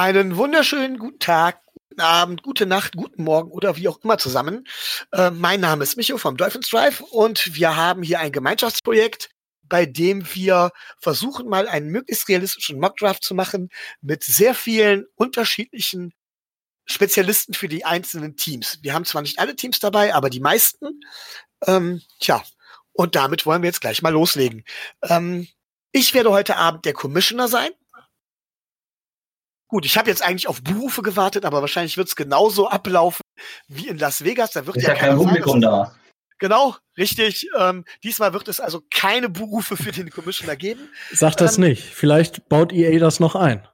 Einen wunderschönen guten Tag, guten Abend, gute Nacht, guten Morgen oder wie auch immer zusammen. Äh, mein Name ist Micho vom Dolphins Drive und wir haben hier ein Gemeinschaftsprojekt, bei dem wir versuchen mal einen möglichst realistischen Mockdraft zu machen mit sehr vielen unterschiedlichen Spezialisten für die einzelnen Teams. Wir haben zwar nicht alle Teams dabei, aber die meisten. Ähm, tja, und damit wollen wir jetzt gleich mal loslegen. Ähm, ich werde heute Abend der Commissioner sein. Gut, ich habe jetzt eigentlich auf Berufe gewartet, aber wahrscheinlich wird es genauso ablaufen wie in Las Vegas. Da wird ist ja, kein Publikum da. Genau, richtig. Ähm, diesmal wird es also keine Berufe für den Commissioner geben. Sag das ähm, nicht. Vielleicht baut EA das noch ein.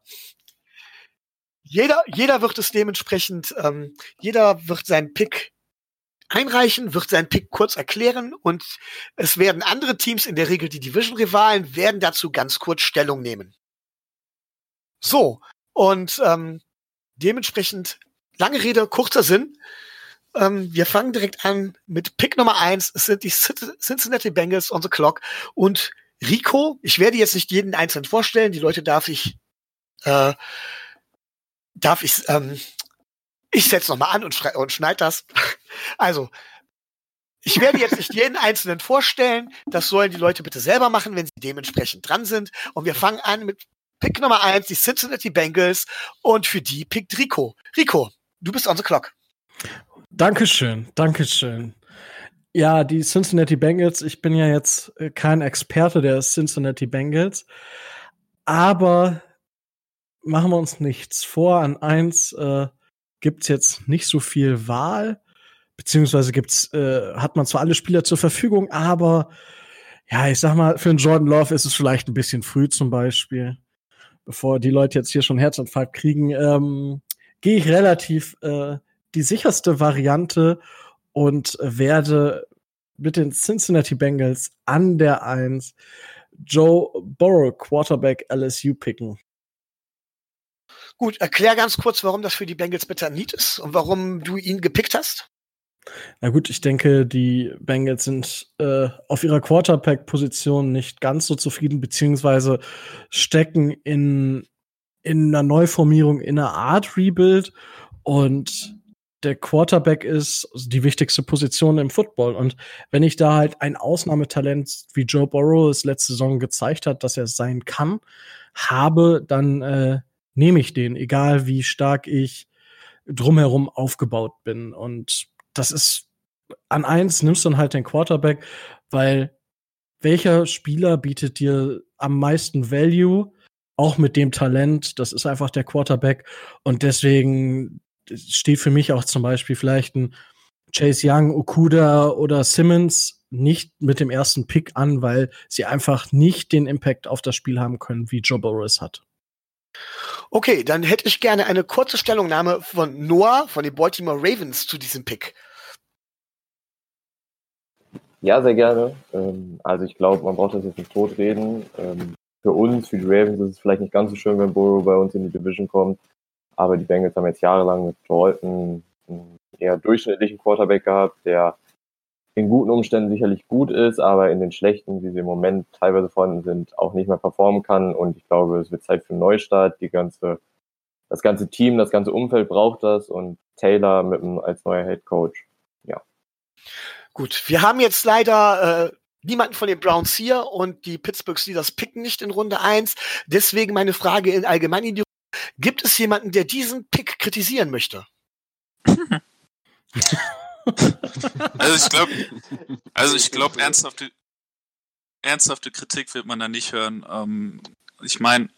Jeder, jeder wird es dementsprechend, ähm, jeder wird seinen Pick einreichen, wird seinen Pick kurz erklären und es werden andere Teams, in der Regel die Division-Rivalen, werden dazu ganz kurz Stellung nehmen. So, und ähm, dementsprechend, lange Rede, kurzer Sinn. Ähm, wir fangen direkt an mit Pick Nummer eins. Es sind die Cincinnati Bengals on the clock. Und Rico, ich werde jetzt nicht jeden einzeln vorstellen. Die Leute darf ich, äh, darf ich, ähm, ich setze nochmal an und, und schneid das. Also, ich werde jetzt nicht jeden einzelnen vorstellen. Das sollen die Leute bitte selber machen, wenn sie dementsprechend dran sind. Und wir fangen an mit Pick Nummer eins, die Cincinnati Bengals. Und für die pickt Rico. Rico, du bist on the clock. Dankeschön, Dankeschön. Ja, die Cincinnati Bengals, ich bin ja jetzt äh, kein Experte der Cincinnati Bengals, aber machen wir uns nichts vor. An eins äh, gibt's jetzt nicht so viel Wahl, beziehungsweise gibt's, äh, hat man zwar alle Spieler zur Verfügung, aber ja, ich sag mal, für einen Jordan Love ist es vielleicht ein bisschen früh zum Beispiel bevor die Leute jetzt hier schon Herzinfarkt kriegen, ähm, gehe ich relativ äh, die sicherste Variante und werde mit den Cincinnati Bengals an der Eins Joe Burrow, Quarterback LSU, picken. Gut, erklär ganz kurz, warum das für die Bengals bitter Need ist und warum du ihn gepickt hast. Na gut, ich denke, die Bengals sind äh, auf ihrer Quarterback-Position nicht ganz so zufrieden, beziehungsweise stecken in, in einer Neuformierung, in einer Art Rebuild und der Quarterback ist die wichtigste Position im Football. Und wenn ich da halt ein Ausnahmetalent wie Joe Burrow es letzte Saison gezeigt hat, dass er sein kann, habe, dann äh, nehme ich den, egal wie stark ich drumherum aufgebaut bin. Und das ist an eins nimmst du dann halt den Quarterback, weil welcher Spieler bietet dir am meisten Value, auch mit dem Talent, das ist einfach der Quarterback und deswegen steht für mich auch zum Beispiel vielleicht ein Chase Young, Okuda oder Simmons nicht mit dem ersten Pick an, weil sie einfach nicht den Impact auf das Spiel haben können, wie Joe Burrow hat. Okay, dann hätte ich gerne eine kurze Stellungnahme von Noah von den Baltimore Ravens zu diesem Pick. Ja, sehr gerne. Ähm, also ich glaube, man braucht das jetzt nicht totreden. Ähm, für uns, für die Ravens ist es vielleicht nicht ganz so schön, wenn Burrow bei uns in die Division kommt. Aber die Bengals haben jetzt jahrelang mit Dalton einen eher durchschnittlichen Quarterback gehabt, der in guten Umständen sicherlich gut ist, aber in den schlechten, wie sie im Moment teilweise vorhanden sind, auch nicht mehr performen kann. Und ich glaube, es wird Zeit für einen Neustart. Die ganze, das ganze Team, das ganze Umfeld braucht das und Taylor mit einem, als neuer Head Coach. Ja. Gut, wir haben jetzt leider äh, niemanden von den Browns hier und die Pittsburgh Steelers picken nicht in Runde eins. Deswegen meine Frage in allgemein in die Gibt es jemanden, der diesen Pick kritisieren möchte? also ich glaube, also ich glaube, ernsthafte, ernsthafte Kritik wird man da nicht hören. Ähm, ich meine,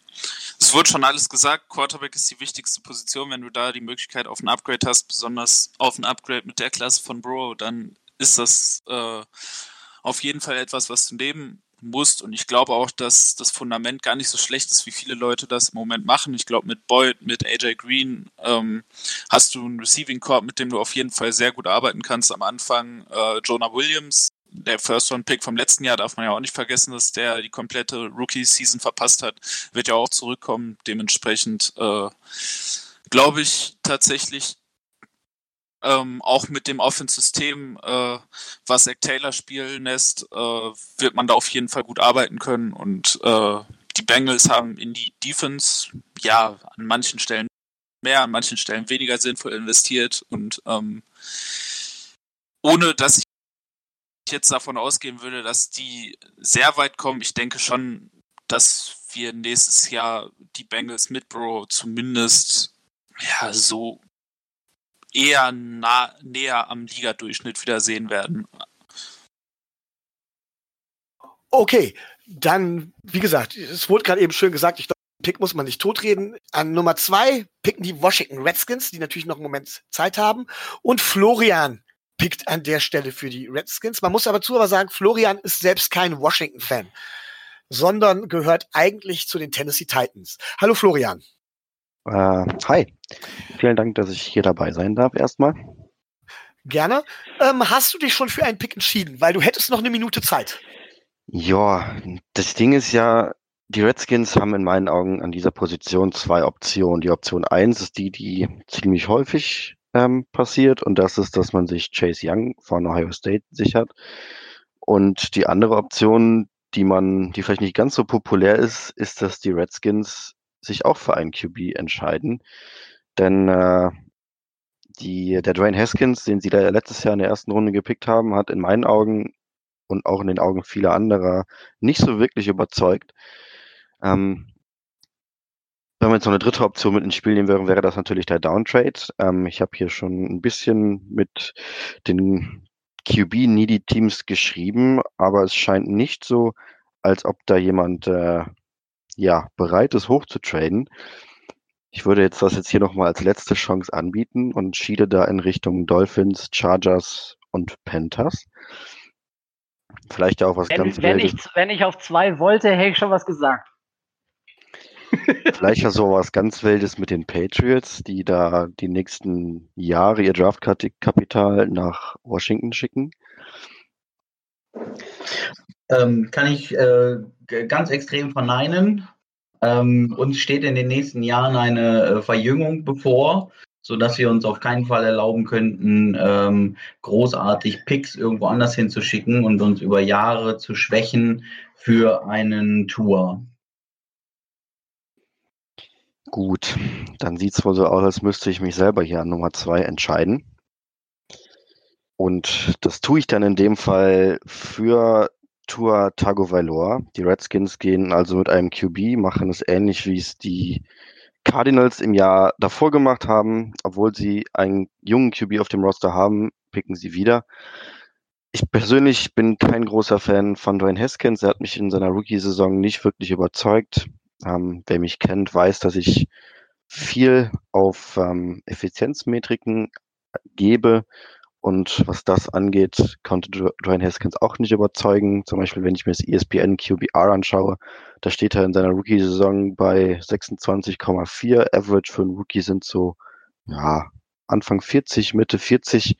es wurde schon alles gesagt, Quarterback ist die wichtigste Position. Wenn du da die Möglichkeit auf ein Upgrade hast, besonders auf ein Upgrade mit der Klasse von Bro, dann ist das äh, auf jeden Fall etwas, was du nehmen musst. Und ich glaube auch, dass das Fundament gar nicht so schlecht ist, wie viele Leute das im Moment machen. Ich glaube, mit Boyd, mit AJ Green ähm, hast du einen Receiving Corp, mit dem du auf jeden Fall sehr gut arbeiten kannst. Am Anfang äh, Jonah Williams, der First-Round-Pick vom letzten Jahr, darf man ja auch nicht vergessen, dass der die komplette Rookie-Season verpasst hat, wird ja auch zurückkommen. Dementsprechend äh, glaube ich tatsächlich, ähm, auch mit dem Offense-System, äh, was Zach Taylor spielen lässt, äh, wird man da auf jeden Fall gut arbeiten können. Und äh, die Bengals haben in die Defense, ja, an manchen Stellen mehr, an manchen Stellen weniger sinnvoll investiert und ähm, ohne dass ich jetzt davon ausgehen würde, dass die sehr weit kommen. Ich denke schon, dass wir nächstes Jahr die Bengals mit Bro zumindest ja so eher nah, näher am Ligadurchschnitt wieder sehen werden. Okay, dann, wie gesagt, es wurde gerade eben schön gesagt, ich glaube, Pick muss man nicht totreden. An Nummer zwei picken die Washington Redskins, die natürlich noch einen Moment Zeit haben. Und Florian pickt an der Stelle für die Redskins. Man muss aber zu aber sagen, Florian ist selbst kein Washington-Fan, sondern gehört eigentlich zu den Tennessee Titans. Hallo Florian. Äh, hi. Vielen Dank, dass ich hier dabei sein darf erstmal. Gerne. Ähm, hast du dich schon für einen Pick entschieden? Weil du hättest noch eine Minute Zeit. Ja, das Ding ist ja, die Redskins haben in meinen Augen an dieser Position zwei Optionen. Die Option eins ist die, die ziemlich häufig ähm, passiert und das ist, dass man sich Chase Young von Ohio State sichert. Und die andere Option, die man, die vielleicht nicht ganz so populär ist, ist, dass die Redskins sich auch für einen QB entscheiden. Denn äh, die, der Dwayne Haskins, den sie da letztes Jahr in der ersten Runde gepickt haben, hat in meinen Augen und auch in den Augen vieler anderer nicht so wirklich überzeugt. Ähm, wenn wir jetzt noch eine dritte Option mit ins Spiel nehmen würden, wäre das natürlich der Downtrade. Ähm, ich habe hier schon ein bisschen mit den QB-Needy-Teams geschrieben, aber es scheint nicht so, als ob da jemand äh, ja, bereit ist, hochzutraden. Ich würde jetzt das jetzt hier nochmal als letzte Chance anbieten und schiede da in Richtung Dolphins, Chargers und Panthers. Vielleicht auch was wenn, ganz wenn ich, wenn ich auf zwei wollte, hätte ich schon was gesagt. Vielleicht ja so was ganz Wildes mit den Patriots, die da die nächsten Jahre ihr Draftkapital nach Washington schicken. Ähm, kann ich äh, ganz extrem verneinen. Ähm, uns steht in den nächsten Jahren eine äh, Verjüngung bevor, sodass wir uns auf keinen Fall erlauben könnten, ähm, großartig Picks irgendwo anders hinzuschicken und uns über Jahre zu schwächen für einen Tour. Gut, dann sieht es wohl so aus, als müsste ich mich selber hier an Nummer zwei entscheiden. Und das tue ich dann in dem Fall für Tua Tagovailoa. Die Redskins gehen also mit einem QB, machen es ähnlich, wie es die Cardinals im Jahr davor gemacht haben. Obwohl sie einen jungen QB auf dem Roster haben, picken sie wieder. Ich persönlich bin kein großer Fan von Dwayne Haskins. Er hat mich in seiner Rookie-Saison nicht wirklich überzeugt. Ähm, wer mich kennt, weiß, dass ich viel auf ähm, Effizienzmetriken gebe. Und was das angeht, konnte Dwayne Haskins auch nicht überzeugen. Zum Beispiel, wenn ich mir das ESPN QBR anschaue, da steht er in seiner Rookie-Saison bei 26,4. Average für einen Rookie sind so, ja, Anfang 40, Mitte 40.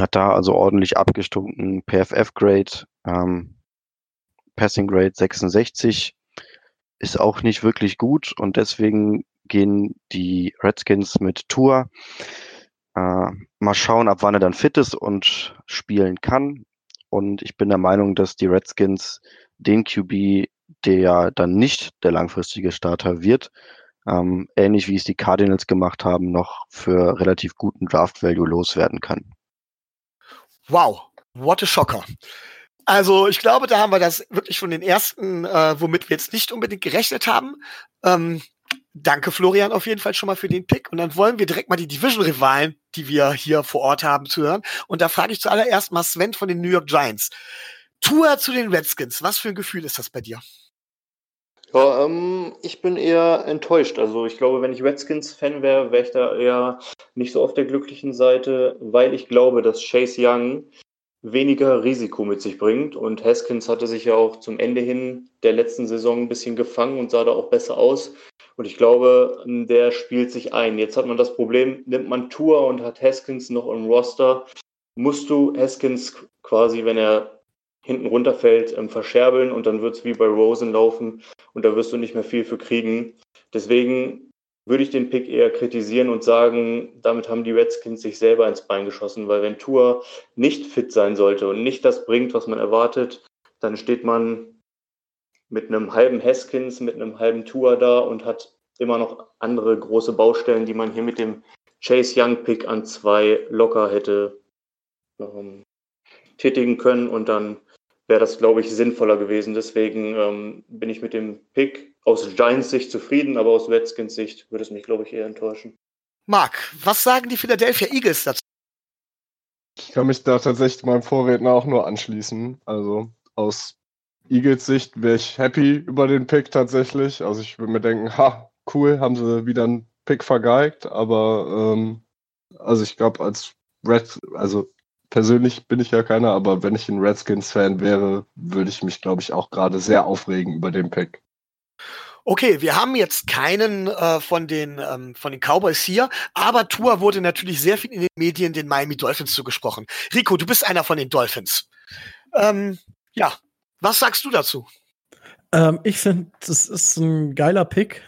Hat da also ordentlich abgestunken. PFF-Grade, ähm, Passing Grade 66 ist auch nicht wirklich gut und deswegen gehen die Redskins mit Tour. Äh, mal schauen, ab wann er dann fit ist und spielen kann. Und ich bin der Meinung, dass die Redskins den QB, der ja dann nicht der langfristige Starter wird, ähm, ähnlich wie es die Cardinals gemacht haben, noch für relativ guten Draft Value loswerden kann. Wow, what a shocker. Also ich glaube, da haben wir das wirklich von den ersten, äh, womit wir jetzt nicht unbedingt gerechnet haben. Ähm, danke Florian auf jeden Fall schon mal für den Pick. Und dann wollen wir direkt mal die Division-Rivalen, die wir hier vor Ort haben, zu hören. Und da frage ich zuallererst mal Sven von den New York Giants. Tour zu den Redskins. Was für ein Gefühl ist das bei dir? Ja, ähm, ich bin eher enttäuscht. Also ich glaube, wenn ich Redskins-Fan wäre, wäre ich da eher nicht so auf der glücklichen Seite, weil ich glaube, dass Chase Young weniger Risiko mit sich bringt. Und Haskins hatte sich ja auch zum Ende hin der letzten Saison ein bisschen gefangen und sah da auch besser aus. Und ich glaube, der spielt sich ein. Jetzt hat man das Problem, nimmt man Tour und hat Haskins noch im Roster, musst du Haskins quasi, wenn er hinten runterfällt, ähm, verscherbeln und dann wird es wie bei Rosen laufen und da wirst du nicht mehr viel für kriegen. Deswegen würde ich den Pick eher kritisieren und sagen, damit haben die Redskins sich selber ins Bein geschossen, weil wenn Tour nicht fit sein sollte und nicht das bringt, was man erwartet, dann steht man mit einem halben Haskins, mit einem halben Tour da und hat immer noch andere große Baustellen, die man hier mit dem Chase Young Pick an zwei locker hätte ähm, tätigen können und dann wäre das, glaube ich, sinnvoller gewesen. Deswegen ähm, bin ich mit dem Pick aus Giants Sicht zufrieden, aber aus Redskins Sicht würde es mich, glaube ich, eher enttäuschen. Marc, was sagen die Philadelphia Eagles dazu? Ich kann mich da tatsächlich meinem Vorredner auch nur anschließen. Also aus Eagles Sicht wäre ich happy über den Pick tatsächlich. Also ich würde mir denken, ha, cool, haben sie wieder einen Pick vergeigt, aber ähm, also ich glaube, als Red, also persönlich bin ich ja keiner, aber wenn ich ein Redskins-Fan wäre, würde ich mich, glaube ich, auch gerade sehr aufregen über den Pick. Okay, wir haben jetzt keinen äh, von den ähm, von den Cowboys hier, aber Tour wurde natürlich sehr viel in den Medien den Miami Dolphins zugesprochen. Rico, du bist einer von den Dolphins. Ähm, ja, was sagst du dazu? Ähm, ich finde, das ist ein geiler Pick.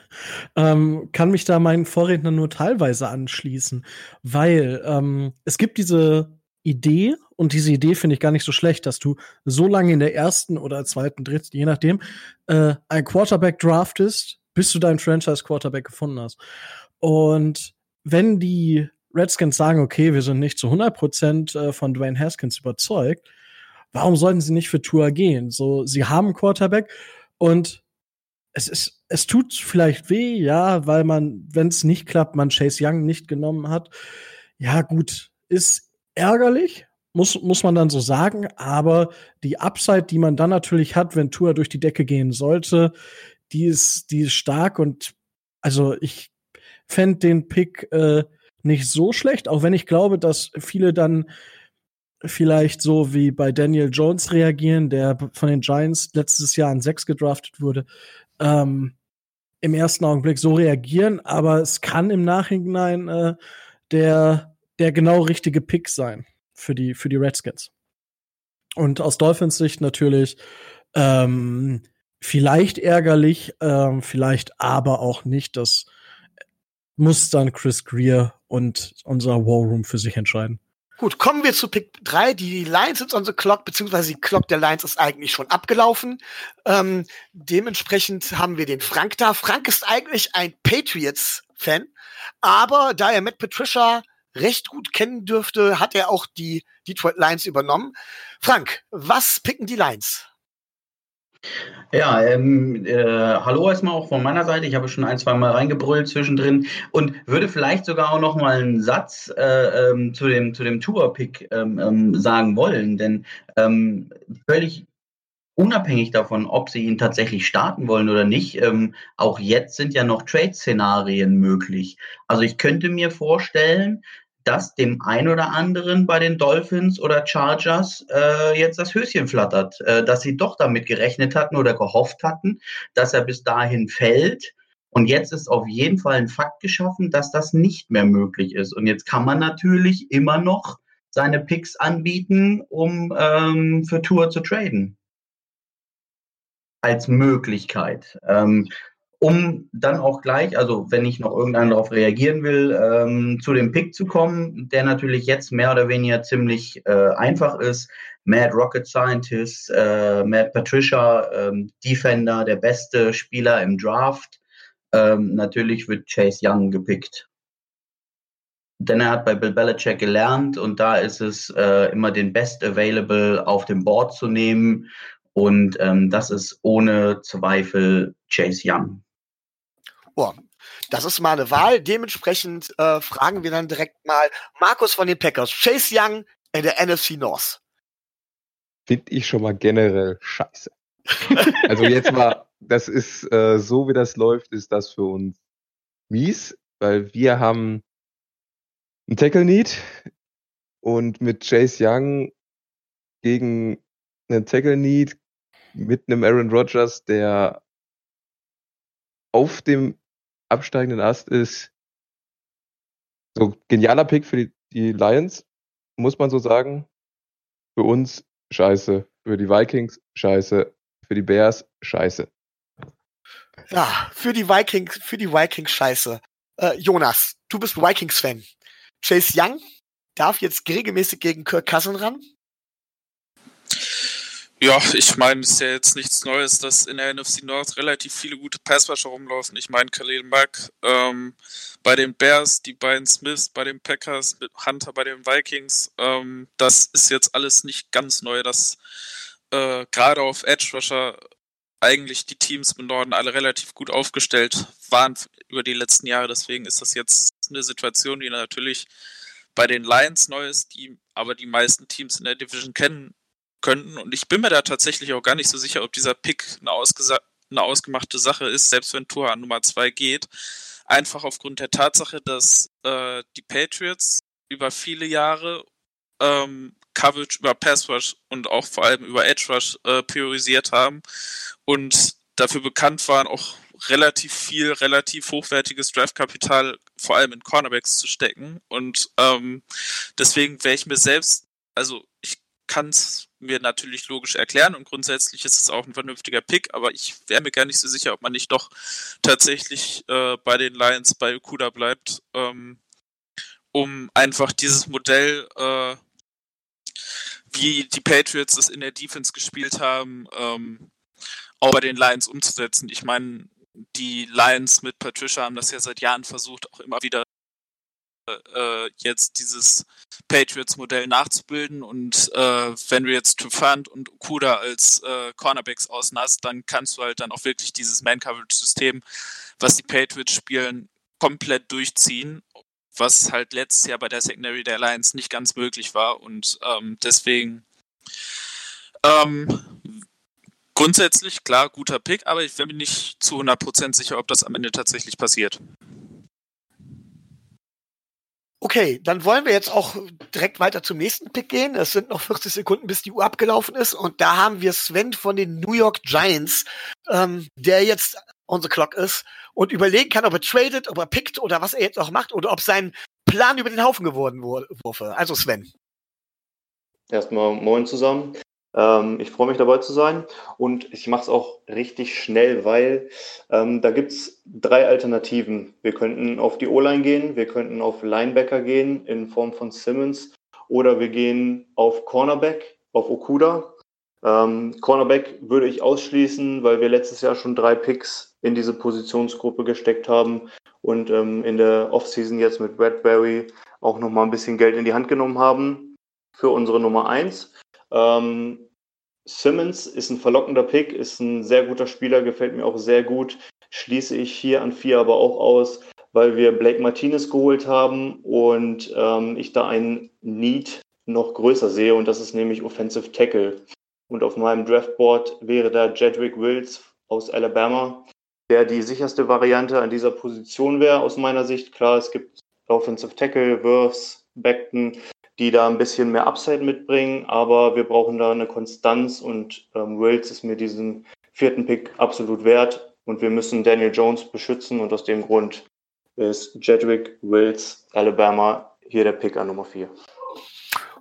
Ähm, kann mich da meinen Vorrednern nur teilweise anschließen, weil ähm, es gibt diese Idee, und diese Idee finde ich gar nicht so schlecht, dass du so lange in der ersten oder zweiten, dritten, je nachdem, äh, ein Quarterback draftest, bis du deinen Franchise-Quarterback gefunden hast. Und wenn die Redskins sagen, okay, wir sind nicht zu 100% äh, von Dwayne Haskins überzeugt, warum sollten sie nicht für Tour gehen? So, sie haben Quarterback und es ist, es tut vielleicht weh, ja, weil man, wenn es nicht klappt, man Chase Young nicht genommen hat. Ja, gut, ist ärgerlich, muss, muss man dann so sagen, aber die Upside, die man dann natürlich hat, wenn Tour durch die Decke gehen sollte, die ist, die ist stark und also ich fände den Pick äh, nicht so schlecht, auch wenn ich glaube, dass viele dann vielleicht so wie bei Daniel Jones reagieren, der von den Giants letztes Jahr an sechs gedraftet wurde, ähm, im ersten Augenblick so reagieren, aber es kann im Nachhinein äh, der der genau richtige Pick sein für die, für die Redskins. Und aus Dolphins Sicht natürlich ähm, vielleicht ärgerlich, ähm, vielleicht aber auch nicht. Das muss dann Chris Greer und unser War Room für sich entscheiden. Gut, kommen wir zu Pick 3. Die Lions sind on the clock, beziehungsweise die Clock der Lions ist eigentlich schon abgelaufen. Ähm, dementsprechend haben wir den Frank da. Frank ist eigentlich ein Patriots-Fan, aber da er Matt Patricia recht gut kennen dürfte, hat er auch die Detroit Lions übernommen. Frank, was picken die Lions? Ja, ähm, äh, hallo erstmal auch von meiner Seite. Ich habe schon ein, zwei Mal reingebrüllt zwischendrin und würde vielleicht sogar auch noch mal einen Satz äh, ähm, zu dem, zu dem Tour-Pick ähm, ähm sagen wollen, denn ähm, völlig unabhängig davon, ob sie ihn tatsächlich starten wollen oder nicht, ähm, auch jetzt sind ja noch Trade-Szenarien möglich. Also ich könnte mir vorstellen, dass dem ein oder anderen bei den Dolphins oder Chargers äh, jetzt das Höschen flattert, äh, dass sie doch damit gerechnet hatten oder gehofft hatten, dass er bis dahin fällt. Und jetzt ist auf jeden Fall ein Fakt geschaffen, dass das nicht mehr möglich ist. Und jetzt kann man natürlich immer noch seine Picks anbieten, um ähm, für Tour zu traden. Als Möglichkeit. Ähm, um dann auch gleich, also wenn ich noch irgendeiner darauf reagieren will, ähm, zu dem Pick zu kommen, der natürlich jetzt mehr oder weniger ziemlich äh, einfach ist. Mad Rocket Scientist, äh, Mad Patricia, ähm, Defender, der beste Spieler im Draft. Ähm, natürlich wird Chase Young gepickt. Denn er hat bei Bill Belichick gelernt und da ist es äh, immer den Best Available auf dem Board zu nehmen. Und ähm, das ist ohne Zweifel Chase Young. Boah, das ist mal eine Wahl. Dementsprechend äh, fragen wir dann direkt mal Markus von den Packers. Chase Young in der NFC North. Finde ich schon mal generell scheiße. also jetzt mal, das ist äh, so wie das läuft, ist das für uns mies, weil wir haben ein Tackle Need und mit Chase Young gegen einen Tackle Need mit einem Aaron Rodgers, der auf dem absteigenden Ast ist. So, genialer Pick für die, die Lions, muss man so sagen. Für uns scheiße. Für die Vikings scheiße. Für die Bears scheiße. Ja, für die Vikings, für die Vikings scheiße. Äh, Jonas, du bist Vikings-Fan. Chase Young darf jetzt regelmäßig gegen Kirk Cousin ran? Ja, ich meine, es ist ja jetzt nichts Neues, dass in der NFC North relativ viele gute Passwasher rumlaufen. Ich meine, Khalil Mack ähm, bei den Bears, die beiden Smiths bei den Packers, Hunter bei den Vikings. Ähm, das ist jetzt alles nicht ganz neu, dass äh, gerade auf Edge Rusher eigentlich die Teams im Norden alle relativ gut aufgestellt waren über die letzten Jahre. Deswegen ist das jetzt eine Situation, die natürlich bei den Lions neu ist, die aber die meisten Teams in der Division kennen könnten. Und ich bin mir da tatsächlich auch gar nicht so sicher, ob dieser Pick eine, eine ausgemachte Sache ist, selbst wenn Tour an Nummer 2 geht. Einfach aufgrund der Tatsache, dass äh, die Patriots über viele Jahre ähm, Coverage über Pass Rush und auch vor allem über Edge Rush äh, priorisiert haben und dafür bekannt waren, auch relativ viel, relativ hochwertiges Draftkapital vor allem in Cornerbacks zu stecken. Und ähm, deswegen wäre ich mir selbst, also ich kann es mir natürlich logisch erklären und grundsätzlich ist es auch ein vernünftiger Pick, aber ich wäre mir gar nicht so sicher, ob man nicht doch tatsächlich äh, bei den Lions bei Okuda bleibt, ähm, um einfach dieses Modell, äh, wie die Patriots es in der Defense gespielt haben, ähm, auch bei den Lions umzusetzen. Ich meine, die Lions mit Patricia haben das ja seit Jahren versucht, auch immer wieder äh, jetzt dieses Patriots-Modell nachzubilden. Und äh, wenn du jetzt Trufant und Okuda als äh, Cornerbacks außen hast, dann kannst du halt dann auch wirklich dieses Man-Coverage-System, was die Patriots spielen, komplett durchziehen, was halt letztes Jahr bei der Secondary der Lions nicht ganz möglich war. Und ähm, deswegen ähm, grundsätzlich, klar, guter Pick, aber ich bin mir nicht zu 100% sicher, ob das am Ende tatsächlich passiert. Okay, dann wollen wir jetzt auch direkt weiter zum nächsten Pick gehen. Es sind noch 40 Sekunden, bis die Uhr abgelaufen ist. Und da haben wir Sven von den New York Giants, ähm, der jetzt on the clock ist und überlegen kann, ob er tradet, ob er pickt oder was er jetzt noch macht oder ob sein Plan über den Haufen geworden wurde. Also Sven. Erstmal moin zusammen. Ähm, ich freue mich dabei zu sein und ich mache es auch richtig schnell, weil ähm, da gibt es drei Alternativen. Wir könnten auf die O-Line gehen, wir könnten auf Linebacker gehen in Form von Simmons oder wir gehen auf Cornerback, auf Okuda. Ähm, Cornerback würde ich ausschließen, weil wir letztes Jahr schon drei Picks in diese Positionsgruppe gesteckt haben und ähm, in der Offseason jetzt mit Bradbury auch nochmal ein bisschen Geld in die Hand genommen haben für unsere Nummer eins. Ähm, Simmons ist ein verlockender Pick, ist ein sehr guter Spieler, gefällt mir auch sehr gut. Schließe ich hier an vier aber auch aus, weil wir Blake Martinez geholt haben und ähm, ich da einen Need noch größer sehe und das ist nämlich Offensive Tackle. Und auf meinem Draftboard wäre da Jedrick Wills aus Alabama, der die sicherste Variante an dieser Position wäre aus meiner Sicht. Klar, es gibt Offensive Tackle, Wirfs, Beckton, die da ein bisschen mehr Upside mitbringen, aber wir brauchen da eine Konstanz und ähm, Wills ist mir diesen vierten Pick absolut wert und wir müssen Daniel Jones beschützen und aus dem Grund ist Jedrick Wills, Alabama, hier der Pick an Nummer 4.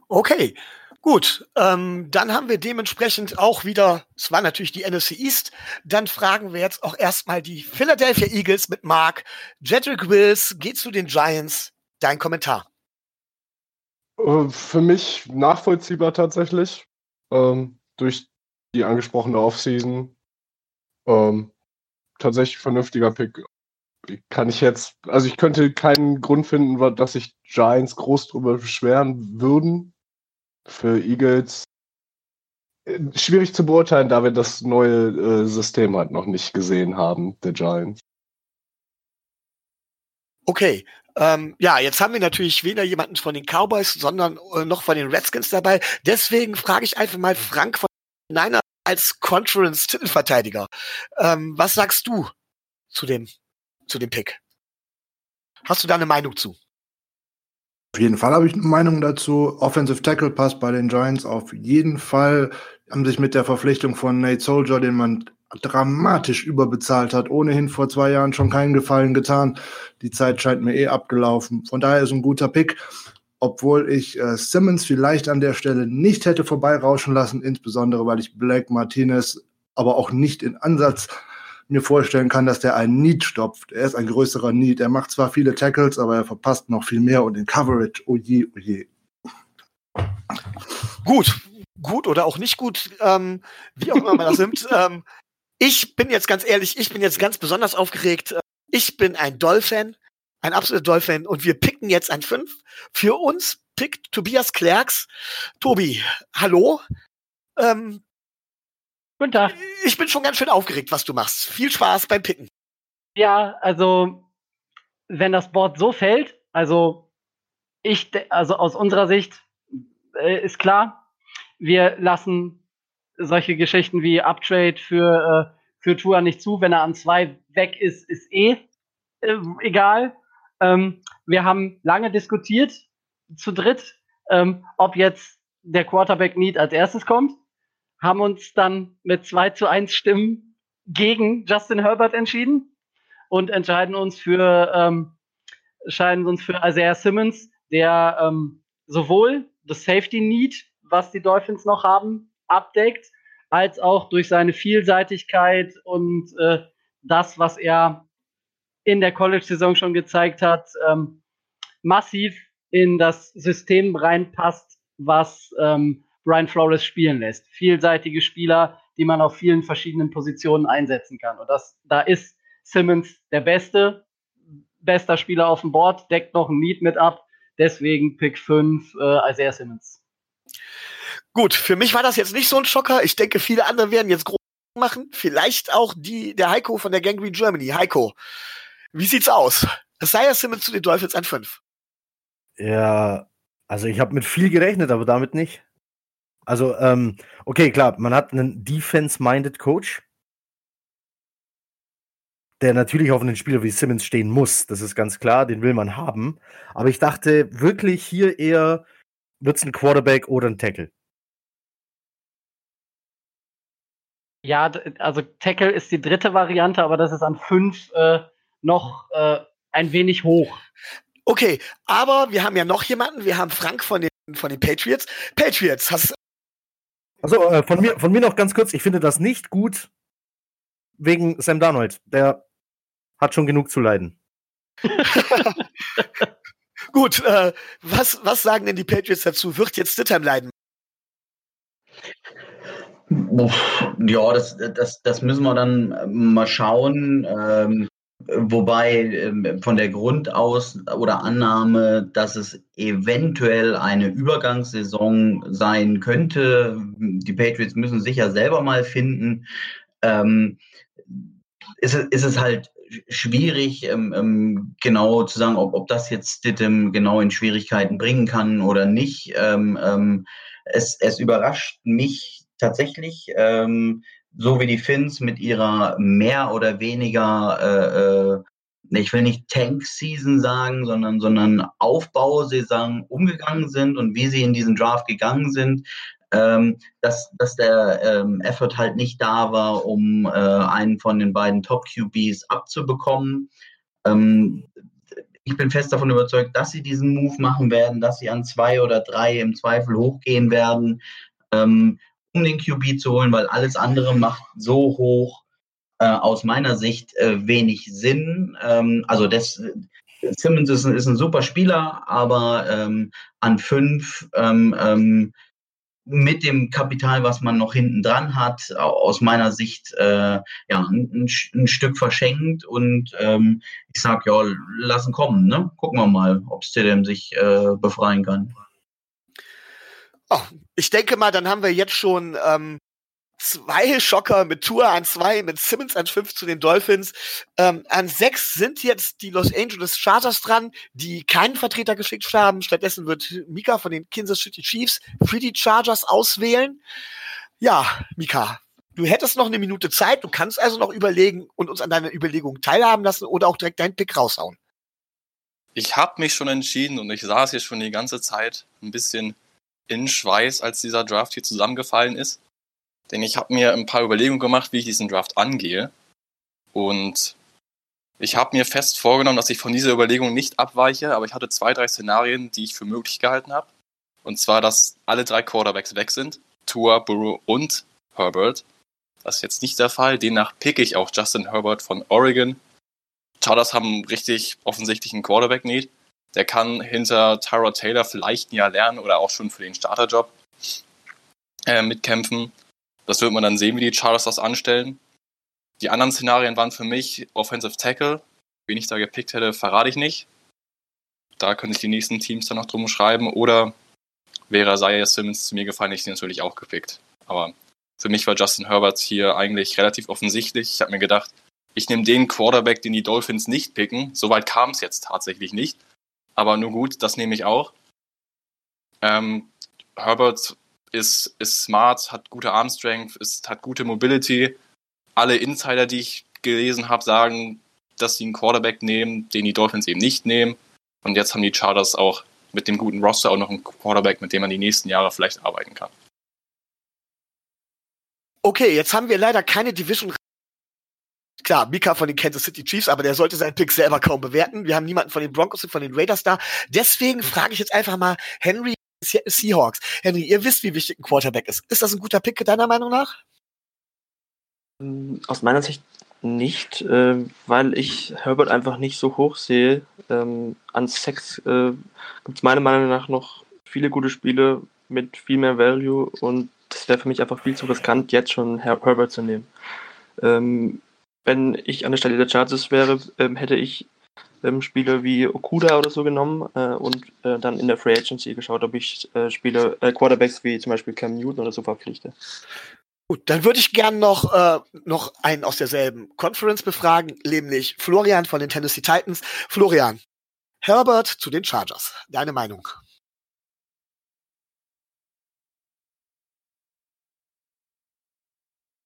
Okay, gut. Ähm, dann haben wir dementsprechend auch wieder, es war natürlich die NFC East, dann fragen wir jetzt auch erstmal die Philadelphia Eagles mit Mark. Jedrick Wills geht zu den Giants. Dein Kommentar. Äh, für mich nachvollziehbar tatsächlich. Ähm, durch die angesprochene Offseason. Ähm, tatsächlich vernünftiger Pick. Kann ich jetzt, also ich könnte keinen Grund finden, dass sich Giants groß drüber beschweren würden. Für Eagles äh, schwierig zu beurteilen, da wir das neue äh, System halt noch nicht gesehen haben, der Giants. Okay, ähm, ja, jetzt haben wir natürlich weder jemanden von den Cowboys, sondern äh, noch von den Redskins dabei. Deswegen frage ich einfach mal Frank von Niner als Conference-Titelverteidiger. Ähm, was sagst du zu dem, zu dem Pick? Hast du da eine Meinung zu? Auf jeden Fall habe ich eine Meinung dazu. Offensive Tackle Pass bei den Giants auf jeden Fall. Haben sich mit der Verpflichtung von Nate Soldier, den man dramatisch überbezahlt hat, ohnehin vor zwei Jahren schon keinen Gefallen getan. Die Zeit scheint mir eh abgelaufen. Von daher ist ein guter Pick, obwohl ich äh, Simmons vielleicht an der Stelle nicht hätte vorbeirauschen lassen, insbesondere weil ich Black Martinez aber auch nicht in Ansatz mir vorstellen kann, dass der einen Need stopft. Er ist ein größerer Need. Er macht zwar viele Tackles, aber er verpasst noch viel mehr und den Coverage, oh je, oh. Gut, gut oder auch nicht gut, ähm, wie auch immer man das nimmt. Ähm, ich bin jetzt ganz ehrlich, ich bin jetzt ganz besonders aufgeregt. Ich bin ein Doll-Fan, ein absoluter Doll-Fan und wir picken jetzt ein 5. Für uns pickt Tobias Klerks. Tobi, hallo. Ähm, Guten Tag. Ich bin schon ganz schön aufgeregt, was du machst. Viel Spaß beim Picken. Ja, also wenn das Board so fällt, also ich, also aus unserer Sicht äh, ist klar, wir lassen solche Geschichten wie Uptrade für, äh, für Tour nicht zu. Wenn er an zwei weg ist, ist eh äh, egal. Ähm, wir haben lange diskutiert, zu dritt, ähm, ob jetzt der Quarterback Need als erstes kommt, haben uns dann mit 2 zu 1 Stimmen gegen Justin Herbert entschieden und entscheiden uns für, ähm, entscheiden uns für Isaiah Simmons, der ähm, sowohl das Safety Need, was die Dolphins noch haben, abdeckt, als auch durch seine Vielseitigkeit und äh, das, was er in der College-Saison schon gezeigt hat, ähm, massiv in das System reinpasst, was ähm, Brian Flores spielen lässt. Vielseitige Spieler, die man auf vielen verschiedenen Positionen einsetzen kann. Und das, da ist Simmons der Beste, bester Spieler auf dem Board, deckt noch ein Need mit ab. Deswegen Pick 5 äh, Isaiah Simmons. Gut, für mich war das jetzt nicht so ein Schocker. Ich denke, viele andere werden jetzt groß machen. Vielleicht auch die, der Heiko von der Gangrene Germany. Heiko, wie sieht's aus? Isaiah Simmons zu den Dolphins an 5. Ja, also ich habe mit viel gerechnet, aber damit nicht. Also, ähm, okay, klar, man hat einen Defense-minded Coach, der natürlich auf einen Spieler wie Simmons stehen muss. Das ist ganz klar, den will man haben. Aber ich dachte wirklich hier eher, wird es ein Quarterback oder ein Tackle? Ja, also Tackle ist die dritte Variante, aber das ist an fünf äh, noch äh, ein wenig hoch. Okay, aber wir haben ja noch jemanden. Wir haben Frank von den, von den Patriots. Patriots, hast Also äh, von mir, von mir noch ganz kurz. Ich finde das nicht gut wegen Sam Darnold. Der hat schon genug zu leiden. Gut, äh, was, was sagen denn die Patriots dazu? Wird jetzt Stidham leiden? Ja, das, das, das müssen wir dann mal schauen. Ähm, wobei ähm, von der Grundaus oder Annahme, dass es eventuell eine Übergangssaison sein könnte, die Patriots müssen sicher selber mal finden, ähm, ist, ist es halt schwierig, ähm, ähm, genau zu sagen, ob, ob das jetzt Stidham genau in Schwierigkeiten bringen kann oder nicht. Ähm, ähm es, es überrascht mich tatsächlich, ähm, so wie die Finns mit ihrer mehr oder weniger, äh, äh, ich will nicht Tank-Season sagen, sondern, sondern Aufbausaison umgegangen sind und wie sie in diesen Draft gegangen sind, ähm, dass, dass der ähm, Effort halt nicht da war, um äh, einen von den beiden Top-QBs abzubekommen. Ähm, ich bin fest davon überzeugt, dass sie diesen Move machen werden, dass sie an zwei oder drei im Zweifel hochgehen werden, ähm, um den QB zu holen, weil alles andere macht so hoch äh, aus meiner Sicht äh, wenig Sinn. Ähm, also das, Simmons ist ein, ist ein super Spieler, aber ähm, an fünf ähm, ähm mit dem Kapital, was man noch hinten dran hat, aus meiner Sicht äh, ja, ein, ein, Stück verschenkt. Und ähm, ich sage, ja, lassen kommen. Ne? Gucken wir mal, ob Stidham sich äh, befreien kann. Oh, ich denke mal, dann haben wir jetzt schon ähm, zwei Schocker mit Tour an zwei, mit Simmons an fünf zu den Dolphins. Ähm, an sechs sind jetzt die Los Angeles Chargers dran, die keinen Vertreter geschickt haben. Stattdessen wird Mika von den Kansas City Chiefs für die Chargers auswählen. Ja, Mika, du hättest noch eine Minute Zeit. Du kannst also noch überlegen und uns an deiner Überlegung teilhaben lassen oder auch direkt deinen Pick raushauen. Ich habe mich schon entschieden und ich saß hier schon die ganze Zeit ein bisschen in Schweiß, als dieser Draft hier zusammengefallen ist. Denn ich habe mir ein paar Überlegungen gemacht, wie ich diesen Draft angehe. Und ich habe mir fest vorgenommen, dass ich von dieser Überlegung nicht abweiche, aber ich hatte zwei, drei Szenarien, die ich für möglich gehalten habe. Und zwar, dass alle drei Quarterbacks weg sind. Tua, Burrow und Herbert. Das ist jetzt nicht der Fall. Demnach picke ich auch Justin Herbert von Oregon. Chargers haben richtig offensichtlich einen Quarterback-Need. Der kann hinter Tyra Taylor vielleicht ein Jahr lernen oder auch schon für den Starterjob. äh, mitkämpfen. Das wird man dann sehen, wie die Chargers das anstellen. Die anderen Szenarien waren für mich Offensive Tackle. Wen ich da gepickt hätte, verrate ich nicht. Da könnte ich die nächsten Teams dann noch drum schreiben. Oder wäre Isaiah Simmons zu mir gefallen, hätte ich den natürlich auch gepickt. Aber für mich war Justin Herbert hier eigentlich relativ offensichtlich. Ich habe mir gedacht, ich nehme den Quarterback, den die Dolphins nicht picken. Soweit kam es jetzt tatsächlich nicht. Aber nur gut, das nehme ich auch. Ähm, Herbert ist, ist smart, hat gute Armstrength, ist, hat gute Mobility. Alle Insider, die ich gelesen habe, sagen, dass sie einen Quarterback nehmen, den die Dolphins eben nicht nehmen. Und jetzt haben die Chargers auch mit dem guten Roster auch noch einen Quarterback, mit dem man die nächsten Jahre vielleicht arbeiten kann. Okay, jetzt haben wir leider keine Division. Klar, Mika von den Kansas City Chiefs, aber der sollte seinen Pick selber kaum bewerten. Wir haben niemanden von den Broncos und von den Raiders da. Deswegen frage ich jetzt einfach mal Henry Seahawks. Henry, ihr wisst, wie wichtig ein Quarterback ist. Ist das ein guter Pick deiner Meinung nach? Aus meiner Sicht nicht, äh, weil ich Herbert einfach nicht so hoch sehe. Ähm, an Sex äh, gibt es meiner Meinung nach noch viele gute Spiele mit viel mehr Value und das wäre für mich einfach viel zu riskant, jetzt schon Her Herbert zu nehmen. Ähm, wenn ich an der Stelle der Chargers wäre, ähm, hätte ich ähm, Spieler wie Okuda oder so genommen äh, und äh, dann in der Free Agency geschaut, ob ich äh, Spieler, äh, Quarterbacks wie zum Beispiel Cam Newton oder so verpflichte. Gut, dann würde ich gern noch, äh, noch einen aus derselben Conference befragen, nämlich Florian von den Tennessee Titans. Florian, Herbert zu den Chargers. Deine Meinung?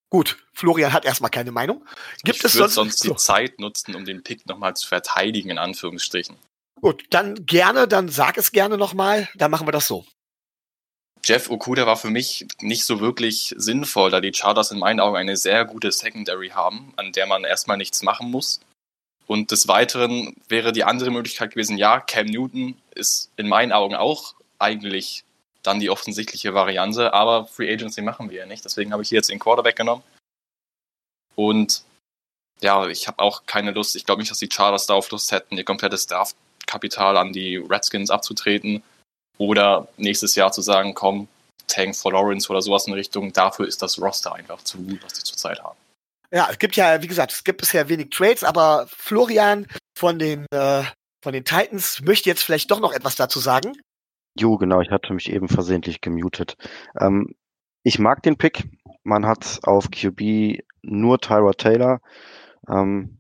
Gut, Florian hat erstmal keine Meinung. Gibt ich es sonst, sonst sonst die Zeit nutzen, um den Pick nochmal zu verteidigen, in Anführungsstrichen. Gut, dann gerne, dann sag es gerne nochmal, dann machen wir das so. Jeff Okuda war für mich nicht so wirklich sinnvoll, da die Chargers in meinen Augen eine sehr gute Secondary haben, an der man erstmal nichts machen muss. Und des Weiteren wäre die andere Möglichkeit gewesen, ja, Cam Newton ist in meinen Augen auch eigentlich dann die offensichtliche Variante, aber Free Agency machen wir ja nicht. Deswegen habe ich hier jetzt den Quarterback genommen. Und ja, ich habe auch keine Lust, ich glaube nicht, dass die Chargers darauf Lust hätten, ihr komplettes Draftkapital an die Redskins abzutreten oder nächstes Jahr zu sagen, komm, Tank for Lawrence oder sowas in Richtung. Dafür ist das Roster einfach zu gut, was die zurzeit haben. Ja, es gibt ja, wie gesagt, es gibt bisher wenig Trades, aber Florian von den, äh, von den Titans möchte jetzt vielleicht doch noch etwas dazu sagen. Jo, genau, ich hatte mich eben versehentlich gemutet. Ähm, ich mag den Pick. Man hat auf QB nur Tyra Taylor. Ähm,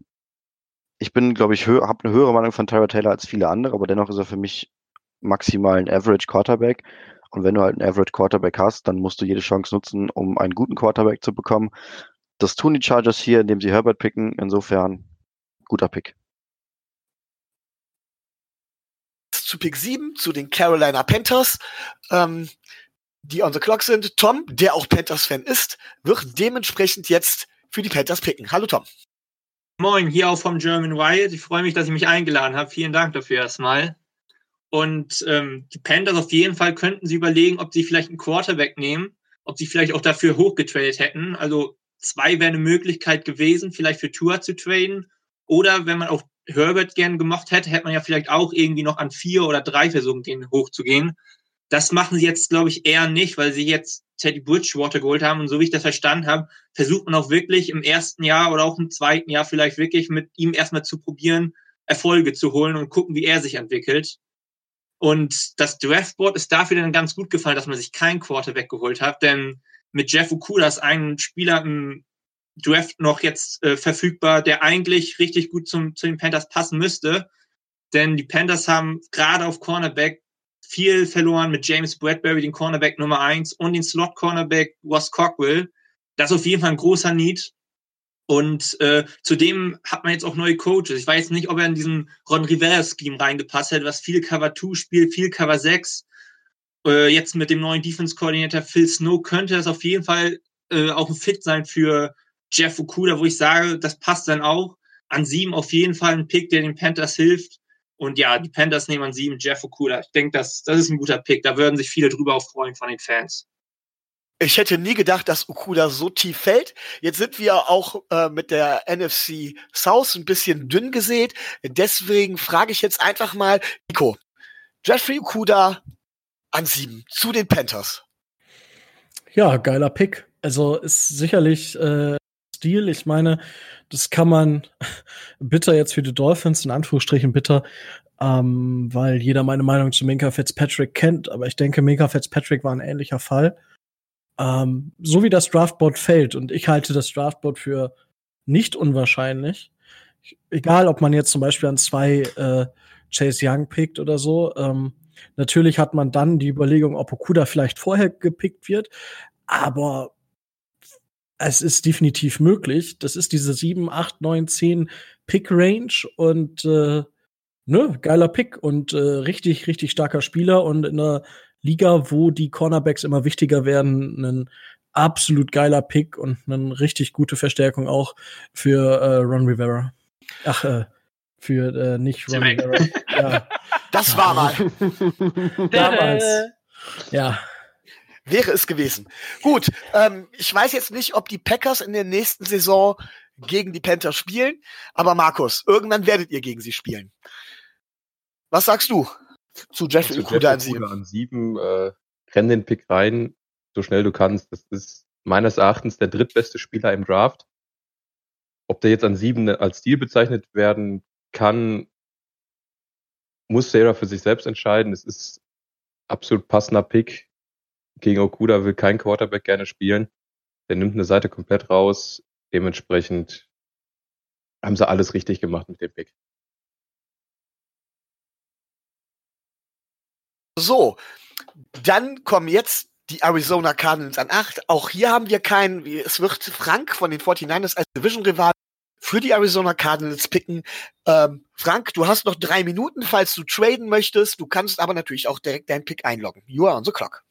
ich bin, glaube ich, habe eine höhere Meinung von Tyra Taylor als viele andere, aber dennoch ist er für mich maximal ein Average Quarterback. Und wenn du halt einen Average Quarterback hast, dann musst du jede Chance nutzen, um einen guten Quarterback zu bekommen. Das tun die Chargers hier, indem sie Herbert picken. Insofern guter Pick. Zu Pick 7, zu den Carolina Panthers, ähm, die on the clock sind. Tom, der auch Panthers-Fan ist, wird dementsprechend jetzt für die Panthers picken. Hallo Tom. Moin, hier auch vom German Wild. Ich freue mich, dass ich mich eingeladen habe. Vielen Dank dafür erstmal. Und ähm, die Panthers auf jeden Fall könnten sie überlegen, ob sie vielleicht einen Quarterback nehmen, ob sie vielleicht auch dafür hochgetradet hätten. Also zwei wäre eine Möglichkeit gewesen, vielleicht für Tour zu traden. Oder wenn man auch Herbert gern gemocht hätte, hätte man ja vielleicht auch irgendwie noch an vier oder drei versuchen, den hochzugehen. Das machen sie jetzt, glaube ich, eher nicht, weil sie jetzt Teddy Bridgewater geholt haben. Und so wie ich das verstanden habe, versucht man auch wirklich im ersten Jahr oder auch im zweiten Jahr vielleicht wirklich mit ihm erstmal zu probieren, Erfolge zu holen und gucken, wie er sich entwickelt. Und das Draftboard ist dafür dann ganz gut gefallen, dass man sich keinen Quarterback geholt hat, denn mit Jeff Okuda ist ein Spieler im Draft noch jetzt äh, verfügbar, der eigentlich richtig gut zum, zu den Panthers passen müsste. Denn die Panthers haben gerade auf Cornerback viel verloren mit James Bradbury, den Cornerback Nummer eins und den Slot-Cornerback Ross Cockwell. Das ist auf jeden Fall ein großer Need. Und äh, zudem hat man jetzt auch neue Coaches. Ich weiß nicht, ob er in diesen Ron Rivera-Scheme reingepasst hätte, was viel Cover 2 spielt, viel Cover 6. Äh, jetzt mit dem neuen Defense-Koordinator Phil Snow könnte das auf jeden Fall äh, auch ein Fit sein für Jeff Okuda, wo ich sage, das passt dann auch. An sieben auf jeden Fall ein Pick, der den Panthers hilft. Und ja, die Panthers nehmen an sieben Jeff Okuda. Ich denke, das, das ist ein guter Pick. Da würden sich viele drüber auch freuen von den Fans. Ich hätte nie gedacht, dass Okuda so tief fällt. Jetzt sind wir auch äh, mit der NFC South ein bisschen dünn gesät. Deswegen frage ich jetzt einfach mal, Nico, Jeffrey Okuda an sieben zu den Panthers. Ja, geiler Pick. Also ist sicherlich äh, Stil. Ich meine, das kann man bitter jetzt für die Dolphins, in Anführungsstrichen bitter, ähm, weil jeder meine Meinung zu Minka Fitzpatrick kennt. Aber ich denke, Minka Fitzpatrick war ein ähnlicher Fall. Ähm, so wie das Draftboard fällt, und ich halte das Draftboard für nicht unwahrscheinlich, egal ob man jetzt zum Beispiel an zwei äh, Chase Young pickt oder so, ähm, natürlich hat man dann die Überlegung, ob Okuda vielleicht vorher gepickt wird, aber es ist definitiv möglich. Das ist diese 7, 8, 9, 10 Pick-Range und äh, ne, geiler Pick und äh, richtig, richtig starker Spieler und in einer Liga, wo die Cornerbacks immer wichtiger werden, ein absolut geiler Pick und eine richtig gute Verstärkung auch für äh, Ron Rivera. Ach, äh, für äh, nicht Ron Rivera. Ja. Das war mal. Damals. Ja. Wäre es gewesen. Gut, ähm, ich weiß jetzt nicht, ob die Packers in der nächsten Saison gegen die Panthers spielen, aber Markus, irgendwann werdet ihr gegen sie spielen. Was sagst du zu Jeff Zu Okuda an sieben? An sieben, äh, renn den Pick rein, so schnell du kannst. Das ist meines Erachtens der drittbeste Spieler im Draft. Ob der jetzt an sieben als Stil bezeichnet werden kann, muss Sarah für sich selbst entscheiden. Es ist absolut passender Pick. Gegen Okuda will kein Quarterback gerne spielen. Der nimmt eine Seite komplett raus. Dementsprechend haben sie alles richtig gemacht mit dem Pick. So, dann kommen jetzt die Arizona Cardinals an 8. Auch hier haben wir keinen, es wird Frank von den 49ers als Division-Rival für die Arizona Cardinals picken. Ähm, Frank, du hast noch drei Minuten, falls du traden möchtest. Du kannst aber natürlich auch direkt deinen Pick einloggen. You are on the clock.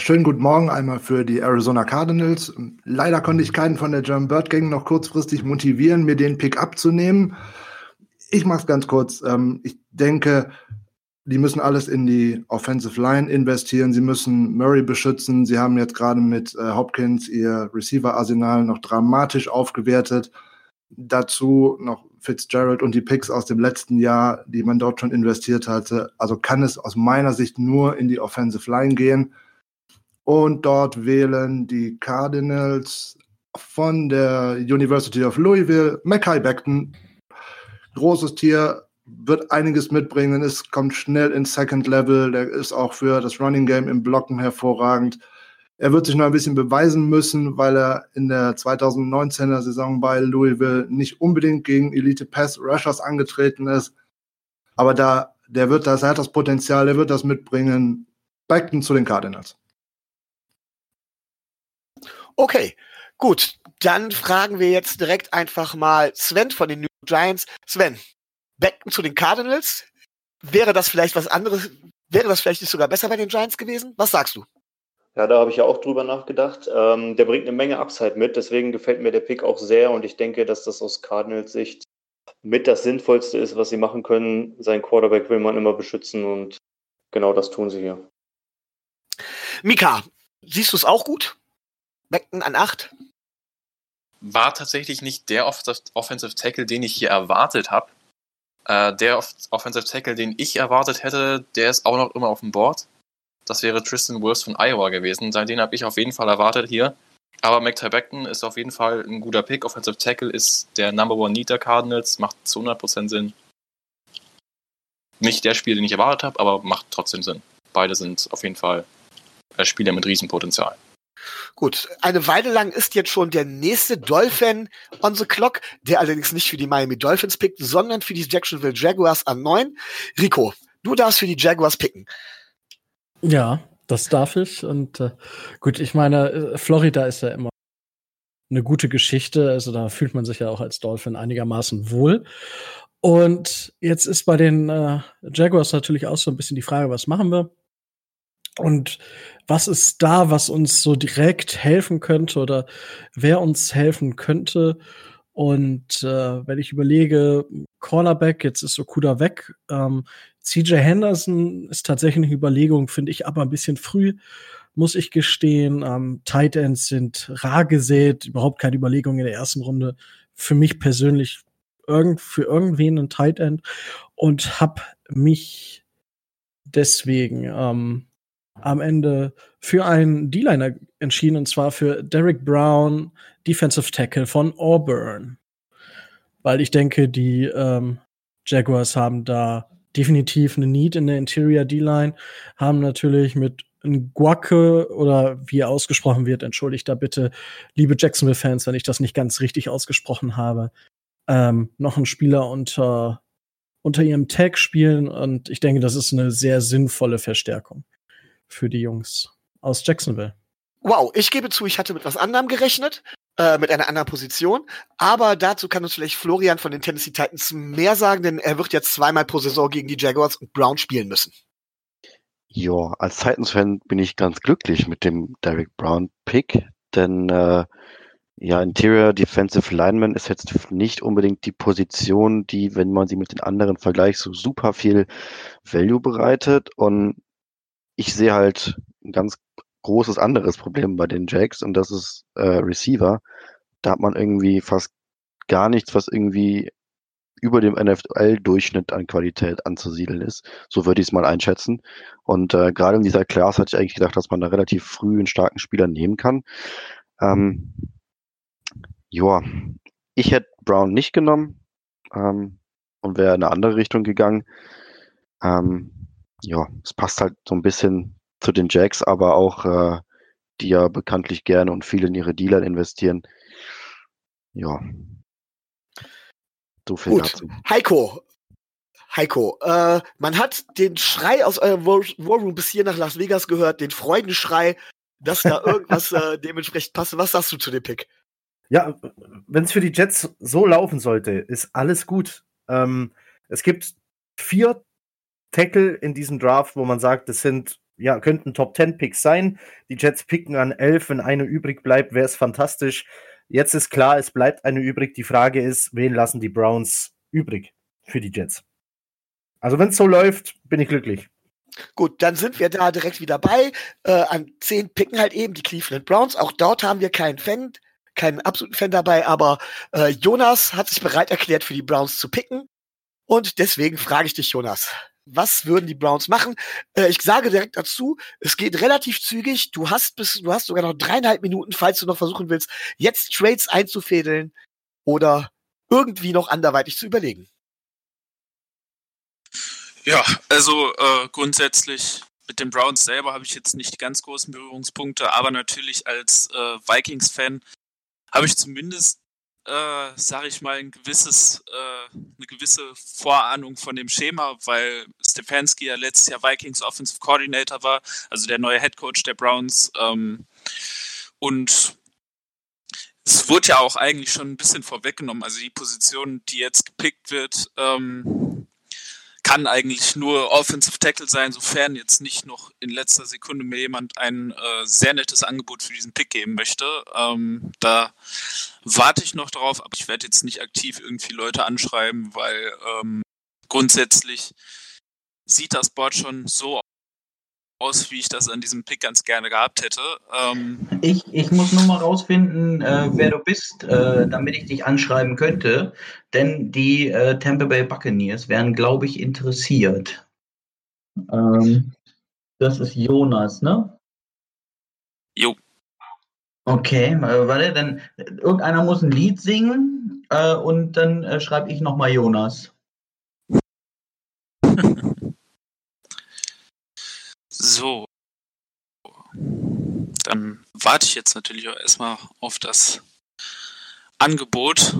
Schönen guten Morgen einmal für die Arizona Cardinals. Leider konnte ich keinen von der German Bird Gang noch kurzfristig motivieren, mir den Pick abzunehmen. Ich mache es ganz kurz. Ähm, ich denke, die müssen alles in die Offensive Line investieren. Sie müssen Murray beschützen. Sie haben jetzt gerade mit äh, Hopkins ihr Receiver-Arsenal noch dramatisch aufgewertet. Dazu noch Fitzgerald und die Picks aus dem letzten Jahr, die man dort schon investiert hatte. Also kann es aus meiner Sicht nur in die Offensive Line gehen. Und dort wählen die Cardinals von der University of Louisville Mackay Beckton. Großes Tier, wird einiges mitbringen. Es kommt schnell ins Second Level. Der ist auch für das Running Game im Blocken hervorragend. Er wird sich noch ein bisschen beweisen müssen, weil er in der 2019er Saison bei Louisville nicht unbedingt gegen Elite Pass Rushers angetreten ist. Aber da, der wird das, er hat das Potenzial, er wird das mitbringen. Beckton zu den Cardinals. Okay, gut. Dann fragen wir jetzt direkt einfach mal Sven von den New Giants. Sven, Beckton zu den Cardinals. Wäre das vielleicht was anderes? Wäre das vielleicht nicht sogar besser bei den Giants gewesen? Was sagst du? Ja, da habe ich ja auch drüber nachgedacht. Ähm, der bringt eine Menge Upside mit, deswegen gefällt mir der Pick auch sehr und ich denke, dass das aus Cardinals Sicht mit das Sinnvollste ist, was sie machen können. Sein Quarterback will man immer beschützen und genau das tun sie hier. Mika, siehst du es auch gut? Beckton an 8? War tatsächlich nicht der Off Offensive Tackle, den ich hier erwartet habe. Äh, der Off Offensive Tackle, den ich erwartet hätte, der ist auch noch immer auf dem Board. Das wäre Tristan Wirfs von Iowa gewesen. Den habe ich auf jeden Fall erwartet hier. Aber McTy Beckton ist auf jeden Fall ein guter Pick. Offensive Tackle ist der Number One Need der Cardinals, macht zu 100% Sinn. Nicht der Spieler, den ich erwartet habe, aber macht trotzdem Sinn. Beide sind auf jeden Fall äh, Spieler mit Riesenpotenzial. Gut, eine Weile lang ist jetzt schon der nächste Dolphin on the clock, der allerdings nicht für die Miami Dolphins pickt, sondern für die Jacksonville Jaguars an 9. Rico, du darfst für die Jaguars picken. Ja, das darf ich. Und äh, gut, ich meine, äh, Florida ist ja immer eine gute Geschichte. Also da fühlt man sich ja auch als Dolphin einigermaßen wohl. Und jetzt ist bei den äh, Jaguars natürlich auch so ein bisschen die Frage, was machen wir? Und was ist da, was uns so direkt helfen könnte oder wer uns helfen könnte? Und äh, wenn ich überlege, Cornerback, jetzt ist Okuda weg. Ähm, CJ Henderson ist tatsächlich eine Überlegung, finde ich aber ein bisschen früh, muss ich gestehen. Ähm, Tight Ends sind rar gesät, überhaupt keine Überlegung in der ersten Runde. Für mich persönlich irgend, für irgendwen ein Tight End und habe mich deswegen ähm, am Ende für einen D-Liner entschieden, und zwar für Derek Brown, Defensive Tackle von Auburn. Weil ich denke, die ähm, Jaguars haben da definitiv eine Need in der Interior D-Line, haben natürlich mit Guacke oder wie er ausgesprochen wird, entschuldigt da bitte, liebe Jacksonville-Fans, wenn ich das nicht ganz richtig ausgesprochen habe, ähm, noch einen Spieler unter, unter ihrem Tag spielen und ich denke, das ist eine sehr sinnvolle Verstärkung für die Jungs aus Jacksonville. Wow, ich gebe zu, ich hatte mit was anderem gerechnet, äh, mit einer anderen Position. Aber dazu kann uns vielleicht Florian von den Tennessee Titans mehr sagen, denn er wird jetzt zweimal pro Saison gegen die Jaguars und Brown spielen müssen. Ja, als Titans-Fan bin ich ganz glücklich mit dem Derek Brown-Pick, denn äh, ja, Interior Defensive Lineman ist jetzt nicht unbedingt die Position, die, wenn man sie mit den anderen vergleicht, so super viel Value bereitet. Und ich sehe halt ein ganz großes anderes Problem bei den Jacks und das ist äh, Receiver. Da hat man irgendwie fast gar nichts, was irgendwie über dem NFL-Durchschnitt an Qualität anzusiedeln ist. So würde ich es mal einschätzen. Und äh, gerade in dieser Class hatte ich eigentlich gedacht, dass man da relativ früh einen starken Spieler nehmen kann. Ähm, ja, ich hätte Brown nicht genommen ähm, und wäre in eine andere Richtung gegangen. Ähm, ja, es passt halt so ein bisschen zu den Jacks, aber auch äh, die ja bekanntlich gerne und viel in ihre Dealer investieren. Ja. So viel Gut. dazu. Heiko. Heiko, äh, man hat den Schrei aus eurem War Warroom bis hier nach Las Vegas gehört, den Freudenschrei, dass da irgendwas äh, dementsprechend passt. Was sagst du zu dem Pick? Ja, wenn es für die Jets so laufen sollte, ist alles gut. Ähm, es gibt vier Tackle in diesem Draft, wo man sagt, das sind, ja, könnten Top 10 Picks sein. Die Jets picken an elf, wenn eine übrig bleibt, wäre es fantastisch. Jetzt ist klar, es bleibt eine übrig. Die Frage ist, wen lassen die Browns übrig für die Jets? Also wenn es so läuft, bin ich glücklich. Gut, dann sind wir da direkt wieder bei. Äh, an zehn picken halt eben die Cleveland Browns. Auch dort haben wir keinen Fan, keinen absoluten Fan dabei, aber äh, Jonas hat sich bereit erklärt, für die Browns zu picken. Und deswegen frage ich dich, Jonas, was würden die Browns machen? Äh, ich sage direkt dazu, es geht relativ zügig. Du hast bis, du hast sogar noch dreieinhalb Minuten, falls du noch versuchen willst, jetzt Trades einzufädeln oder irgendwie noch anderweitig zu überlegen. Ja, also äh, grundsätzlich mit den Browns selber habe ich jetzt nicht die ganz großen Berührungspunkte, aber natürlich als äh, Vikings-Fan habe ich zumindest äh, sage ich mal, ein gewisses, äh, eine gewisse Vorahnung von dem Schema, weil Stefanski ja letztes Jahr Vikings Offensive Coordinator war, also der neue Head Coach der Browns. Ähm, und es wurde ja auch eigentlich schon ein bisschen vorweggenommen. Also die Position, die jetzt gepickt wird, ähm, kann eigentlich nur Offensive Tackle sein, sofern jetzt nicht noch in letzter Sekunde mir jemand ein äh, sehr nettes Angebot für diesen Pick geben möchte. Ähm, da warte ich noch drauf, aber ich werde jetzt nicht aktiv irgendwie Leute anschreiben, weil ähm, grundsätzlich sieht das Board schon so aus, wie ich das an diesem Pick ganz gerne gehabt hätte. Ähm ich, ich muss nur mal rausfinden, äh, wer du bist, äh, damit ich dich anschreiben könnte. Denn die äh, Tampa Bay Buccaneers wären, glaube ich, interessiert. Ähm, das ist Jonas, ne? Jo. Okay, äh, warte, dann irgendeiner muss ein Lied singen äh, und dann äh, schreibe ich nochmal Jonas. So. Dann warte ich jetzt natürlich auch erstmal auf das Angebot.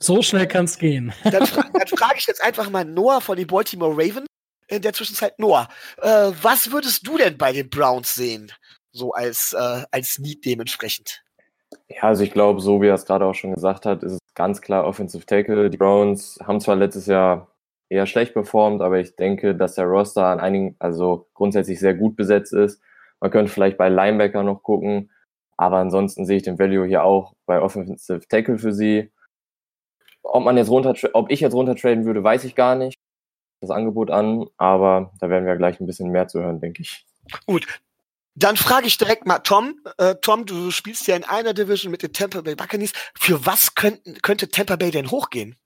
So schnell kann es gehen. Dann, fra dann frage ich jetzt einfach mal Noah von den Baltimore Ravens. In der Zwischenzeit Noah, äh, was würdest du denn bei den Browns sehen? So als, äh, als Need dementsprechend. Ja, also ich glaube, so wie er es gerade auch schon gesagt hat, ist es ganz klar Offensive Tackle. Die Browns haben zwar letztes Jahr eher schlecht performt, aber ich denke, dass der Roster an einigen, also grundsätzlich sehr gut besetzt ist. Man könnte vielleicht bei Linebacker noch gucken, aber ansonsten sehe ich den Value hier auch bei Offensive Tackle für sie. Ob man jetzt runter, ob ich jetzt runtertraden würde, weiß ich gar nicht. Das Angebot an, aber da werden wir gleich ein bisschen mehr zu hören, denke ich. Gut, dann frage ich direkt mal Tom. Äh, Tom, du spielst ja in einer Division mit den Tampa Bay Buccaneers. Für was könnten, könnte Tampa Bay denn hochgehen?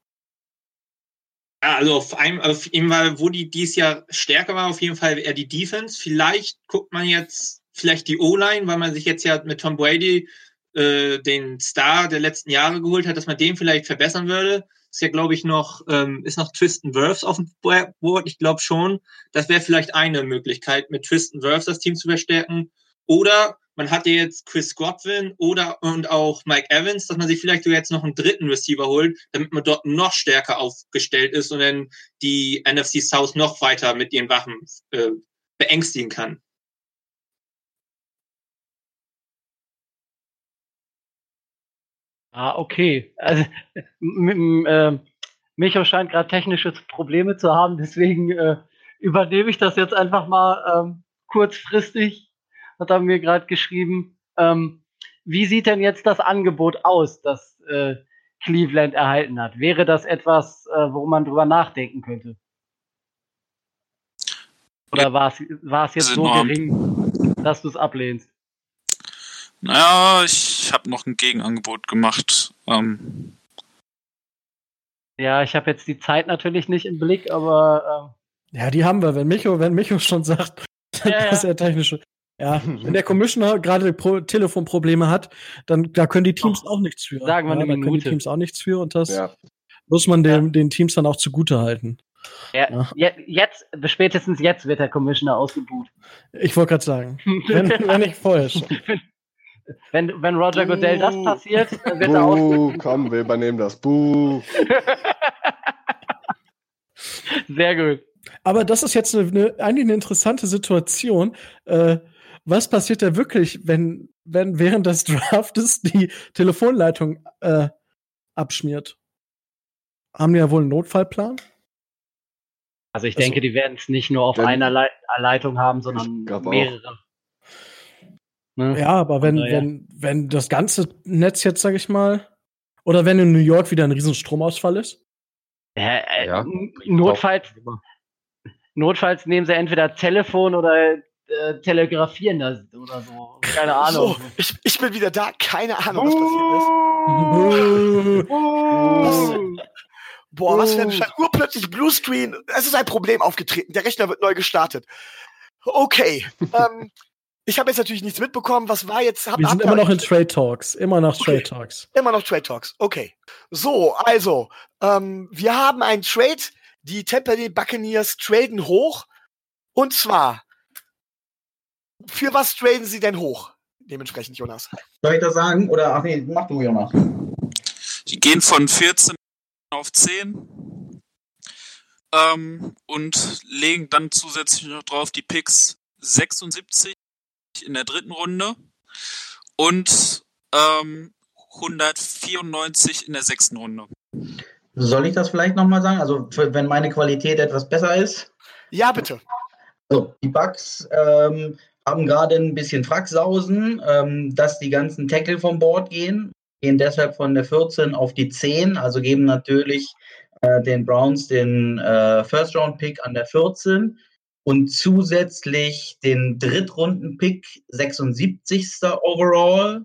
Ja, also auf einem, auf jeden Fall, wo die dieses Jahr stärker war, auf jeden Fall eher die Defense. Vielleicht guckt man jetzt vielleicht die O-Line, weil man sich jetzt ja mit Tom Brady äh, den Star der letzten Jahre geholt hat, dass man den vielleicht verbessern würde. Ist ja, glaube ich, noch, ähm, ist noch Tristan Wirfs auf dem Board. Ich glaube schon. Das wäre vielleicht eine Möglichkeit, mit Tristan Wirfs das Team zu verstärken. Oder man hat ja jetzt Chris Godwin oder und auch Mike Evans, dass man sich vielleicht sogar jetzt noch einen dritten Receiver holt, damit man dort noch stärker aufgestellt ist und dann die NFC South noch weiter mit ihren Waffen äh, beängstigen kann. Ah, okay. Also, äh, Micho scheint gerade technische Probleme zu haben, deswegen äh, übernehme ich das jetzt einfach mal ähm, kurzfristig. Hat er mir gerade geschrieben. Ähm, wie sieht denn jetzt das Angebot aus, das äh, Cleveland erhalten hat? Wäre das etwas, äh, wo man drüber nachdenken könnte? Oder war es jetzt so gering, dass du es ablehnst? Naja, ich habe noch ein Gegenangebot gemacht. Ähm. Ja, ich habe jetzt die Zeit natürlich nicht im Blick, aber. Ähm. Ja, die haben wir. Wenn Micho, wenn Micho schon sagt, ja, dass er technische. Ja, wenn der Commissioner gerade Pro Telefonprobleme hat, dann da können die Teams oh, auch nichts für. Sagen wir ja, eine da können die Teams auch nichts für und das ja. muss man dem, den Teams dann auch zugute halten. Ja, ja. Jetzt, spätestens jetzt wird der Commissioner ausgebucht. Ich wollte gerade sagen, wenn, wenn nicht vorher schon. Wenn, wenn Roger Goodell das passiert, wird er Buh, komm, wir übernehmen das. Buh. Sehr gut. Aber das ist jetzt eine, eine, eigentlich eine interessante Situation. Äh, was passiert da wirklich, wenn, wenn während des Draftes die Telefonleitung äh, abschmiert? Haben die ja wohl einen Notfallplan? Also ich also, denke, die werden es nicht nur auf einer Leit Leitung haben, sondern mehrere. Ne? Ja, aber wenn, ja. wenn, wenn das ganze Netz jetzt, sag ich mal, oder wenn in New York wieder ein riesen Stromausfall ist? Äh, äh, ja, notfalls, notfalls nehmen sie entweder Telefon oder äh, telegrafieren das oder so. Keine Ahnung. So, ich, ich bin wieder da. Keine Ahnung, was passiert ist. was, boah, was für ein Scheiß. Urplötzlich Bluescreen. Es ist ein Problem aufgetreten. Der Rechner wird neu gestartet. Okay. ähm, ich habe jetzt natürlich nichts mitbekommen. Was war jetzt? Hab, Wir sind immer noch in Trade Talks. Immer noch Trade okay. Talks. Immer noch Trade Talks. Okay. So, also, ähm, wir haben einen Trade. Die Tampa Bay Buccaneers traden hoch. Und zwar, für was traden sie denn hoch? Dementsprechend, Jonas. Soll ich das sagen? Oder, ach nee, mach du, Jonas. Die gehen von 14 auf 10 ähm, und legen dann zusätzlich noch drauf die Picks 76 in der dritten Runde und ähm, 194 in der sechsten Runde. Soll ich das vielleicht nochmal sagen? Also, wenn meine Qualität etwas besser ist? Ja, bitte. So, die Bugs ähm, haben gerade ein bisschen Fracksausen, ähm, dass die ganzen Tackle vom Board gehen, gehen deshalb von der 14 auf die 10, also geben natürlich äh, den Browns den äh, First-Round-Pick an der 14 und zusätzlich den Drittrunden-Pick 76. overall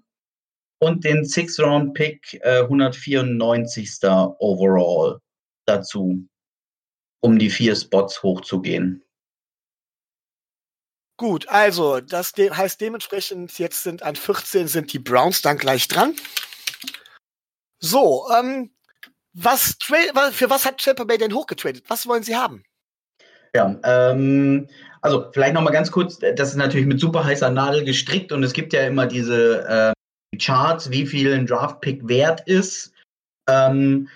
und den Six-Round-Pick äh, 194. overall dazu, um die vier Spots hochzugehen. Gut, also das de heißt dementsprechend, jetzt sind an 14 sind die Browns dann gleich dran. So, ähm, was für was hat Tampa Bay denn hochgetradet? Was wollen sie haben? Ja, ähm, also vielleicht nochmal ganz kurz, das ist natürlich mit super heißer Nadel gestrickt und es gibt ja immer diese äh, Charts, wie viel ein Draft-Pick wert ist. Ähm,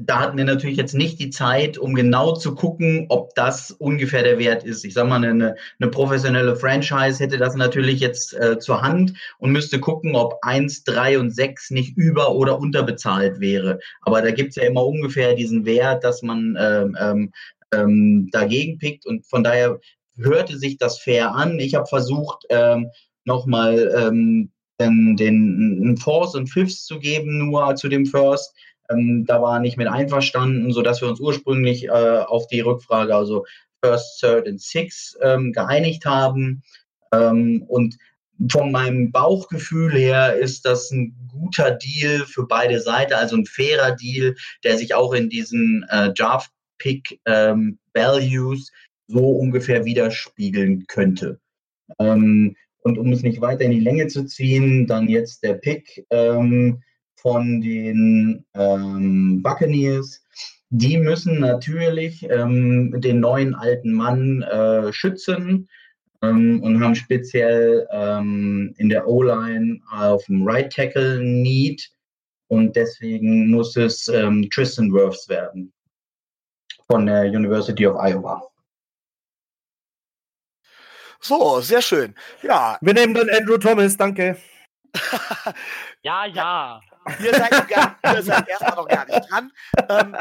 da hatten wir natürlich jetzt nicht die Zeit, um genau zu gucken, ob das ungefähr der Wert ist. Ich sag mal, eine, eine professionelle Franchise hätte das natürlich jetzt äh, zur Hand und müsste gucken, ob 1, 3 und 6 nicht über- oder unterbezahlt wäre. Aber da gibt's ja immer ungefähr diesen Wert, dass man ähm, ähm, ähm, dagegen pickt und von daher hörte sich das fair an. Ich habe versucht, ähm, nochmal ähm, den, den Fourth und Fifth zu geben, nur zu dem First. Ähm, da war nicht mit einverstanden, sodass wir uns ursprünglich äh, auf die Rückfrage, also First, Third und Six, ähm, geeinigt haben. Ähm, und von meinem Bauchgefühl her ist das ein guter Deal für beide Seiten, also ein fairer Deal, der sich auch in diesen äh, Draft Pick ähm, Values so ungefähr widerspiegeln könnte. Ähm, und um es nicht weiter in die Länge zu ziehen, dann jetzt der Pick ähm, von den ähm, Buccaneers. Die müssen natürlich ähm, den neuen alten Mann äh, schützen ähm, und haben speziell ähm, in der O-Line auf dem Right Tackle Need und deswegen muss es ähm, Tristan Wirfs werden von der University of Iowa. So, sehr schön. Ja. Wir nehmen dann Andrew Thomas, danke. Ja, ja. Ihr seid, gar, ihr seid erstmal noch gar nicht dran. Ähm,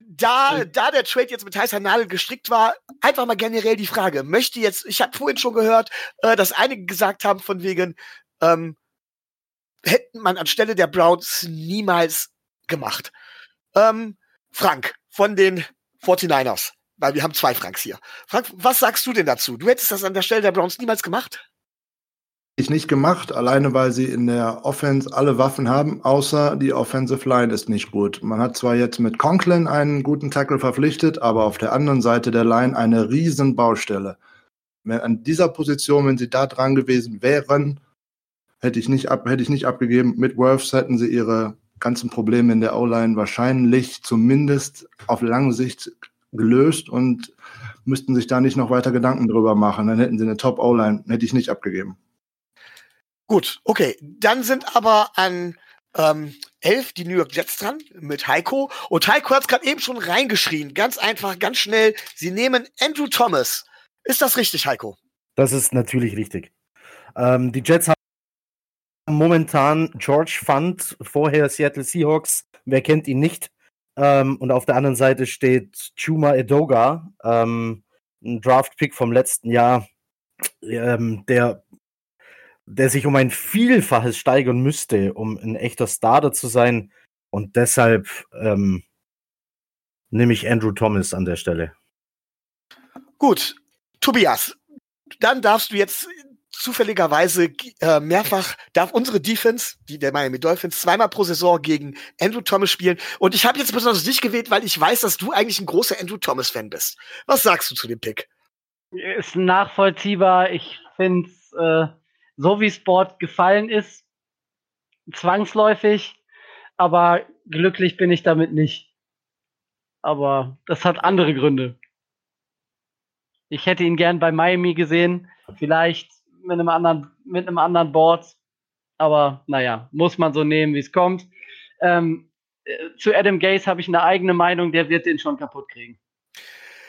da, da der Trade jetzt mit heißer Nadel gestrickt war, einfach mal generell die Frage, möchte jetzt, ich habe vorhin schon gehört, äh, dass einige gesagt haben von wegen, ähm, hätten man anstelle der Browns niemals gemacht. Ähm, Frank von den 49ers, weil wir haben zwei Franks hier. Frank, was sagst du denn dazu? Du hättest das an der Stelle der Browns niemals gemacht? Ich nicht gemacht, alleine weil sie in der Offense alle Waffen haben, außer die Offensive Line ist nicht gut. Man hat zwar jetzt mit Conklin einen guten Tackle verpflichtet, aber auf der anderen Seite der Line eine riesen Baustelle. Wenn an dieser Position, wenn sie da dran gewesen wären, hätte ich nicht, ab, hätte ich nicht abgegeben. Mit Worths hätten sie ihre ganzen Probleme in der O-Line wahrscheinlich zumindest auf lange Sicht gelöst und müssten sich da nicht noch weiter Gedanken drüber machen. Dann hätten sie eine Top-O-Line, hätte ich nicht abgegeben. Gut, okay. Dann sind aber an ähm, elf die New York Jets dran mit Heiko. Und Heiko hat es gerade eben schon reingeschrien. Ganz einfach, ganz schnell. Sie nehmen Andrew Thomas. Ist das richtig, Heiko? Das ist natürlich richtig. Ähm, die Jets haben momentan George Fund, vorher Seattle Seahawks. Wer kennt ihn nicht? Ähm, und auf der anderen Seite steht Chuma Edoga, ähm, ein Draft-Pick vom letzten Jahr, ähm, der der sich um ein Vielfaches steigern müsste, um ein echter Starter zu sein. Und deshalb ähm, nehme ich Andrew Thomas an der Stelle. Gut, Tobias, dann darfst du jetzt zufälligerweise äh, mehrfach darf unsere Defense, die der Miami Dolphins, zweimal pro Saison gegen Andrew Thomas spielen. Und ich habe jetzt besonders dich gewählt, weil ich weiß, dass du eigentlich ein großer Andrew Thomas Fan bist. Was sagst du zu dem Pick? Ist nachvollziehbar. Ich finde es äh, so wie Sport gefallen ist, zwangsläufig, aber glücklich bin ich damit nicht. Aber das hat andere Gründe. Ich hätte ihn gern bei Miami gesehen, vielleicht mit einem anderen, mit einem anderen Board. Aber naja, muss man so nehmen, wie es kommt. Ähm, äh, zu Adam Gaze habe ich eine eigene Meinung, der wird den schon kaputt kriegen.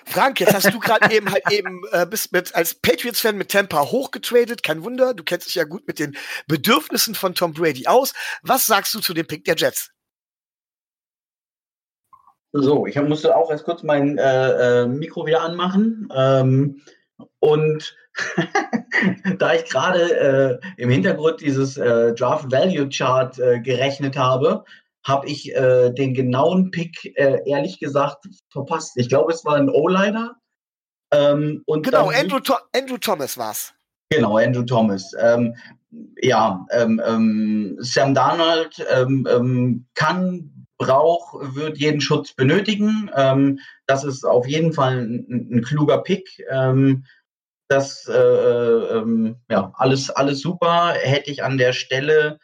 Frank, jetzt hast du gerade eben halt eben äh, bist mit als Patriots-Fan mit Tampa hochgetradet. Kein Wunder, du kennst dich ja gut mit den Bedürfnissen von Tom Brady aus. Was sagst du zu dem Pick der Jets? So, ich musste auch erst kurz mein äh, äh, Mikro wieder anmachen. Ähm, und da ich gerade äh, im Hintergrund dieses äh, Draft Value Chart äh, gerechnet habe, habe ich äh, den genauen Pick äh, ehrlich gesagt verpasst. Ich glaube, es war ein O-Liner. Ähm, genau, Andrew, Tho Andrew Thomas war's. Genau, Andrew Thomas. Ähm, ja, ähm, ähm Sam Darnold ähm, ähm, kann, braucht, wird jeden Schutz benötigen. das ist auf jeden Fall ein, ein kluger Pick. das, äh, äh, ja, alles, alles super. Hätte ich an der Stelle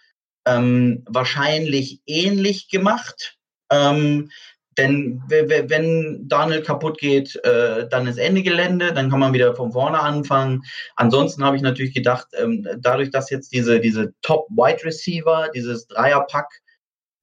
ähm, wahrscheinlich ähnlich gemacht. Ähm, denn wenn Daniel kaputt geht, äh, dann ist Ende Gelände, dann kann man wieder von vorne anfangen. Ansonsten habe ich natürlich gedacht, ähm, dadurch, dass jetzt diese, diese Top-Wide Receiver, dieses Dreierpack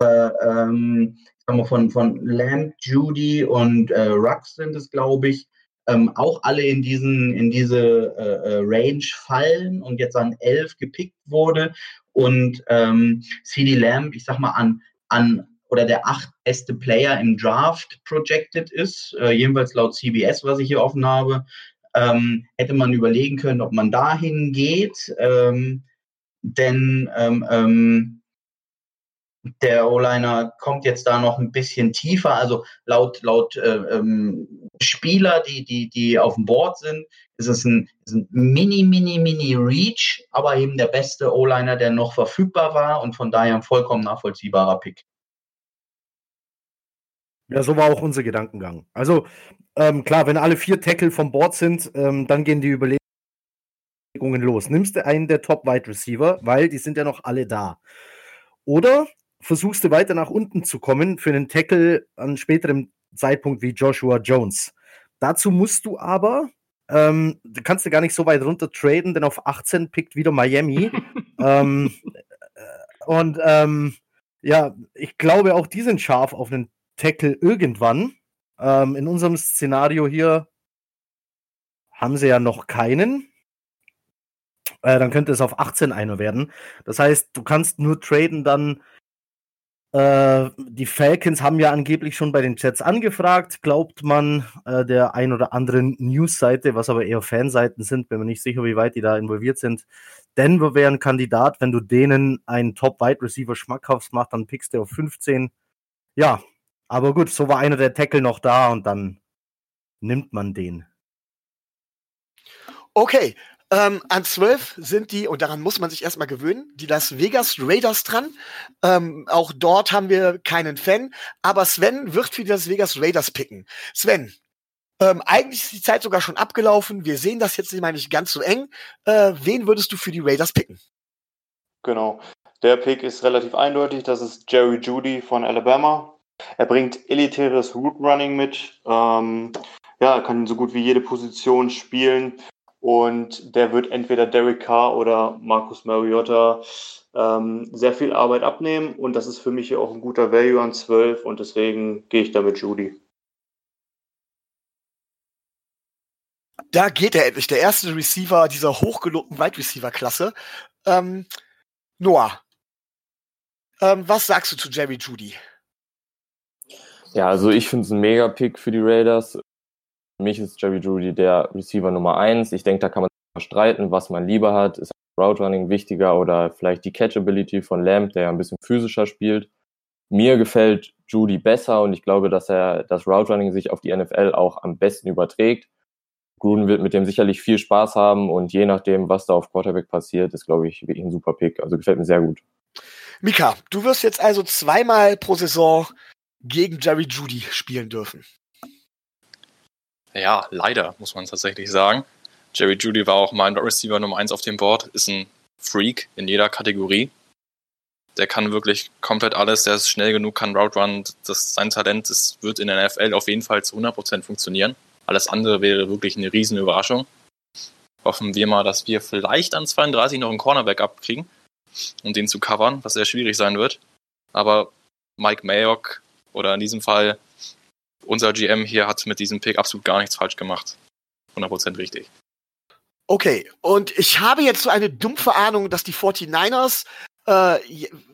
äh, ähm, von, von Lamb, Judy und äh, Rux sind es, glaube ich, ähm, auch alle in, diesen, in diese äh, äh Range fallen und jetzt an elf gepickt wurde und ähm, CD Lamb, ich sag mal, an, an oder der acht beste Player im Draft projected ist, äh, jedenfalls laut CBS, was ich hier offen habe, ähm, hätte man überlegen können, ob man dahin geht. Ähm, denn ähm, ähm der O-Liner kommt jetzt da noch ein bisschen tiefer. Also laut, laut äh, ähm, Spieler, die, die, die auf dem Board sind, ist es ein, ist ein mini, mini, mini Reach, aber eben der beste O-Liner, der noch verfügbar war und von daher ein vollkommen nachvollziehbarer Pick. Ja, so war auch unser Gedankengang. Also, ähm, klar, wenn alle vier Tackle vom Board sind, ähm, dann gehen die Überlegungen los. Nimmst du einen der Top-Wide Receiver, weil die sind ja noch alle da. Oder versuchst du weiter nach unten zu kommen für einen Tackle an späterem Zeitpunkt wie Joshua Jones. Dazu musst du aber, ähm, du kannst du gar nicht so weit runter traden, denn auf 18 pickt wieder Miami. ähm, äh, und ähm, ja, ich glaube auch die sind scharf auf einen Tackle irgendwann. Ähm, in unserem Szenario hier haben sie ja noch keinen. Äh, dann könnte es auf 18 einer werden. Das heißt, du kannst nur traden dann. Äh, die Falcons haben ja angeblich schon bei den Jets angefragt, glaubt man äh, der ein oder anderen News-Seite, was aber eher Fanseiten sind, bin mir nicht sicher, wie weit die da involviert sind. Denver wäre ein Kandidat, wenn du denen einen Top-Wide-Receiver schmackhaft machst, dann pickst du auf 15. Ja, aber gut, so war einer der Tackle noch da und dann nimmt man den. Okay, ähm, an 12 sind die, und daran muss man sich erstmal gewöhnen, die Las Vegas Raiders dran. Ähm, auch dort haben wir keinen Fan, aber Sven wird für die Las Vegas Raiders picken. Sven, ähm, eigentlich ist die Zeit sogar schon abgelaufen. Wir sehen das jetzt nicht mal nicht ganz so eng. Äh, wen würdest du für die Raiders picken? Genau. Der Pick ist relativ eindeutig. Das ist Jerry Judy von Alabama. Er bringt elitäres Route Running mit. Ähm, ja, er kann so gut wie jede Position spielen. Und der wird entweder Derek Carr oder Marcus Mariota ähm, sehr viel Arbeit abnehmen. Und das ist für mich hier auch ein guter Value an 12. Und deswegen gehe ich da mit Judy. Da geht er endlich, der erste Receiver dieser hochgelobten Wide Receiver Klasse. Ähm, Noah, ähm, was sagst du zu Jerry Judy? Ja, also ich finde es ein Mega-Pick für die Raiders. Mich ist Jerry Judy der Receiver Nummer eins. Ich denke, da kann man streiten, was man lieber hat. Ist Route Running wichtiger oder vielleicht die Catchability von Lamb, der ja ein bisschen physischer spielt. Mir gefällt Judy besser und ich glaube, dass er das Route Running sich auf die NFL auch am besten überträgt. Gruden wird mit dem sicherlich viel Spaß haben und je nachdem, was da auf Quarterback passiert, ist, glaube ich, wirklich ein super Pick. Also gefällt mir sehr gut. Mika, du wirst jetzt also zweimal pro Saison gegen Jerry Judy spielen dürfen. Ja, leider, muss man tatsächlich sagen. Jerry Judy war auch mein Receiver Nummer 1 auf dem Board, ist ein Freak in jeder Kategorie. Der kann wirklich komplett alles, der ist schnell genug, kann Route Run, das, sein Talent das wird in der NFL auf jeden Fall zu 100% funktionieren. Alles andere wäre wirklich eine riesen Überraschung. Hoffen wir mal, dass wir vielleicht an 32 noch einen Cornerback abkriegen, um den zu covern, was sehr schwierig sein wird. Aber Mike Mayock oder in diesem Fall unser GM hier hat mit diesem Pick absolut gar nichts falsch gemacht. 100% richtig. Okay, und ich habe jetzt so eine dumpfe Ahnung, dass die 49ers äh,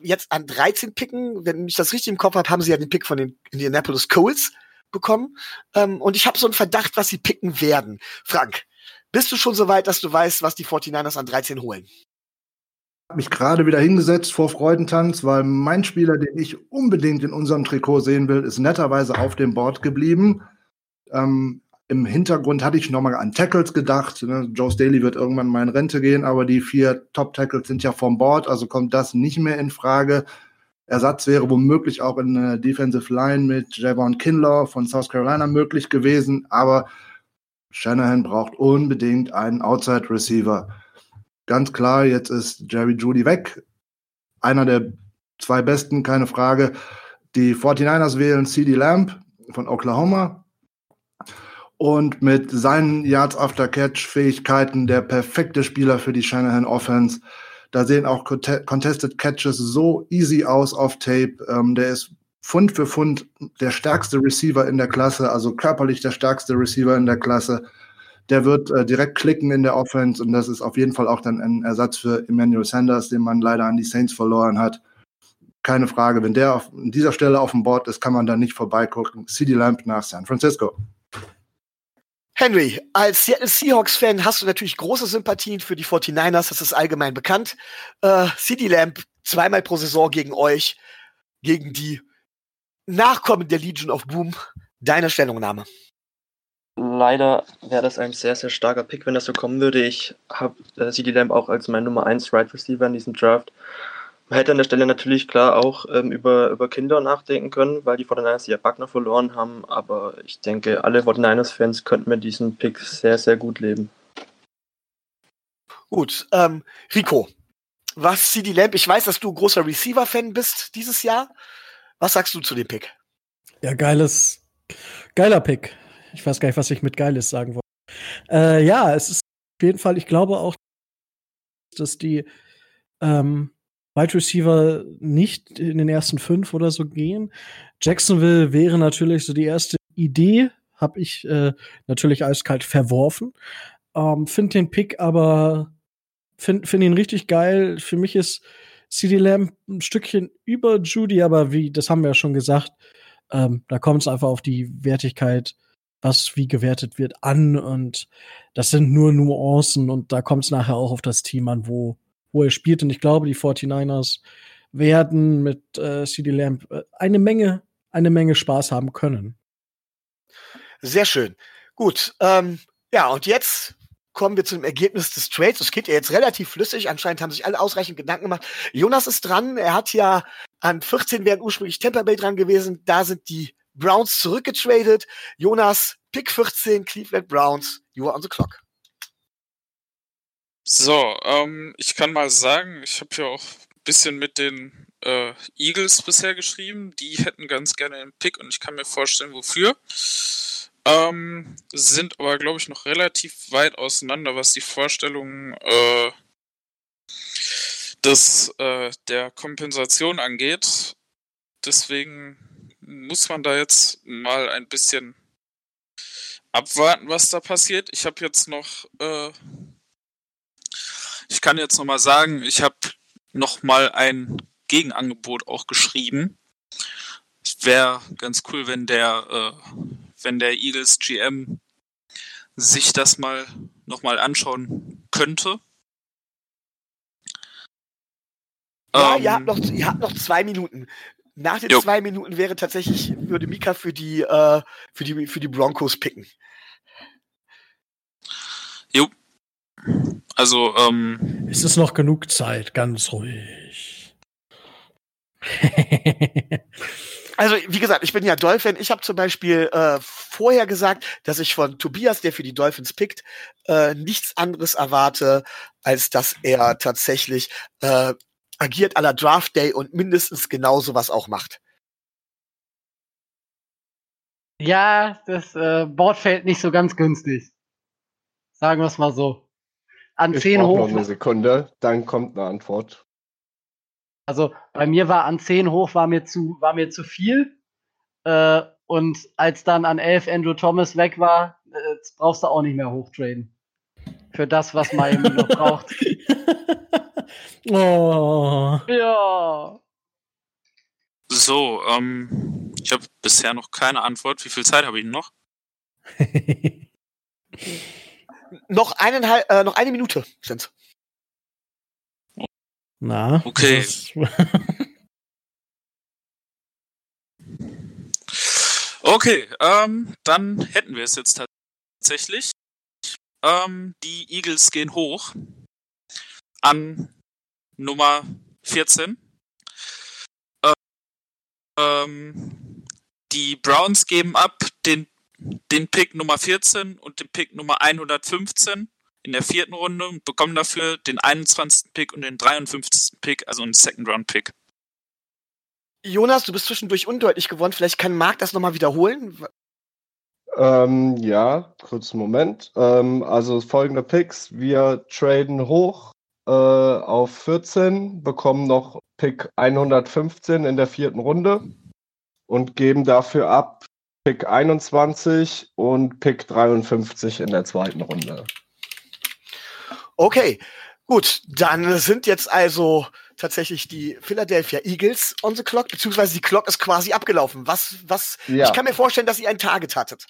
jetzt an 13 picken. Wenn ich das richtig im Kopf habe, haben sie ja den Pick von den Indianapolis Colts bekommen. Ähm, und ich habe so einen Verdacht, was sie picken werden. Frank, bist du schon so weit, dass du weißt, was die 49ers an 13 holen? Habe mich gerade wieder hingesetzt vor Freudentanz, weil mein Spieler, den ich unbedingt in unserem Trikot sehen will, ist netterweise auf dem Board geblieben. Ähm, Im Hintergrund hatte ich nochmal an Tackles gedacht. Ne? Joe Staley wird irgendwann mal in Rente gehen, aber die vier Top-Tackles sind ja vom Board, also kommt das nicht mehr in Frage. Ersatz wäre womöglich auch in der Defensive Line mit Javon Kinlaw von South Carolina möglich gewesen, aber Shanahan braucht unbedingt einen Outside Receiver ganz klar, jetzt ist Jerry Judy weg. Einer der zwei besten, keine Frage. Die 49ers wählen CD Lamb von Oklahoma. Und mit seinen Yards After Catch Fähigkeiten der perfekte Spieler für die Shanahan Offense. Da sehen auch Contested Catches so easy aus auf Tape. Ähm, der ist Pfund für Pfund der stärkste Receiver in der Klasse, also körperlich der stärkste Receiver in der Klasse der wird äh, direkt klicken in der Offense und das ist auf jeden Fall auch dann ein Ersatz für Emmanuel Sanders, den man leider an die Saints verloren hat. Keine Frage, wenn der auf an dieser Stelle auf dem Board ist, kann man da nicht vorbeigucken. CD Lamp nach San Francisco. Henry, als Seattle Seahawks-Fan hast du natürlich große Sympathien für die 49ers, das ist allgemein bekannt. Äh, CD Lamp zweimal pro Saison gegen euch, gegen die Nachkommen der Legion of Boom. Deine Stellungnahme leider wäre das ein sehr, sehr starker Pick, wenn das so kommen würde. Ich habe äh, CD Lamb auch als mein Nummer 1 Right Receiver in diesem Draft. Man hätte an der Stelle natürlich klar auch ähm, über, über Kinder nachdenken können, weil die 49ers ja Wagner verloren haben, aber ich denke, alle 49ers-Fans könnten mit diesem Pick sehr, sehr gut leben. Gut, ähm, Rico, was CD Lamp, ich weiß, dass du großer Receiver-Fan bist dieses Jahr. Was sagst du zu dem Pick? Ja, geiles, geiler Pick. Ich weiß gar nicht, was ich mit geiles sagen wollte. Äh, ja, es ist auf jeden Fall, ich glaube auch, dass die ähm, Wide Receiver nicht in den ersten fünf oder so gehen. Jacksonville wäre natürlich so die erste Idee, habe ich äh, natürlich eiskalt verworfen. Ähm, Finde den Pick aber, finde find ihn richtig geil. Für mich ist CD Lamb ein Stückchen über Judy, aber wie, das haben wir ja schon gesagt, ähm, da kommt es einfach auf die Wertigkeit, was wie gewertet wird, an und das sind nur Nuancen und da kommt es nachher auch auf das Team an, wo, wo er spielt. Und ich glaube, die 49ers werden mit äh, CD Lamb äh, eine Menge, eine Menge Spaß haben können. Sehr schön. Gut. Ähm, ja, und jetzt kommen wir zum Ergebnis des Trades. Das geht ja jetzt relativ flüssig. Anscheinend haben sich alle ausreichend Gedanken gemacht. Jonas ist dran. Er hat ja an 14 wären ursprünglich Tampa Bay dran gewesen. Da sind die Browns zurückgetradet. Jonas, Pick 14, Cleveland Browns. You are on the clock. So, ähm, ich kann mal sagen, ich habe ja auch ein bisschen mit den äh, Eagles bisher geschrieben. Die hätten ganz gerne einen Pick und ich kann mir vorstellen, wofür. Ähm, sind aber, glaube ich, noch relativ weit auseinander, was die Vorstellungen äh, äh, der Kompensation angeht. Deswegen muss man da jetzt mal ein bisschen abwarten, was da passiert. Ich habe jetzt noch, äh, ich kann jetzt noch mal sagen, ich habe noch mal ein Gegenangebot auch geschrieben. Es wäre ganz cool, wenn der, äh, wenn der Eagles GM sich das mal noch mal anschauen könnte. Ja, Ähm, ihr, habt noch, ihr habt noch zwei Minuten. Nach den Jo. zwei Minuten wäre tatsächlich, würde Mika für die, äh, für die, für die Broncos picken. Jo. Also, ähm, Es ist noch genug Zeit, ganz ruhig. Also, wie gesagt, ich bin ja Dolphin. Ich habe zum Beispiel äh, vorher gesagt, dass ich von Tobias, der für die Dolphins pickt, äh, nichts anderes erwarte, als dass er tatsächlich äh, agiert à la Draft Day und mindestens genau sowas auch macht. Ja, das äh, Board fällt nicht so ganz günstig. Sagen wir es mal so. An Ich 10 brauche noch hoch. eine Sekunde, dann kommt eine Antwort. Also bei mir war an 10 hoch war mir zu, war mir zu viel. Äh, und als dann an 11 Andrew Thomas weg war, äh, jetzt brauchst du auch nicht mehr hochtraden. Für das, was Miami noch braucht. Oh. Ja. so, ähm, ich habe bisher noch keine Antwort. Wie viel Zeit habe ich noch? Noch eineinhalb, äh, noch eine Minute sind's. Na, Okay. Okay, ähm, dann hätten wir es jetzt tatsächlich. Ähm, die Eagles gehen hoch an Nummer 14. Ähm, die Browns geben ab den, den Pick Nummer 14 und den Pick Nummer 115 in der vierten Runde und bekommen dafür den 21. Pick und den 53. Pick, also einen Second Round Pick. Jonas, du bist zwischendurch undeutlich geworden. Vielleicht kann Marc das nochmal wiederholen. Ähm, ja, kurzen Moment. Ähm, also folgende Picks. Wir traden hoch äh, auf 14, bekommen noch Pick 115 in der vierten Runde und geben dafür ab Pick 21 und Pick 53 in der zweiten Runde. Okay, gut. Dann sind jetzt also tatsächlich die Philadelphia Eagles on the clock, beziehungsweise die Clock ist quasi abgelaufen. Was, was, Ja. ich kann mir vorstellen, dass ihr ein Target hattet.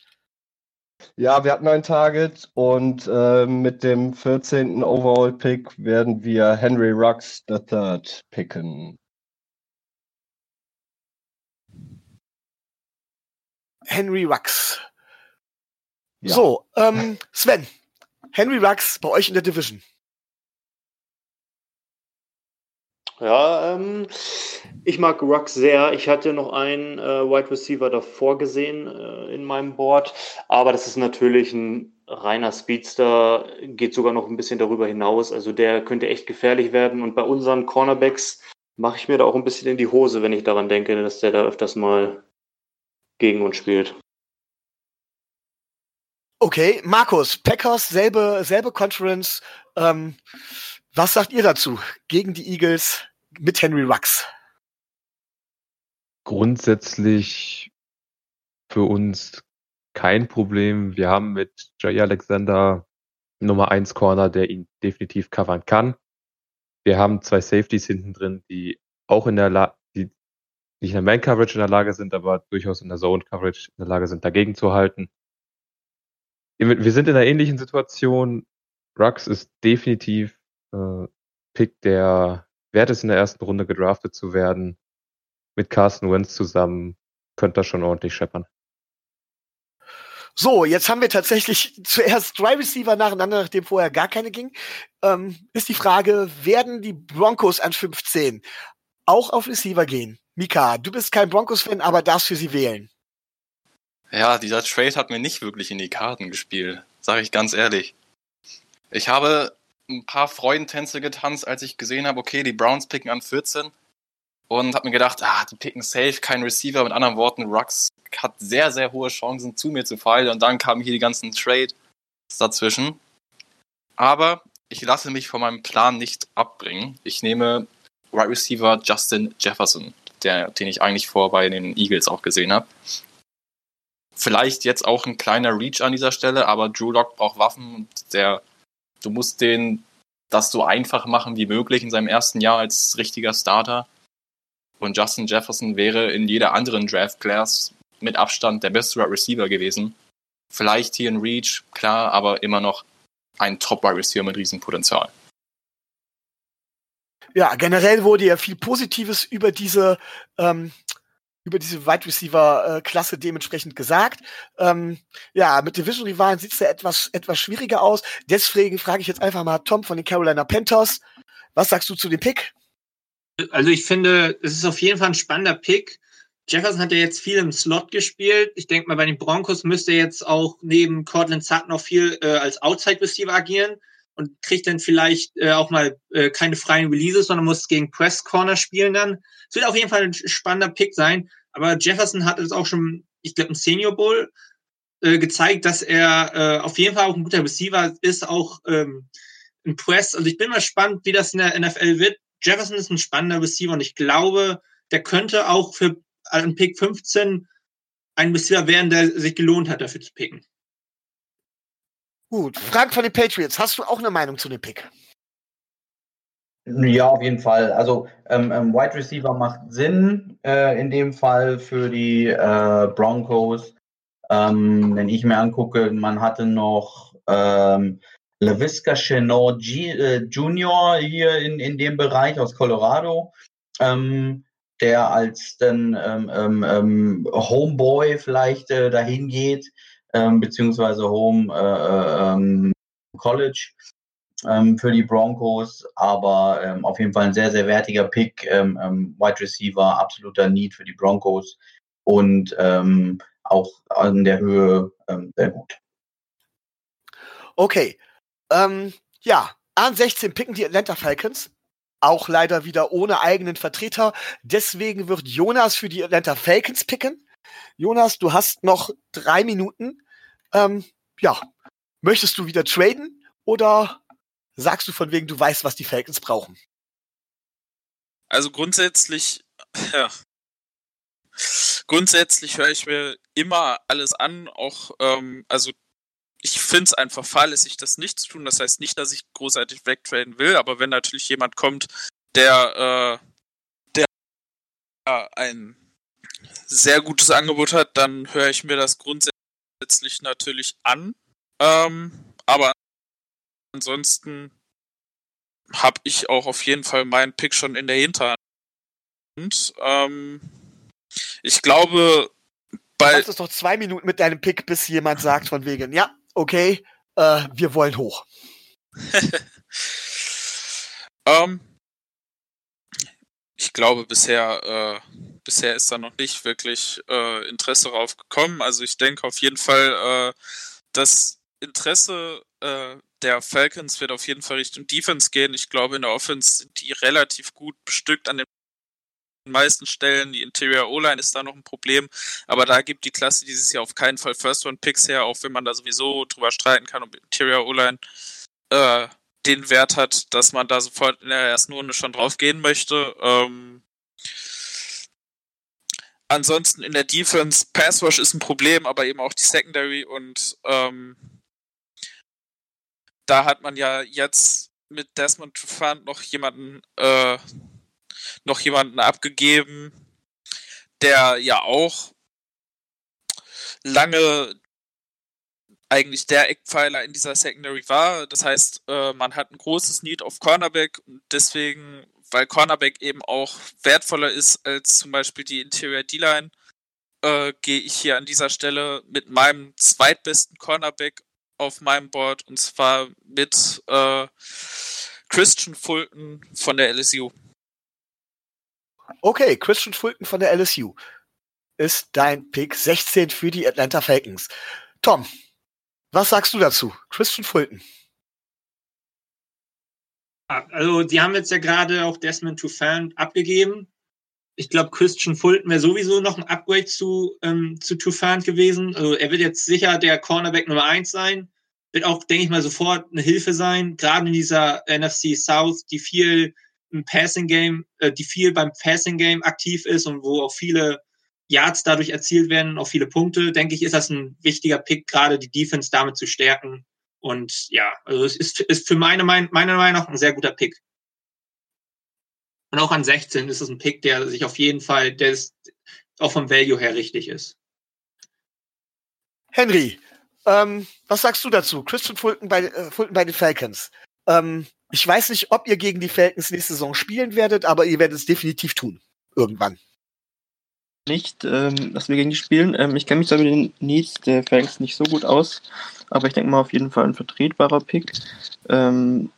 Ja, wir hatten ein Target und äh, mit dem 14. Overall-Pick werden wir Henry Rux III picken. Henry Rux. Ja. So, ähm, Sven, Henry Rux bei euch in der Division. Ja, ähm, ich mag Rux sehr. Ich hatte noch einen äh, Wide Receiver davor gesehen äh, in meinem Board, aber das ist natürlich ein reiner Speedster, geht sogar noch ein bisschen darüber hinaus. Also der könnte echt gefährlich werden. Und bei unseren Cornerbacks mache ich mir da auch ein bisschen in die Hose, wenn ich daran denke, dass der da öfters mal gegen uns spielt. Okay, Markus, Packers, selbe, selbe Conference. Ähm, was sagt ihr dazu? Gegen die Eagles mit Henry Rux. Grundsätzlich für uns kein Problem. Wir haben mit Jay Alexander Nummer 1 Corner, der ihn definitiv covern kann. Wir haben zwei Safeties hinten drin, die auch in der Lage, die nicht in der Man Coverage in der Lage sind, aber durchaus in der Zone Coverage in der Lage sind, dagegen zu halten. Wir sind in einer ähnlichen Situation. Rux ist definitiv äh, Pick, der wert ist, in der ersten Runde gedraftet zu werden. Mit Carsten Wentz zusammen könnte das schon ordentlich scheppern. So, jetzt haben wir tatsächlich zuerst drei Receiver nacheinander, nachdem vorher gar keine ging. Ähm, ist die Frage, werden die Broncos an 15 auch auf Receiver gehen? Mika, du bist kein Broncos-Fan, aber darfst für sie wählen. Ja, dieser Trade hat mir nicht wirklich in die Karten gespielt, sage ich ganz ehrlich. Ich habe ein paar Freudentänze getanzt, als ich gesehen habe, okay, die Browns picken an 14 und habe mir gedacht, ah, die picken safe, kein Receiver. Mit anderen Worten, Rux hat sehr, sehr hohe Chancen, zu mir zu fallen. Und dann kamen hier die ganzen Trades dazwischen. Aber ich lasse mich von meinem Plan nicht abbringen. Ich nehme Right Receiver Justin Jefferson, der, den ich eigentlich vor bei den Eagles auch gesehen habe. Vielleicht jetzt auch ein kleiner Reach an dieser Stelle, aber Drew Lock braucht Waffen und der, du musst den das so einfach machen wie möglich in seinem ersten Jahr als richtiger Starter. Und Justin Jefferson wäre in jeder anderen Draft Class mit Abstand der beste Wide Receiver gewesen. Vielleicht hier ein Reach, klar, aber immer noch ein Top Wide Receiver mit Riesenpotenzial. Ja, generell wurde ja viel Positives über diese ähm, über diese Wide Receiver äh, Klasse dementsprechend gesagt. Ähm, ja, mit Division Rivalen sieht es ja etwas etwas schwieriger aus. Deswegen frage ich jetzt einfach mal Tom von den Carolina Panthers. Was sagst du zu dem Pick? Also ich finde, es ist auf jeden Fall ein spannender Pick. Jefferson hat ja jetzt viel im Slot gespielt. Ich denke mal, bei den Broncos müsste er jetzt auch neben Cortland Sutton noch viel äh, als Outside Receiver agieren und kriegt dann vielleicht äh, auch mal äh, keine freien Releases, sondern muss gegen Press Corner spielen dann. Es wird auf jeden Fall ein spannender Pick sein. Aber Jefferson hat es auch schon, ich glaube, im Senior Bowl äh, gezeigt, dass er äh, auf jeden Fall auch ein guter Receiver ist, auch ähm, im Press. Also ich bin mal gespannt, wie das in der NFL wird. Jefferson ist ein spannender Receiver und ich glaube, der könnte auch für einen Pick 15 ein Receiver werden, der sich gelohnt hat, dafür zu picken. Gut, Frank von den Patriots, hast du auch eine Meinung zu dem Pick? Ja, auf jeden Fall. Also ähm, ähm, Wide Receiver macht Sinn äh, in dem Fall für die äh, Broncos. Ähm, wenn ich mir angucke, man hatte noch ähm, LaVisca Chenot äh, Jr. hier in, in dem Bereich aus Colorado, ähm, der als dann ähm, ähm, ähm, Homeboy vielleicht äh, dahin geht, beziehungsweise Home äh, äh College ähm, für die Broncos, aber ähm, auf jeden Fall ein sehr, sehr wertiger Pick, ähm, ähm, Wide Receiver, absoluter Need für die Broncos und ähm, auch an der Höhe sehr gut. Okay, ja, an 16 picken die Atlanta Falcons. Auch leider wieder ohne eigenen Vertreter. Deswegen wird Jonas für die Atlanta Falcons picken. Jonas, du hast noch drei Minuten. Ähm, ja, möchtest du wieder traden oder sagst du von wegen, du weißt, was die Falcons brauchen? Also grundsätzlich, ja. Grundsätzlich höre ich mir immer alles an, auch, ähm, also ich finde es einfach fahrlässig, das nicht zu tun. Das heißt nicht, dass ich großartig wegtraden will, aber wenn natürlich jemand kommt, der, äh, der ein sehr gutes Angebot hat, dann höre ich mir das grundsätzlich natürlich an. Ähm, aber ansonsten habe ich auch auf jeden Fall meinen Pick schon in der Hinterhand. Und, ähm, ich glaube, bei. Du hast es noch zwei Minuten mit deinem Pick, bis jemand sagt von wegen, ja, okay, äh, wir wollen hoch. ähm, ich glaube, bisher, äh, bisher ist da noch nicht wirklich äh, Interesse darauf gekommen. Also ich denke auf jeden Fall, äh, das Interesse äh, der Falcons wird auf jeden Fall Richtung Defense gehen. Ich glaube, in der Offense sind die relativ gut bestückt an den meisten Stellen. Die Interior O-Line ist da noch ein Problem, aber da gibt die Klasse dieses Jahr auf keinen Fall First-Round-Picks her, auch wenn man da sowieso drüber streiten kann, ob Interior O-Line äh, den Wert hat, dass man da sofort in der ersten Runde schon drauf gehen möchte. Ähm, ansonsten in der Defense, Pass Rush ist ein Problem, aber eben auch die Secondary und ähm, da hat man ja jetzt mit Desmond Trufant noch jemanden äh, noch jemanden abgegeben, der ja auch lange eigentlich der Eckpfeiler in dieser Secondary war. Das heißt, äh, man hat ein großes Need auf Cornerback und deswegen, weil Cornerback eben auch wertvoller ist als zum Beispiel die Interior D-Line, äh, gehe ich hier an dieser Stelle mit meinem zweitbesten Cornerback auf meinem Board und zwar mit äh, Christian Fulton von der LSU. Okay, Christian Fulton von der LSU ist dein Pick 16 für die Atlanta Falcons. Tom, was sagst du dazu? Christian Fulton. Also, die haben jetzt ja gerade auch Desmond Trufant abgegeben. Ich glaube, Christian Fulton wäre sowieso noch ein Upgrade zu, ähm, zu Trufant gewesen. Also, er wird jetzt sicher der Cornerback Nummer eins sein. Wird auch, denke ich mal, sofort eine Hilfe sein. Gerade in dieser NFC South, die viel im Passing Game, äh, die viel beim Passing Game aktiv ist und wo auch viele Yards dadurch erzielt werden, auch viele Punkte, denke ich, ist das ein wichtiger Pick, gerade die Defense damit zu stärken. Und ja, also es ist, ist für meine, meine Meinung nach ein sehr guter Pick. Und auch an 16 ist es ein Pick, der sich auf jeden Fall, der ist auch vom Value her richtig ist. Henry, ähm, was sagst du dazu? Christian Fulton bei, äh, Fulton bei den Falcons. Ähm, ich weiß nicht, ob ihr gegen die Falcons nächste Saison spielen werdet, aber ihr werdet es definitiv tun. Irgendwann nicht, ähm, dass wir gegen die spielen. Ähm, ich kenne mich da mit den Needs der Fangs nicht so gut aus, aber ich denke mal auf jeden Fall ein vertretbarer Pick. Ähm,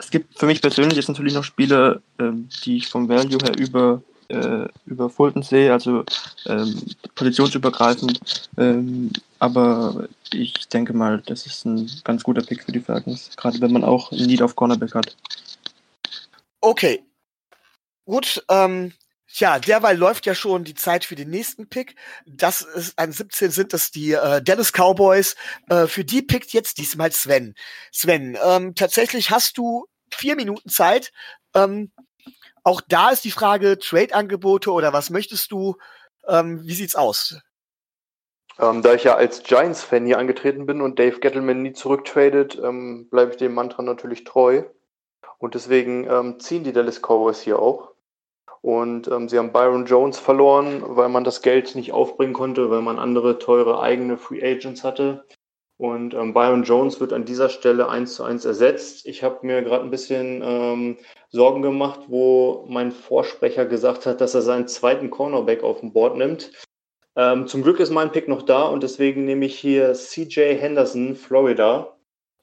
es gibt für mich persönlich jetzt natürlich noch Spiele, ähm, die ich vom Value her über, äh, über Fulton sehe, also ähm, positionsübergreifend. Ähm, aber ich denke mal, das ist ein ganz guter Pick für die Falcons, gerade wenn man auch ein Need auf Cornerback hat. Okay. Gut, ähm, Tja, derweil läuft ja schon die Zeit für den nächsten Pick. Das ist an 17 sind das die äh, Dallas Cowboys. Äh, für die pickt jetzt diesmal Sven. Sven, ähm, tatsächlich hast du vier Minuten Zeit. Ähm, auch da ist die Frage Trade-Angebote oder was möchtest du? Ähm, wie sieht's aus? Ähm, da ich ja als Giants-Fan hier angetreten bin und Dave Gettleman nie zurücktradet, ähm, bleibe ich dem Mantra natürlich treu. Und deswegen ähm, ziehen die Dallas Cowboys hier auch. Und ähm, sie haben Byron Jones verloren, weil man das Geld nicht aufbringen konnte, weil man andere teure eigene Free Agents hatte. Und ähm, Byron Jones wird an dieser Stelle eins zu eins ersetzt. Ich habe mir gerade ein bisschen ähm, Sorgen gemacht, wo mein Vorsprecher gesagt hat, dass er seinen zweiten Cornerback auf dem Board nimmt. Ähm, zum Glück ist mein Pick noch da und deswegen nehme ich hier CJ Henderson, Florida,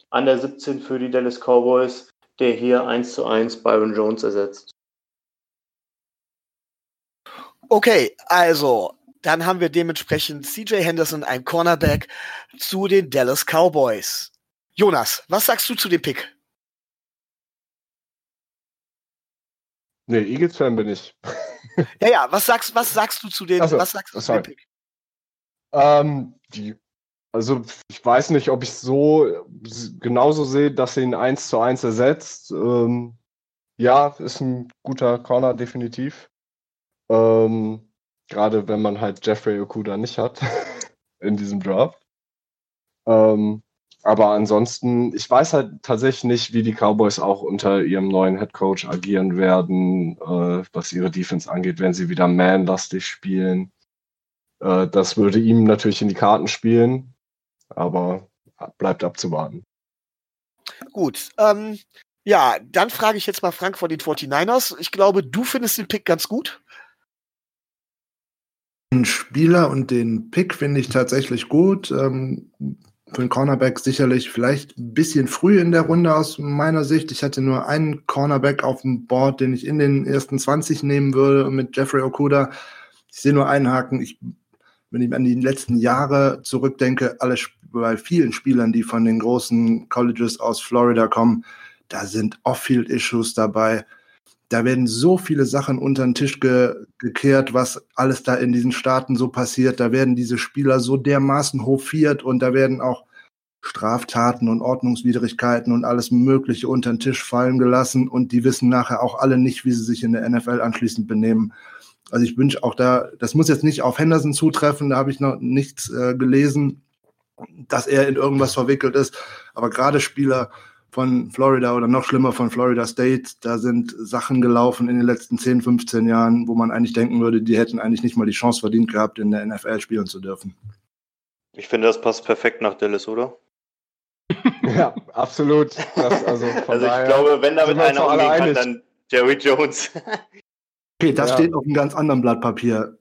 an der 17 für die Dallas Cowboys, der hier eins zu eins Byron Jones ersetzt. Okay, also, dann haben wir dementsprechend CJ Henderson, ein Cornerback, zu den Dallas Cowboys. Jonas, was sagst du zu dem Pick? Nee, Eagles-Fan bin ich. ja, ja, was sagst, was sagst du zu dem, also, was sagst du zu dem Pick? Ähm, die, also ich weiß nicht, ob ich so genauso sehe, dass sie ihn 1 zu 1 ersetzt. Ähm, ja, ist ein guter Corner, definitiv. Ähm, Gerade wenn man halt Jeffrey Okuda nicht hat in diesem Draft. Ähm, aber ansonsten, ich weiß halt tatsächlich nicht, wie die Cowboys auch unter ihrem neuen Head Coach agieren werden, äh, was ihre Defense angeht, wenn sie wieder man-lastig spielen. Äh, das würde ihm natürlich in die Karten spielen, aber bleibt abzuwarten. Gut, ähm, ja, dann frage ich jetzt mal Frank von den 49ers. Ich glaube, du findest den Pick ganz gut. Den Spieler und den Pick finde ich tatsächlich gut. Ähm, für einen Cornerback sicherlich vielleicht ein bisschen früh in der Runde aus meiner Sicht. Ich hatte nur einen Cornerback auf dem Board, den ich in den ersten 20 nehmen würde mit Jeffrey Okuda. Ich sehe nur einen Haken. Ich, wenn ich an die letzten Jahre zurückdenke, alle bei vielen Spielern, die von den großen Colleges aus Florida kommen, da sind Off-Field-Issues dabei da werden so viele Sachen unter den Tisch ge gekehrt, was alles da in diesen Staaten so passiert. Da werden diese Spieler so dermaßen hofiert und da werden auch Straftaten und Ordnungswidrigkeiten und alles Mögliche unter den Tisch fallen gelassen und die wissen nachher auch alle nicht, wie sie sich in der NFL anschließend benehmen. Also ich wünsche auch da, das muss jetzt nicht auf Henderson zutreffen, da habe ich noch nichts äh, gelesen, dass er in irgendwas verwickelt ist, aber gerade Spieler, von Florida oder noch schlimmer von Florida State. Da sind Sachen gelaufen in den letzten 10, 15 Jahren, wo man eigentlich denken würde, die hätten eigentlich nicht mal die Chance verdient gehabt, in der NFL spielen zu dürfen. Ich finde, das passt perfekt nach Dallas, oder? ja, absolut. Das, also, also ich glaube, wenn damit einer umgehen kann, dann Jerry Jones. okay, das ja. steht auf einem ganz anderen Blatt Papier,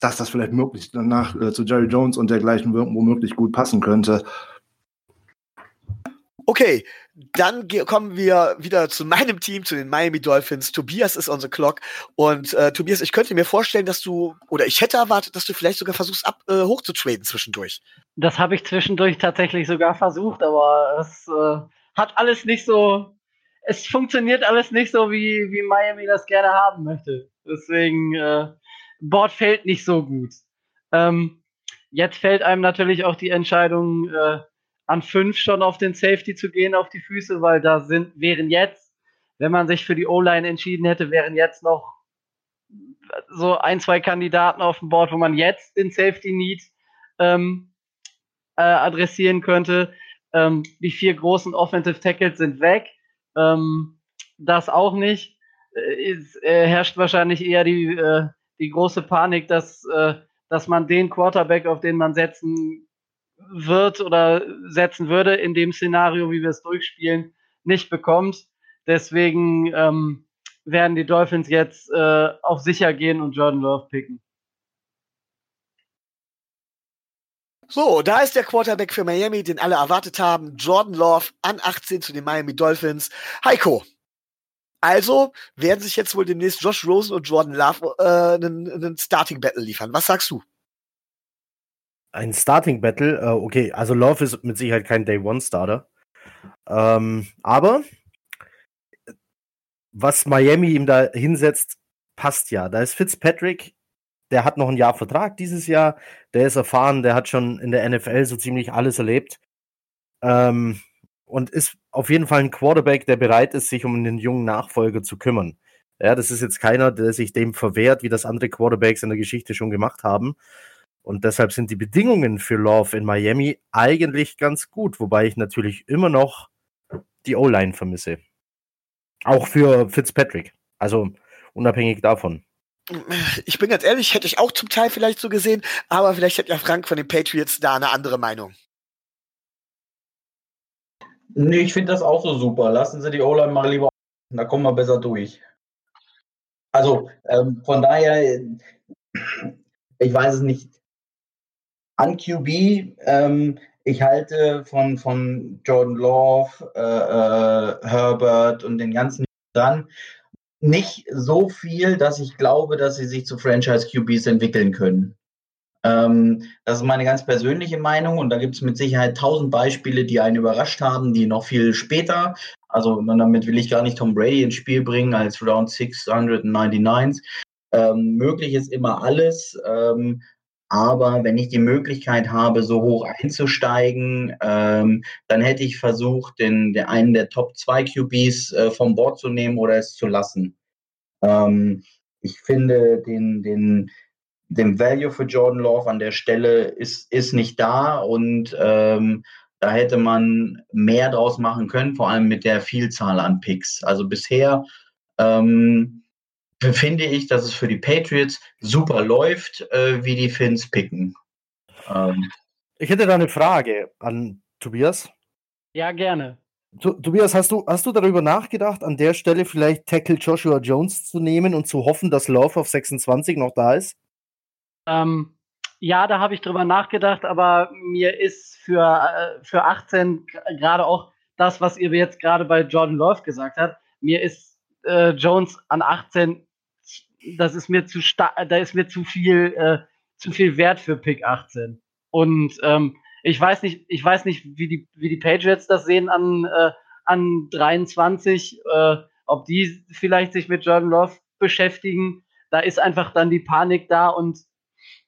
dass das vielleicht möglich danach äh, zu Jerry Jones und dergleichen womöglich gut passen könnte. Okay, dann kommen wir wieder zu meinem Team, zu den Miami Dolphins. Tobias ist on the clock. Und äh, Tobias, ich könnte mir vorstellen, dass du, oder ich hätte erwartet, dass du vielleicht sogar versuchst, ab, äh, hochzutraden zwischendurch. Das habe ich zwischendurch tatsächlich sogar versucht, aber es äh, hat alles nicht so, es funktioniert alles nicht so, wie, wie Miami das gerne haben möchte. Deswegen, äh, Board fällt nicht so gut. Ähm, jetzt fällt einem natürlich auch die Entscheidung, äh, an fünf schon auf den Safety zu gehen, auf die Füße, weil da sind, wären jetzt, wenn man sich für die O-Line entschieden hätte, wären jetzt noch so ein, zwei Kandidaten auf dem Board, wo man jetzt den Safety Need ähm, äh, adressieren könnte. Ähm, die vier großen Offensive Tackles sind weg. Ähm, das auch nicht. Äh, es äh, herrscht wahrscheinlich eher die, äh, die große Panik, dass, äh, dass man den Quarterback, auf den man setzen wird oder setzen würde in dem Szenario, wie wir es durchspielen, nicht bekommt. Deswegen ähm, werden die Dolphins jetzt äh, auf sicher gehen und Jordan Love picken. So, da ist der Quarterback für Miami, den alle erwartet haben. Jordan Love an 18 zu den Miami Dolphins. Heiko. Also werden sich jetzt wohl demnächst Josh Rosen und Jordan Love äh, einen, einen Starting Battle liefern. Was sagst du? Ein Starting Battle, äh, okay, also Love ist mit Sicherheit kein Day One Starter. Ähm, aber was Miami ihm da hinsetzt, passt ja. Da ist Fitzpatrick, der hat noch ein Jahr Vertrag dieses Jahr, der ist erfahren, der hat schon in der NFL so ziemlich alles erlebt. Ähm, und ist auf jeden Fall ein Quarterback, der bereit ist, sich um den jungen Nachfolger zu kümmern. Ja, das ist jetzt keiner, der sich dem verwehrt, wie das andere Quarterbacks in der Geschichte schon gemacht haben. Und deshalb sind die Bedingungen für Love in Miami eigentlich ganz gut, wobei ich natürlich immer noch die O-Line vermisse. Auch für Fitzpatrick. Also unabhängig davon. Ich bin ganz ehrlich, hätte ich auch zum Teil vielleicht so gesehen, aber vielleicht hat ja Frank von den Patriots da eine andere Meinung. Nee, ich finde das auch so super. Lassen Sie die O-Line mal lieber, da kommen wir besser durch. Also ähm, von daher, ich weiß es nicht an QB. Ähm, ich halte von, von Jordan Love, äh, äh, Herbert und den ganzen dran nicht so viel, dass ich glaube, dass sie sich zu Franchise-QBs entwickeln können. Ähm, das ist meine ganz persönliche Meinung und da gibt es mit Sicherheit tausend Beispiele, die einen überrascht haben, die noch viel später, also damit will ich gar nicht Tom Brady ins Spiel bringen als Round 699. Ähm, möglich ist immer alles. Ähm, aber wenn ich die Möglichkeit habe, so hoch einzusteigen, ähm, dann hätte ich versucht, den, den einen der Top 2 QBs äh, vom Board zu nehmen oder es zu lassen. Ähm, ich finde, den, den, den Value für Jordan Love an der Stelle ist, ist nicht da und ähm, da hätte man mehr draus machen können, vor allem mit der Vielzahl an Picks. Also bisher ähm, finde ich, dass es für die Patriots super läuft, äh, wie die Finns picken. Ähm. Ich hätte da eine Frage an Tobias. Ja, gerne. To Tobias, hast du, hast du darüber nachgedacht, an der Stelle vielleicht Tackle Joshua Jones zu nehmen und zu hoffen, dass Love auf 26 noch da ist? Ähm, Ja, da habe ich drüber nachgedacht, aber mir ist für, äh, für 18 gerade auch das, was ihr jetzt gerade bei Jordan Love gesagt habt, mir ist äh, Jones an 18, das ist mir zu da ist mir zu viel, äh, zu viel Wert für Pick 18. Und ähm, ich weiß nicht, ich weiß nicht, wie die, wie die Patriots das sehen an, äh, an 23, äh, ob die vielleicht sich mit Jordan Love beschäftigen. Da ist einfach dann die Panik da und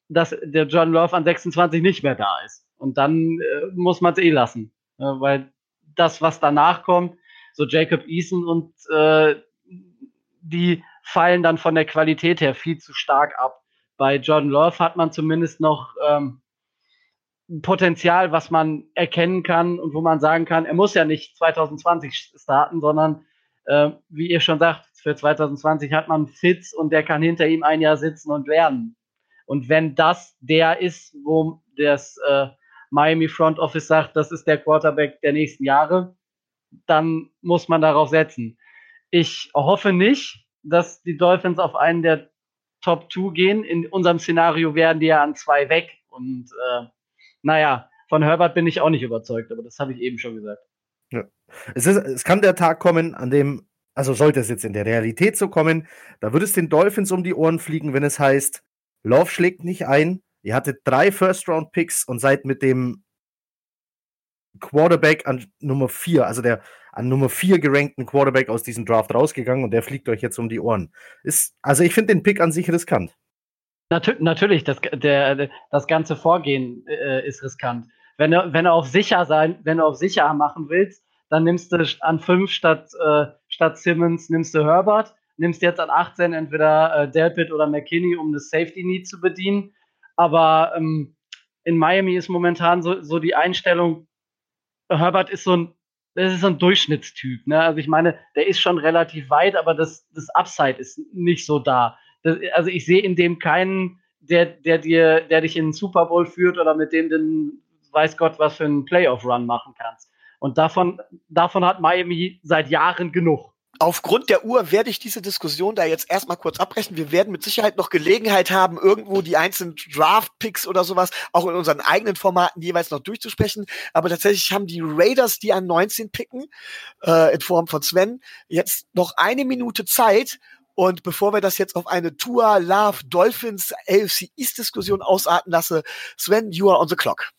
dass der Jordan Love an 26 nicht mehr da ist. Und dann äh, muss man es eh lassen. Äh, weil das, was danach kommt, so Jacob Eason und äh, die fallen dann von der Qualität her viel zu stark ab. Bei Jordan Love hat man zumindest noch ähm, Potenzial, was man erkennen kann und wo man sagen kann, er muss ja nicht 2020 starten, sondern äh, wie ihr schon sagt, für 2020 hat man Fitz und der kann hinter ihm ein Jahr sitzen und lernen. Und wenn das der ist, wo das äh, Miami Front Office sagt, das ist der Quarterback der nächsten Jahre, dann muss man darauf setzen. Ich hoffe nicht, dass die Dolphins auf einen der Top 2 gehen. In unserem Szenario wären die ja an zwei weg. Und äh, naja, von Herbert bin ich auch nicht überzeugt, aber das habe ich eben schon gesagt. Ja. Es, ist, es kann der Tag kommen, an dem, also sollte es jetzt in der Realität so kommen, da würde es den Dolphins um die Ohren fliegen, wenn es heißt, Love schlägt nicht ein, ihr hattet drei First-Round-Picks und seid mit dem Quarterback an Nummer 4, also der an Nummer 4 gerankten Quarterback aus diesem Draft rausgegangen und der fliegt euch jetzt um die Ohren. Ist, also ich finde den Pick an sich riskant. Natür natürlich, das, der, das ganze Vorgehen äh, ist riskant. Wenn du, wenn du auf sicher sein, wenn du auf sicher machen willst, dann nimmst du an 5 statt, äh, statt Simmons nimmst du Herbert, nimmst jetzt an 18 entweder äh, Delpit oder McKinney, um das Safety Need zu bedienen. Aber ähm, in Miami ist momentan so, so die Einstellung, Herbert ist so ein, das ist so ein Durchschnittstyp. Ne? Also ich meine, der ist schon relativ weit, aber das, das Upside ist nicht so da. Das, also ich sehe in dem keinen, der, der dir, der dich in den Super Bowl führt oder mit dem du weiß Gott was für einen Playoff-Run machen kannst. Und davon, davon hat Miami seit Jahren genug. Aufgrund der Uhr werde ich diese Diskussion da jetzt erstmal kurz abbrechen. Wir werden mit Sicherheit noch Gelegenheit haben, irgendwo die einzelnen Draft-Picks oder sowas auch in unseren eigenen Formaten jeweils noch durchzusprechen. Aber tatsächlich haben die Raiders, die an 19 picken, äh, in Form von Sven, jetzt noch eine Minute Zeit. Und bevor wir das jetzt auf eine Tour Love Dolphins AFC East Diskussion ausarten lasse, Sven, you are on the clock.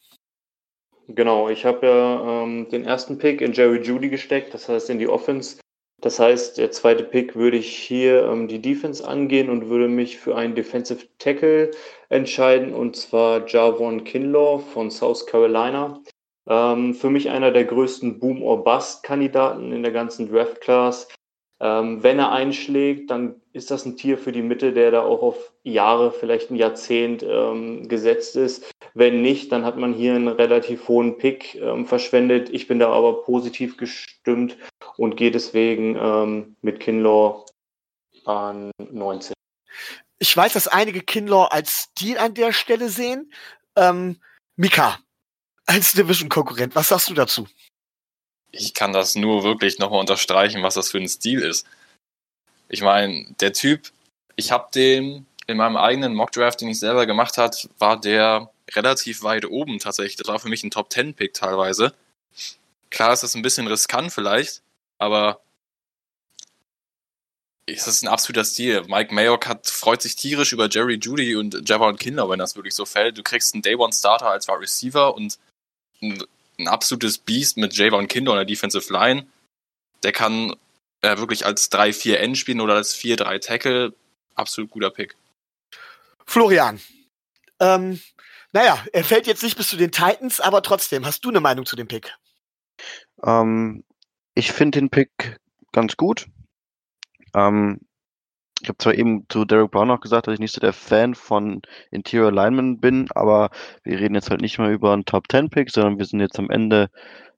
Genau, ich habe ja ähm, den ersten Pick in Jerry Judy gesteckt, das heißt in die Offense. Das heißt, der zweite Pick würde ich hier ähm, die Defense angehen und würde mich für einen Defensive Tackle entscheiden, und zwar Javon Kinlaw von South Carolina. Ähm, für mich einer der größten Boom-or-Bust-Kandidaten in der ganzen Draft-Class. Ähm, wenn er einschlägt, dann ist das ein Tier für die Mitte, der da auch auf Jahre, vielleicht ein Jahrzehnt ähm, gesetzt ist. Wenn nicht, dann hat man hier einen relativ hohen Pick ähm, verschwendet. Ich bin da aber positiv gestimmt und gehe deswegen ähm, mit Kinlaw an 19. Ich weiß, dass einige Kinlaw als Stil an der Stelle sehen. Ähm, Mika, als Division-Konkurrent, was sagst du dazu? Ich kann das nur wirklich nochmal unterstreichen, was das für ein Stil ist. Ich meine, der Typ, ich habe den in meinem eigenen Mockdraft, den ich selber gemacht hat, war der relativ weit oben tatsächlich. Das war für mich ein Top 10 Pick teilweise. Klar ist das ein bisschen riskant vielleicht, aber es ist ein absoluter Stil. Mike Mayock hat, freut sich tierisch über Jerry Judy und Javon Kinder, wenn das wirklich so fällt. Du kriegst einen Day One Starter als Wide Receiver und ein absolutes Biest mit Javon Kinder in der Defensive Line. Der kann äh, wirklich als 3-4-N spielen oder als 4-3 Tackle. Absolut guter Pick. Florian. Ähm, naja, er fällt jetzt nicht bis zu den Titans, aber trotzdem, hast du eine Meinung zu dem Pick? Ähm, ich finde den Pick ganz gut. Ähm, ich habe zwar eben zu Derek Brown auch gesagt, dass ich nicht so der Fan von Interior Linemen bin, aber wir reden jetzt halt nicht mehr über einen Top 10 Pick, sondern wir sind jetzt am Ende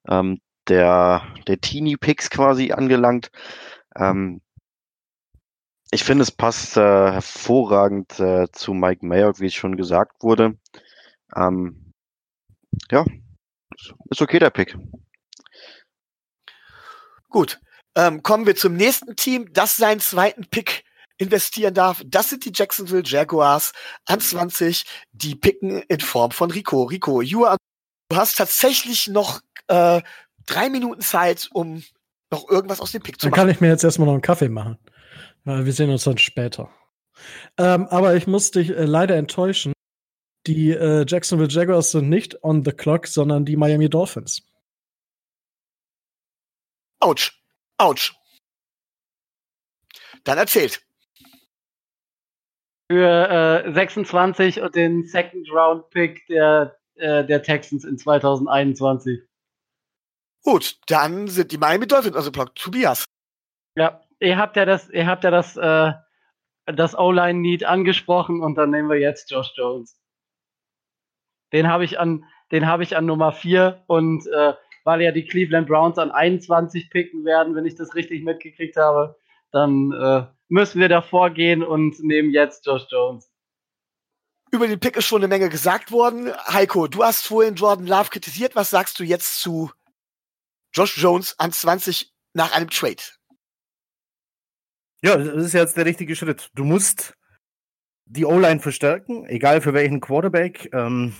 ähm, der, der Teenie Picks quasi angelangt. Ähm, ich finde, es passt äh, hervorragend äh, zu Mike Mayock, wie es schon gesagt wurde. Ähm, ja, ist okay der Pick. Gut, ähm, kommen wir zum nächsten Team, das seinen zweiten Pick investieren darf. Das sind die Jacksonville Jaguars an 20, die picken in Form von Rico. Rico, you are, du hast tatsächlich noch äh, drei Minuten Zeit, um noch irgendwas aus dem Pick zu Dann machen. kann ich mir jetzt erstmal noch einen Kaffee machen. Weil wir sehen uns dann später. Ähm, aber ich muss dich äh, leider enttäuschen. Die äh, Jacksonville Jaguars sind nicht on the clock, sondern die Miami Dolphins. Autsch. Autsch. Dann erzählt. Für äh, 26 und den Second Round Pick der, äh, der Texans in 2021. Gut, dann sind die Miami Dolphins also Block. Tobias. Ja, ihr habt ja das, ihr habt ja das, äh, das O-Line-Need angesprochen und dann nehmen wir jetzt Josh Jones. Den habe ich an, den habe ich an Nummer 4 und äh, weil ja die Cleveland Browns an 21 picken werden, wenn ich das richtig mitgekriegt habe, dann äh, müssen wir davor gehen und nehmen jetzt Josh Jones. Über den Pick ist schon eine Menge gesagt worden. Heiko, du hast vorhin Jordan Love kritisiert. Was sagst du jetzt zu Josh Jones an 20 nach einem Trade? Ja, das ist jetzt der richtige Schritt. Du musst die O-Line verstärken, egal für welchen Quarterback. Ähm,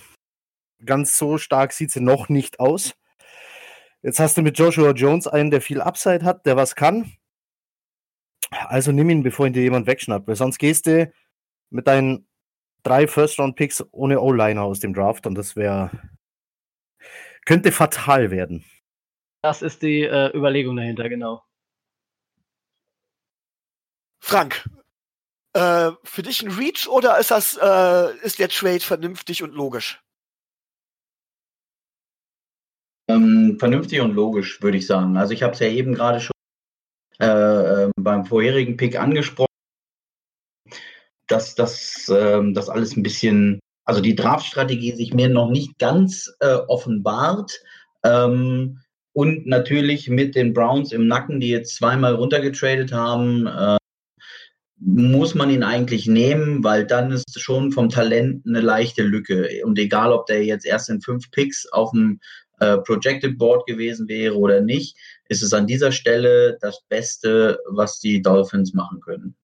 ganz so stark sieht sie noch nicht aus. Jetzt hast du mit Joshua Jones einen, der viel Upside hat, der was kann. Also nimm ihn, bevor ihn dir jemand wegschnappt, weil sonst gehst du mit deinen drei First-Round-Picks ohne O-Liner aus dem Draft und das wäre könnte fatal werden. Das ist die äh, Überlegung dahinter, genau. Frank, äh, für dich ein Reach oder ist das äh, ist der Trade vernünftig und logisch? Ähm, vernünftig und logisch, würde ich sagen. Also ich habe es ja eben gerade schon äh, äh, beim vorherigen Pick angesprochen, dass das ähm, das alles ein bisschen, also die Draftstrategie sich mir noch nicht ganz äh, offenbart. Ähm, und natürlich mit den Browns im Nacken, die jetzt zweimal runtergetradet haben, äh, muss man ihn eigentlich nehmen, weil dann ist schon vom Talent eine leichte Lücke. Und egal, ob der jetzt erst in fünf Picks auf dem äh, Projected Board gewesen wäre oder nicht, ist es an dieser Stelle das Beste, was die Dolphins machen können.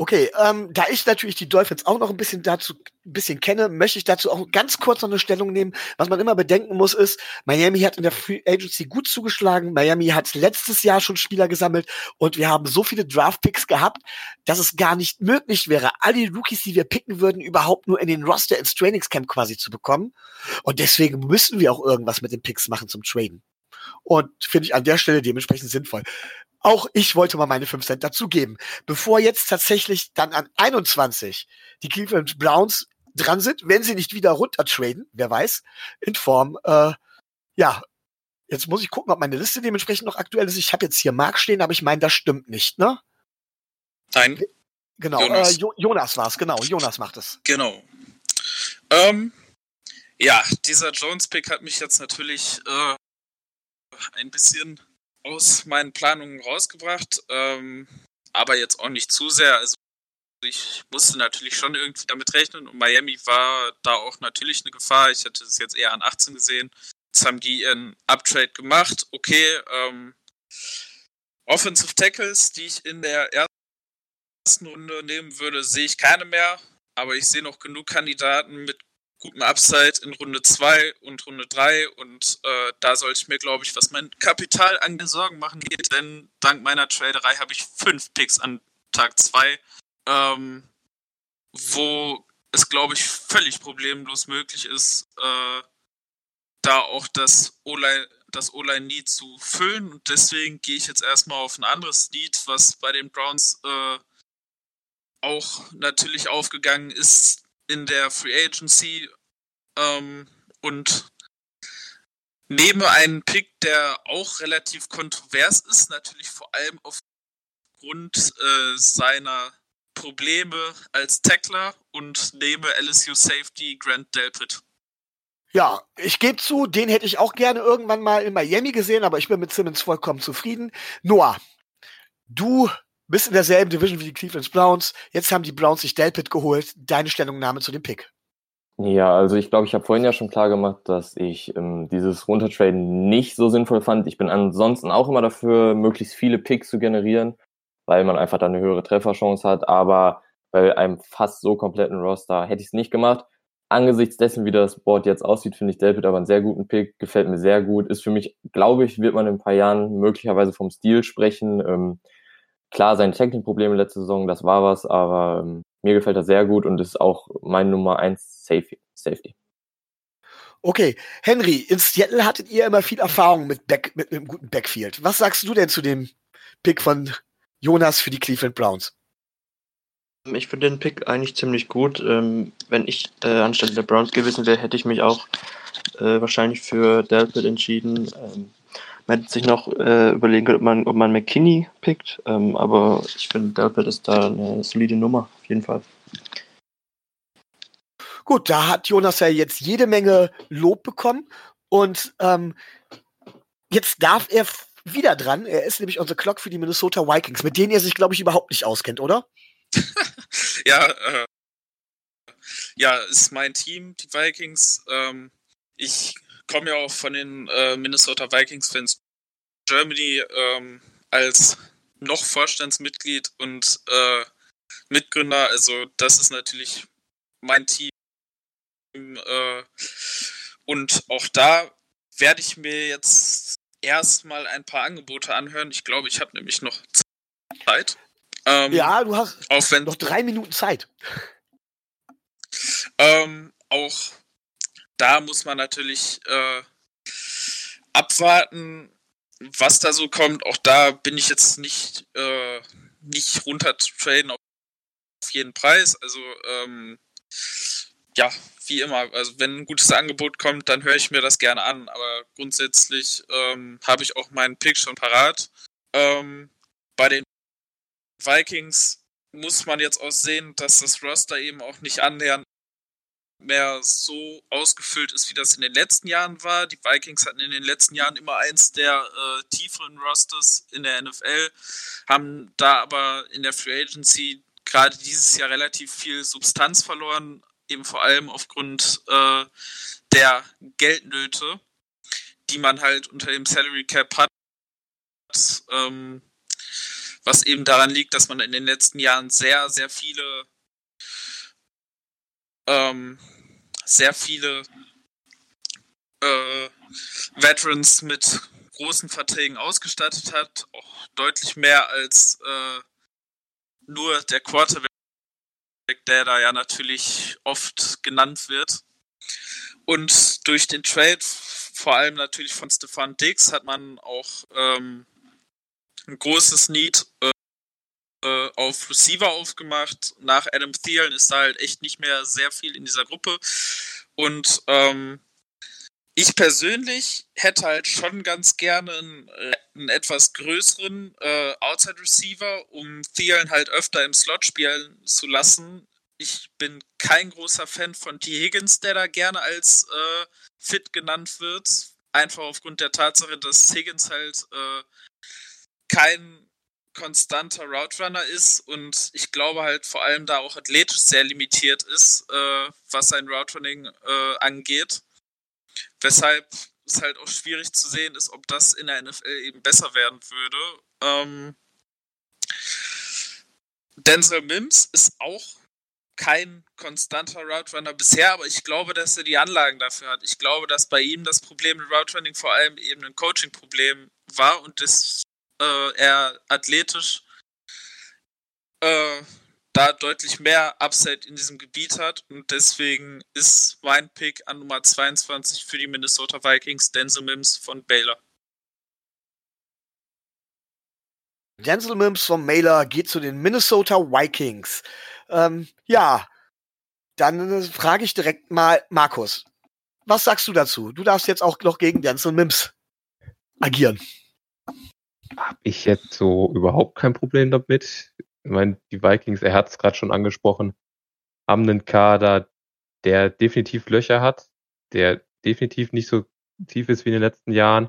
Okay, ähm, da ich natürlich die Dolphins auch noch ein bisschen dazu ein bisschen kenne, möchte ich dazu auch ganz kurz noch eine Stellung nehmen. Was man immer bedenken muss, ist, Miami hat in der Free Agency gut zugeschlagen. Miami hat letztes Jahr schon Spieler gesammelt und wir haben so viele Draft-Picks gehabt, dass es gar nicht möglich wäre, all die Rookies, die wir picken würden, überhaupt nur in den Roster ins Trainingscamp quasi zu bekommen. Und deswegen müssen wir auch irgendwas mit den Picks machen zum Traden. Und finde ich an der Stelle dementsprechend sinnvoll. Auch ich wollte mal meine 5 Cent dazugeben. Bevor jetzt tatsächlich dann an 21 die Cleveland Browns dran sind, wenn sie nicht wieder runtertraden, wer weiß, in Form, äh, ja, jetzt muss ich gucken, ob meine Liste dementsprechend noch aktuell ist. Ich habe jetzt hier Mark stehen, aber ich meine, das stimmt nicht, ne? Nein. Genau, Jonas. Äh, jo Jonas war es, genau, Jonas macht es. Genau. Ähm, ja, dieser Jones-Pick hat mich jetzt natürlich äh, ein bisschen aus meinen Planungen rausgebracht, ähm, aber jetzt auch nicht zu sehr. Also ich musste natürlich schon irgendwie damit rechnen und Miami war da auch natürlich eine Gefahr. Ich hätte es jetzt eher an 18 gesehen. Jetzt haben die ihren Uptrade gemacht. Okay, ähm, Offensive Tackles, die ich in der ersten Runde nehmen würde, sehe ich keine mehr. Aber ich sehe noch genug Kandidaten mit gutem Upside in Runde 2 und Runde 3 und äh, da sollte ich mir, glaube ich, was mein Kapital angeht, Sorgen machen geht, denn dank meiner Traderei habe ich fünf Picks an Tag 2, ähm, wo es, glaube ich, völlig problemlos möglich ist, äh, da auch das O-Line das O-Line-Need zu füllen. Und deswegen gehe ich jetzt erstmal auf ein anderes Need, was bei den Browns äh, auch natürlich aufgegangen ist in der Free Agency ähm, und nehme einen Pick, der auch relativ kontrovers ist, natürlich vor allem aufgrund äh, seiner Probleme als Tackler und nehme LSU Safety Grant Delpit. Ja, ich gebe zu, den hätte ich auch gerne irgendwann mal in Miami gesehen, aber ich bin mit Simmons vollkommen zufrieden. Noah, du bist in derselben Division wie die Cleveland Browns. Jetzt haben die Browns sich Delpit geholt. Deine Stellungnahme zu dem Pick. Ja, also ich glaube, ich habe vorhin ja schon klar gemacht, dass ich ähm, dieses Runtertraden nicht so sinnvoll fand. Ich bin ansonsten auch immer dafür, möglichst viele Picks zu generieren, weil man einfach dann eine höhere Trefferchance hat. Aber bei einem fast so kompletten Roster hätte ich es nicht gemacht. Angesichts dessen, wie das Board jetzt aussieht, finde ich Delpit aber einen sehr guten Pick, gefällt mir sehr gut. Ist für mich, glaube ich, wird man in ein paar Jahren möglicherweise vom Stil sprechen. Ähm, klar, seine Tackling-Probleme letzte Saison, das war was, aber ähm, mir gefällt er sehr gut und ist auch mein Nummer eins Safety. Okay, Henry, in Seattle hattet ihr immer viel Erfahrung mit, Back, mit einem guten Backfield. Was sagst du denn zu dem Pick von Jonas für die Cleveland Browns? Ich finde den Pick eigentlich ziemlich gut. Ähm, wenn ich äh, anstelle der Browns gewesen wäre, hätte ich mich auch äh, wahrscheinlich für Delpit entschieden. Ähm, man hätte sich noch äh, überlegen können, ob man, ob man McKinney pickt, ähm, aber ich finde, Delpit ist da eine solide Nummer, auf jeden Fall. Gut, da hat Jonas ja jetzt jede Menge Lob bekommen und ähm, jetzt darf er wieder dran. Er ist nämlich on the clock für die Minnesota Vikings, mit denen er sich, glaube ich, überhaupt nicht auskennt, oder? ja, äh, ja, ist mein Team, die Vikings. Ähm, ich komme ja auch von den äh, Minnesota Vikings-Fans Germany ähm, als noch Vorstandsmitglied und äh, Mitgründer. Also das ist natürlich mein Team. Äh, und auch da werde ich mir jetzt erstmal ein paar Angebote anhören. Ich glaube, ich habe nämlich noch Zeit. Ähm, ja, du hast noch drei Minuten Zeit. Ähm, auch da muss man natürlich äh, abwarten, was da so kommt. Auch da bin ich jetzt nicht, äh, nicht runter traden auf jeden Preis. Also ähm, ja, wie immer. Also wenn ein gutes Angebot kommt, dann höre ich mir das gerne an. Aber grundsätzlich ähm, habe ich auch meinen Pick schon parat. Ähm, bei den Vikings muss man jetzt auch sehen, dass das Roster eben auch nicht annähernd mehr so ausgefüllt ist, wie das in den letzten Jahren war. Die Vikings hatten in den letzten Jahren immer eins der äh, tieferen Rosters in der NFL, haben da aber in der Free Agency gerade dieses Jahr relativ viel Substanz verloren, eben vor allem aufgrund äh, der Geldnöte, die man halt unter dem Salary Cap hat. Ähm, was eben daran liegt, dass man in den letzten Jahren sehr, sehr viele ähm, sehr viele äh, Veterans mit großen Verträgen ausgestattet hat, auch deutlich mehr als äh, nur der Quarterback, der da ja natürlich oft genannt wird. Und durch den Trade, vor allem natürlich von Stefan Dix, hat man auch ähm, ein großes Need äh, äh, auf Receiver aufgemacht. Nach Adam Thielen ist da halt echt nicht mehr sehr viel in dieser Gruppe. Und ähm, ich persönlich hätte halt schon ganz gerne einen, einen etwas größeren äh, Outside Receiver, um Thielen halt öfter im Slot spielen zu lassen. Ich bin kein großer Fan von T. Higgins, der da gerne als äh, fit genannt wird. Einfach aufgrund der Tatsache, dass Higgins halt äh, kein konstanter Route Runner ist und ich glaube halt vor allem da auch athletisch sehr limitiert ist, äh, was sein Route Running äh, angeht. Weshalb es halt auch schwierig zu sehen ist, ob das in der NFL eben besser werden würde. Ähm, Denzel Mims ist auch kein konstanter Route Runner bisher, aber ich glaube, dass er die Anlagen dafür hat. Ich glaube, dass bei ihm das Problem mit Route Running vor allem eben ein Coaching-Problem war und das äh, er athletisch äh, da deutlich mehr Upside in diesem Gebiet hat und deswegen ist mein Pick an Nummer 22 für die Minnesota Vikings Denzel Mims von Baylor. Denzel Mims von Baylor geht zu den Minnesota Vikings. Ähm, ja, dann frage ich direkt mal Markus. Was sagst du dazu? Du darfst jetzt auch noch gegen Denzel Mims agieren habe ich jetzt so überhaupt kein Problem damit. Ich meine, die Vikings, er hat es gerade schon angesprochen, haben einen Kader, der definitiv Löcher hat, der definitiv nicht so tief ist wie in den letzten Jahren.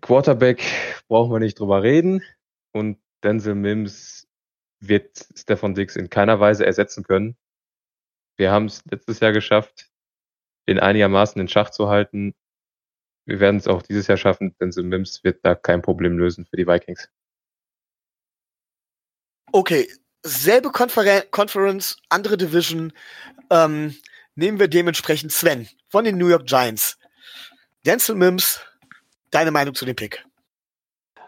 Quarterback brauchen wir nicht drüber reden und Denzel Mims wird Stefan Dix in keiner Weise ersetzen können. Wir haben es letztes Jahr geschafft, den einigermaßen in Schach zu halten wir werden es auch dieses Jahr schaffen, denn so Mims wird da kein Problem lösen für die Vikings. Okay, selbe Konferen Conference, andere Division. Ähm, nehmen wir dementsprechend Sven von den New York Giants. Denzel Mims, deine Meinung zu dem Pick?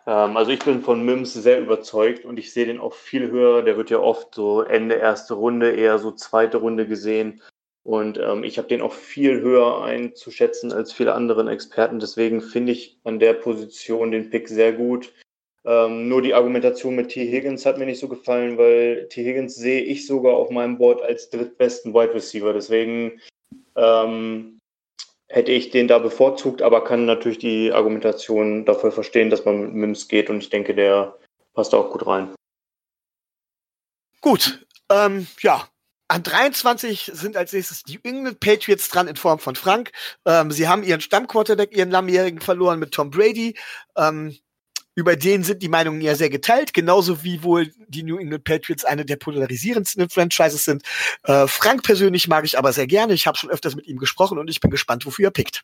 Ähm, also ich bin von Mims sehr überzeugt und ich sehe den auch viel höher. Der wird ja oft so Ende erste Runde, eher so zweite Runde gesehen. Und ähm, ich habe den auch viel höher einzuschätzen als viele anderen Experten. Deswegen finde ich an der Position den Pick sehr gut. Ähm, nur die Argumentation mit T. Higgins hat mir nicht so gefallen, weil T. Higgins sehe ich sogar auf meinem Board als drittbesten Wide Receiver. Deswegen ähm, hätte ich den da bevorzugt, aber kann natürlich die Argumentation dafür verstehen, dass man mit Mims geht und ich denke, der passt auch gut rein. Gut, ähm, ja. An 23 sind als nächstes die England Patriots dran in Form von Frank. Ähm, sie haben ihren Stammquarterback, ihren Langjährigen verloren mit Tom Brady. Ähm, über den sind die Meinungen ja sehr geteilt, genauso wie wohl die New England Patriots eine der polarisierendsten Franchises sind. Äh, Frank persönlich mag ich aber sehr gerne. Ich habe schon öfters mit ihm gesprochen und ich bin gespannt, wofür er pickt.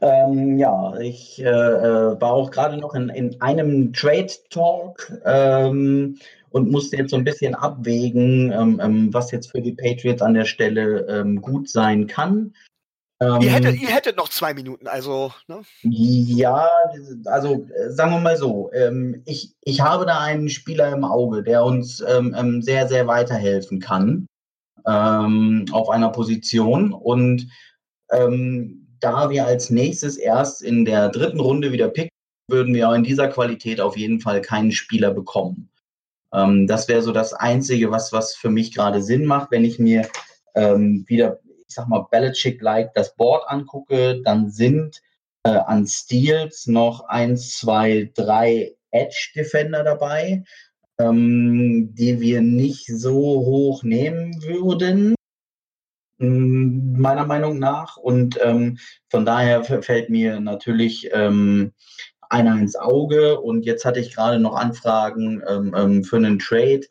Ähm, ja, ich äh, äh war auch gerade noch in, in einem Trade Talk ähm, und musste jetzt so ein bisschen abwägen, ähm, ähm was jetzt für die Patriots an der Stelle ähm, gut sein kann. Ähm, ihr, hättet, ihr hättet noch zwei Minuten, also. Ne? Ja, also äh, sagen wir mal so, ähm, ich, ich habe da einen Spieler im Auge, der uns ähm, ähm sehr, sehr weiterhelfen kann ähm, auf einer Position. Und ähm, da wir als nächstes erst in der dritten Runde wieder picken, würden wir auch in dieser Qualität auf jeden Fall keinen Spieler bekommen. Ähm, das wäre so das Einzige, was, was für mich gerade Sinn macht, wenn ich mir wieder ich sag mal, Belichick-like das Board angucke, dann sind äh, an Steals noch eins, zwei, drei Edge-Defender dabei, ähm, die wir nicht so hoch nehmen würden, mm, meiner Meinung nach. Und ähm, von daher fällt mir natürlich ähm, einer ins Auge. Und jetzt hatte ich gerade noch Anfragen ähm, ähm, für einen Trade,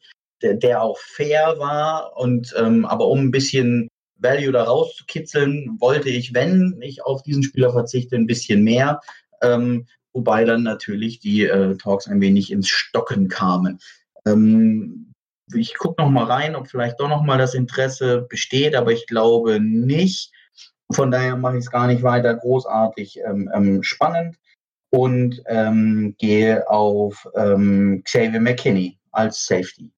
der, der, auch fair war und ähm, aber um ein bisschen Value da rauszukitzeln, wollte ich, wenn ich auf diesen Spieler verzichte, ein bisschen mehr. Ähm, wobei dann natürlich die äh, Talks ein wenig ins Stocken kamen. Ähm, ich gucke noch mal rein, ob vielleicht doch noch mal das Interesse besteht, aber ich glaube nicht. Von daher mache ich es gar nicht weiter großartig ähm, ähm spannend und ähm, gehe auf ähm, Xavier McKinney als Safety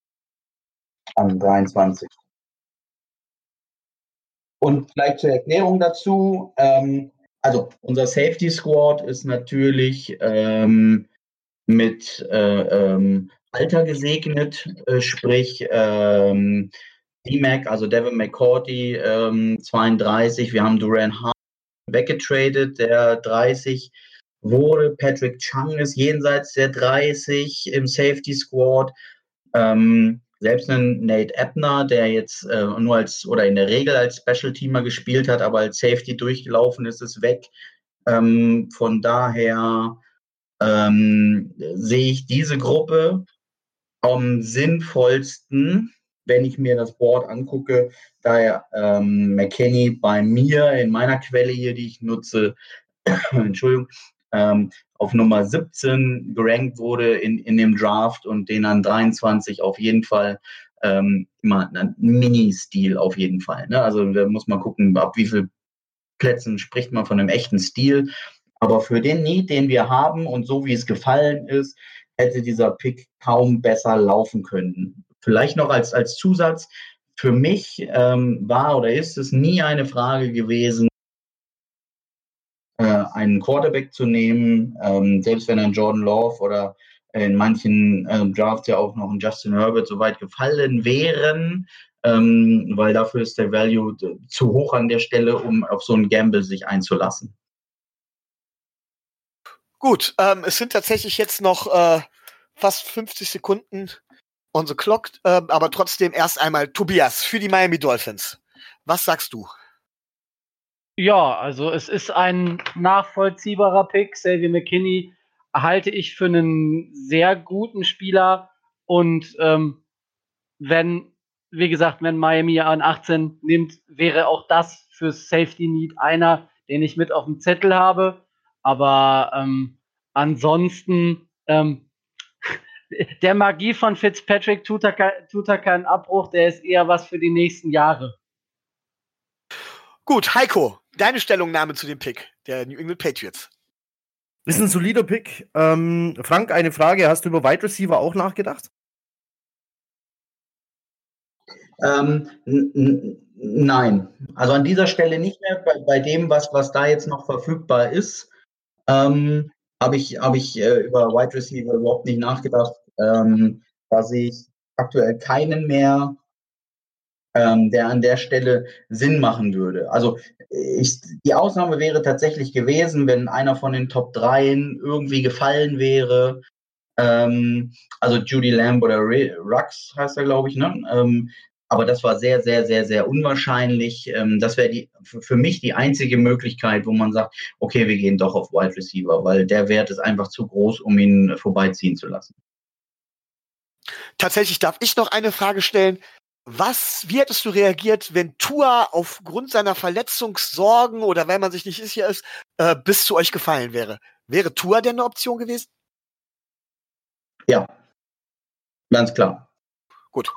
an 23. Und vielleicht zur Erklärung dazu. Ähm, also unser Safety Squad ist natürlich ähm, mit äh, ähm, Alter gesegnet, äh, sprich ähm, D-Mac, also Devin McCourty, ähm, 32. Wir haben Duran Hart weggetradet, der 30 wurde. Patrick Chung ist jenseits der 30 im Safety Squad. Ähm, selbst ein Nate Ebner, der jetzt äh, nur als oder in der Regel als Special Teamer gespielt hat, aber als Safety durchgelaufen ist, ist weg. Ähm, von daher ähm, sehe ich diese Gruppe am sinnvollsten, wenn ich mir das Board angucke, da ähm, McKinney bei mir in meiner Quelle hier, die ich nutze, Entschuldigung, ähm, auf Nummer 17 gerankt wurde in, in dem Draft und den an 23 auf jeden Fall ähm, immer ein Mini-Stil auf jeden Fall. Ne? Also da muss man gucken, ab wie viel Plätzen spricht man von einem echten Stil. Aber für den Need, den wir haben und so wie es gefallen ist, hätte dieser Pick kaum besser laufen können. Vielleicht noch als, als Zusatz, für mich ähm, war oder ist es nie eine Frage gewesen, einen Quarterback zu nehmen, ähm, selbst wenn ein Jordan Love oder in manchen äh, Drafts ja auch noch ein Justin Herbert so weit gefallen wären, ähm, weil dafür ist der Value zu hoch an der Stelle, um auf so einen Gamble sich einzulassen. Gut, ähm, es sind tatsächlich jetzt noch äh, fast 50 Sekunden on the clock, äh, aber trotzdem erst einmal Tobias für die Miami Dolphins. Was sagst du? Ja, also es ist ein nachvollziehbarer Pick. Xavier McKinney halte ich für einen sehr guten Spieler. Und ähm, wenn, wie gesagt, wenn Miami an 18 nimmt, wäre auch das für Safety Need einer, den ich mit auf dem Zettel habe. Aber ähm, ansonsten ähm, der Magie von Fitzpatrick tut er, tut er keinen Abbruch, der ist eher was für die nächsten Jahre. Gut, Heiko, deine Stellungnahme zu dem Pick der New England Patriots. Ist ein solider Pick. Ähm, Frank, eine Frage. Hast du über Wide Receiver auch nachgedacht? Ähm, nein, also an dieser Stelle nicht mehr. Bei, bei dem, was, was da jetzt noch verfügbar ist, ähm, habe ich, hab ich äh, über Wide Receiver überhaupt nicht nachgedacht. Ähm, da sehe ich aktuell keinen mehr, ähm, der an der Stelle Sinn machen würde. Also ich, die Ausnahme wäre tatsächlich gewesen, wenn einer von den Top 3 irgendwie gefallen wäre. Ähm, also Judy Lamb oder Re- Rux heißt er, glaube ich, ne? Ähm, aber das war sehr, sehr, sehr, sehr unwahrscheinlich. Ähm, das wäre für mich die einzige Möglichkeit, wo man sagt, okay, wir gehen doch auf Wide Receiver, weil der Wert ist einfach zu groß, um ihn vorbeiziehen zu lassen. Tatsächlich darf ich noch eine Frage stellen. Was, wie hättest du reagiert, wenn Tua aufgrund seiner Verletzungssorgen oder weil man sich nicht sicher ist, äh, bis zu euch gefallen wäre? Wäre Tua denn eine Option gewesen? Ja, ganz klar. Gut.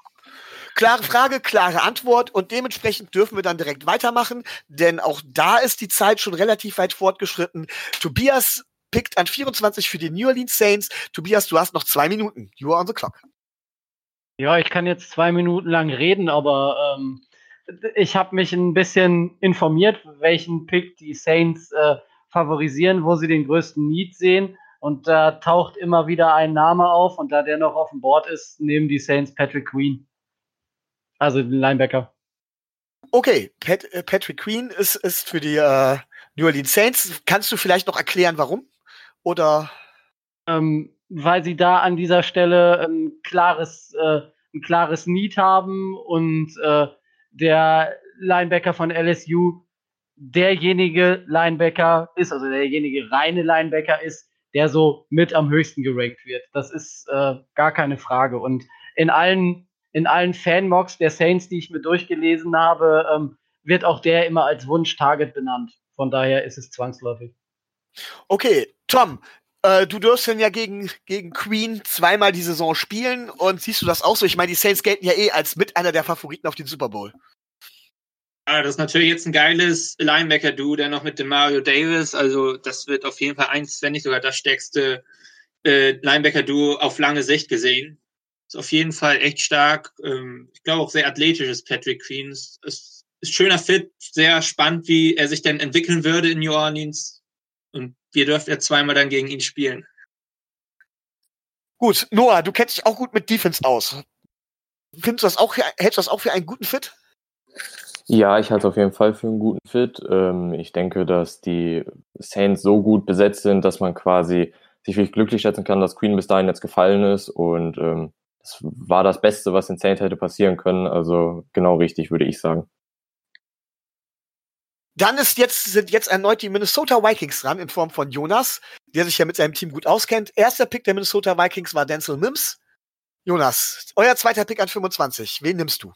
Klare Frage, klare Antwort und dementsprechend dürfen wir dann direkt weitermachen, denn auch da ist die Zeit schon relativ weit fortgeschritten. Tobias pickt an 24 für die New Orleans Saints. Tobias, du hast noch zwei Minuten. You are on the clock. Ja, ich kann jetzt zwei Minuten lang reden, aber ähm, ich habe mich ein bisschen informiert, welchen Pick die Saints äh, favorisieren, wo sie den größten Need sehen. Und da taucht immer wieder ein Name auf und da der noch auf dem Board ist, nehmen die Saints Patrick Queen. Also den Linebacker. Okay, Pat, äh, Patrick Queen ist, ist für die äh, New Orleans Saints. Kannst du vielleicht noch erklären, warum? Oder ähm, weil sie da an dieser Stelle ein klares, äh, ein klares Need haben und äh, der Linebacker von LSU derjenige Linebacker ist, also derjenige reine Linebacker ist, der so mit am höchsten gerankt wird. Das ist äh, gar keine Frage. Und in allen, in allen Fanmocks der Saints, die ich mir durchgelesen habe, ähm, wird auch der immer als Wunsch-Target benannt. Von daher ist es zwangsläufig. Okay, Tom, äh, du dürfst denn ja gegen, gegen Queen zweimal die Saison spielen und siehst du das auch so? Ich meine, die Saints gelten ja eh als mit einer der Favoriten auf den Super Bowl. Ja, das ist natürlich jetzt ein geiles Linebacker-Duo, der noch mit dem Mario Davis. Also, das wird auf jeden Fall eins, wenn nicht sogar das stärkste äh, Linebacker-Duo auf lange Sicht gesehen. Ist auf jeden Fall echt stark. Ähm, ich glaube auch sehr athletisch ist Patrick Queen. Ist, ist schöner Fit, sehr spannend, wie er sich denn entwickeln würde in New Orleans. Wir dürfen ja zweimal dann gegen ihn spielen. Gut, Noah, du kennst dich auch gut mit Defense aus. Findest du das auch, hältst du das auch für einen guten Fit? Ja, ich halte es auf jeden Fall für einen guten Fit. Ähm, ich denke, dass die Saints so gut besetzt sind, dass man quasi sich wirklich glücklich schätzen kann, dass Queen bis dahin jetzt gefallen ist. Und ähm, das war das Beste, was den Saints hätte passieren können. Also genau richtig, würde ich sagen. Dann ist jetzt, sind jetzt erneut die Minnesota Vikings dran in Form von Jonas, der sich ja mit seinem Team gut auskennt. Erster Pick der Minnesota Vikings war Denzel Mims. Jonas, euer zweiter Pick an 25. Wen nimmst du?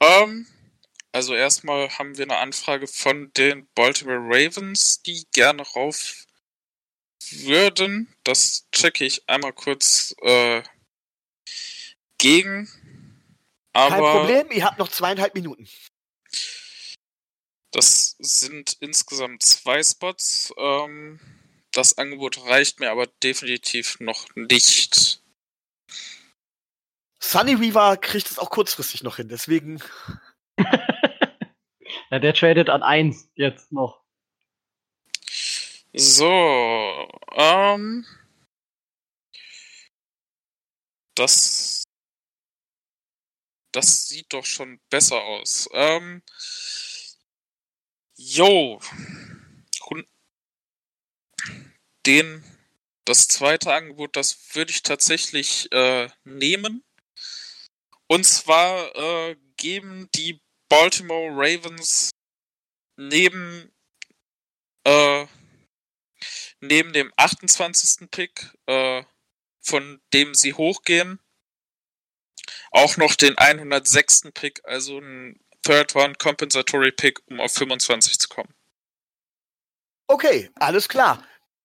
Ähm, also erstmal haben wir eine Anfrage von den Baltimore Ravens, die gerne rauf würden. Das checke ich einmal kurz äh, gegen. Aber Kein Problem, ihr habt noch zweieinhalb Minuten. Das sind insgesamt zwei Spots. Ähm, das Angebot reicht mir aber definitiv noch nicht. Sunny Weaver kriegt es auch kurzfristig noch hin, deswegen. Ja, der tradet an 1 jetzt noch. So, ähm. Das. Das sieht doch schon besser aus. Ähm. Jo. Den. Das zweite Angebot, das würde ich tatsächlich äh, nehmen. Und zwar äh, geben die Baltimore Ravens neben äh, neben dem 28. Pick, äh, von dem sie hochgehen, auch noch den 106. Pick, also ein Third One Compensatory Pick, um auf 25 zu kommen. Okay, alles klar.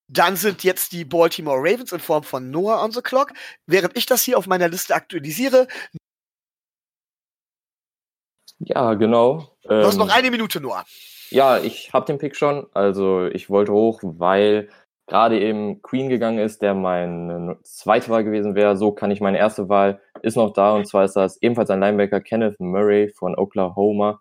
Dann sind jetzt die Baltimore Ravens in Form von Noah on the clock. Während ich das hier auf meiner Liste aktualisiere, Ja, genau. du hast Ähm, noch eine Minute, Noah. Ja, ich habe den Pick schon. Also ich wollte hoch, weil gerade eben Queen gegangen ist, der meine zweite Wahl gewesen wäre. So kann ich meine erste Wahl ist noch da und zwar ist das ebenfalls ein Linebacker Kenneth Murray von Oklahoma.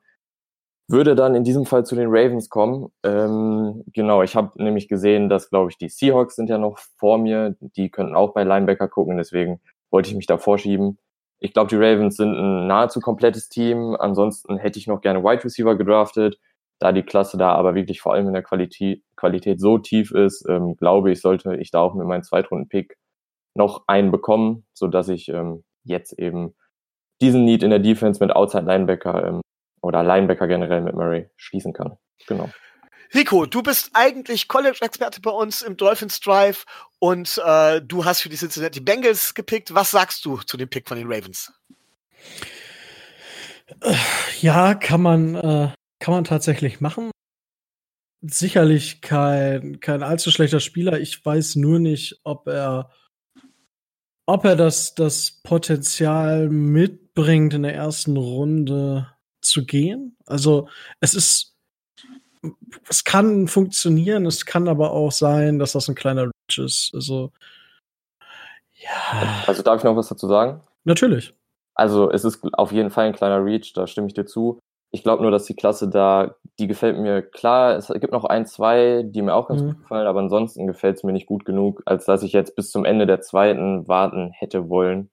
Würde dann in diesem Fall zu den Ravens kommen. Ähm, genau, ich habe nämlich gesehen, dass, glaube ich, die Seahawks sind ja noch vor mir. Die könnten auch bei Linebacker gucken, deswegen wollte ich mich da vorschieben. Ich glaube, die Ravens sind ein nahezu komplettes Team. Ansonsten hätte ich noch gerne Wide Receiver gedraftet. Da die Klasse da aber wirklich vor allem in der Qualität, Qualität so tief ist, ähm, glaube ich, sollte ich da auch mit meinem Zweitrunden-Pick noch einen bekommen, so dass ich ähm, jetzt eben diesen Need in der Defense mit Outside Linebacker ähm, oder Linebacker generell mit Murray schließen kann. Genau. Rico, du bist eigentlich College-Experte bei uns im Dolphins Drive und äh, du hast für die Cincinnati Bengals gepickt. Was sagst du zu dem Pick von den Ravens? Ja, kann man, äh, kann man tatsächlich machen. Sicherlich kein, kein allzu schlechter Spieler. Ich weiß nur nicht, ob er, ob er das, das Potenzial mitbringt, in der ersten Runde zu gehen. Also, es ist, es kann funktionieren, es kann aber auch sein, dass das ein kleiner Reach ist. Also, Also darf ich noch was dazu sagen? natürlich. Also es ist auf jeden Fall ein kleiner Reach, da stimme ich dir zu. Ich glaube nur, dass die Klasse da, die gefällt mir klar. Es gibt noch ein, zwei, die mir auch ganz Mhm. gut gefallen, aber ansonsten gefällt es mir nicht gut genug, als dass ich jetzt bis zum Ende der zweiten warten hätte wollen.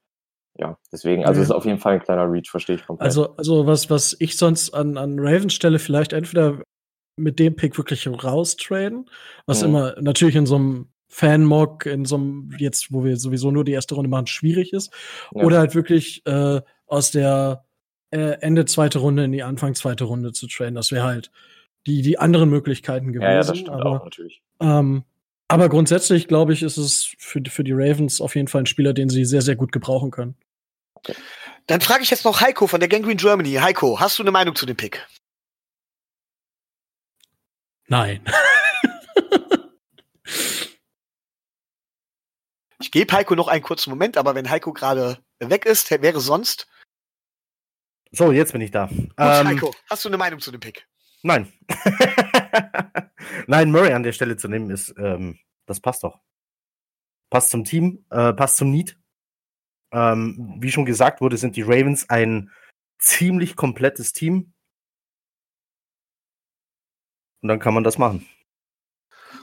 Ja, deswegen, also Mhm. es ist auf jeden Fall ein kleiner Reach, verstehe ich komplett. Also, also was, was ich sonst an, an Ravens Stelle vielleicht entweder mit dem Pick wirklich raustraden, was Mhm. immer natürlich in so einem Fan-Mock, in so einem, jetzt, wo wir sowieso nur die erste Runde machen, schwierig ist. Ja. Oder halt wirklich äh, aus der äh, Ende zweite Runde in die Anfang zweite Runde zu traden. Das wäre halt die, die anderen Möglichkeiten gewesen. ja, ja, das stimmt aber, auch natürlich. ähm, aber grundsätzlich, glaube ich, ist es für, die- für die Ravens auf jeden Fall ein Spieler, den sie sehr, sehr gut gebrauchen können. Dann frage ich jetzt noch Heiko von der Gangrene Germany. Heiko, hast du eine Meinung zu dem Pick? Nein. Ich gebe Heiko noch einen kurzen Moment, aber wenn Heiko gerade weg ist, wäre sonst. So, jetzt bin ich da. Gut, Ähm, Heiko, hast du eine Meinung zu dem Pick? Nein. Nein, Murray an der Stelle zu nehmen ist, ähm, das passt doch. Passt zum Team, äh, passt zum Need. Ähm, wie schon gesagt wurde, sind die Ravens ein ziemlich komplettes Team. Und dann kann man das machen.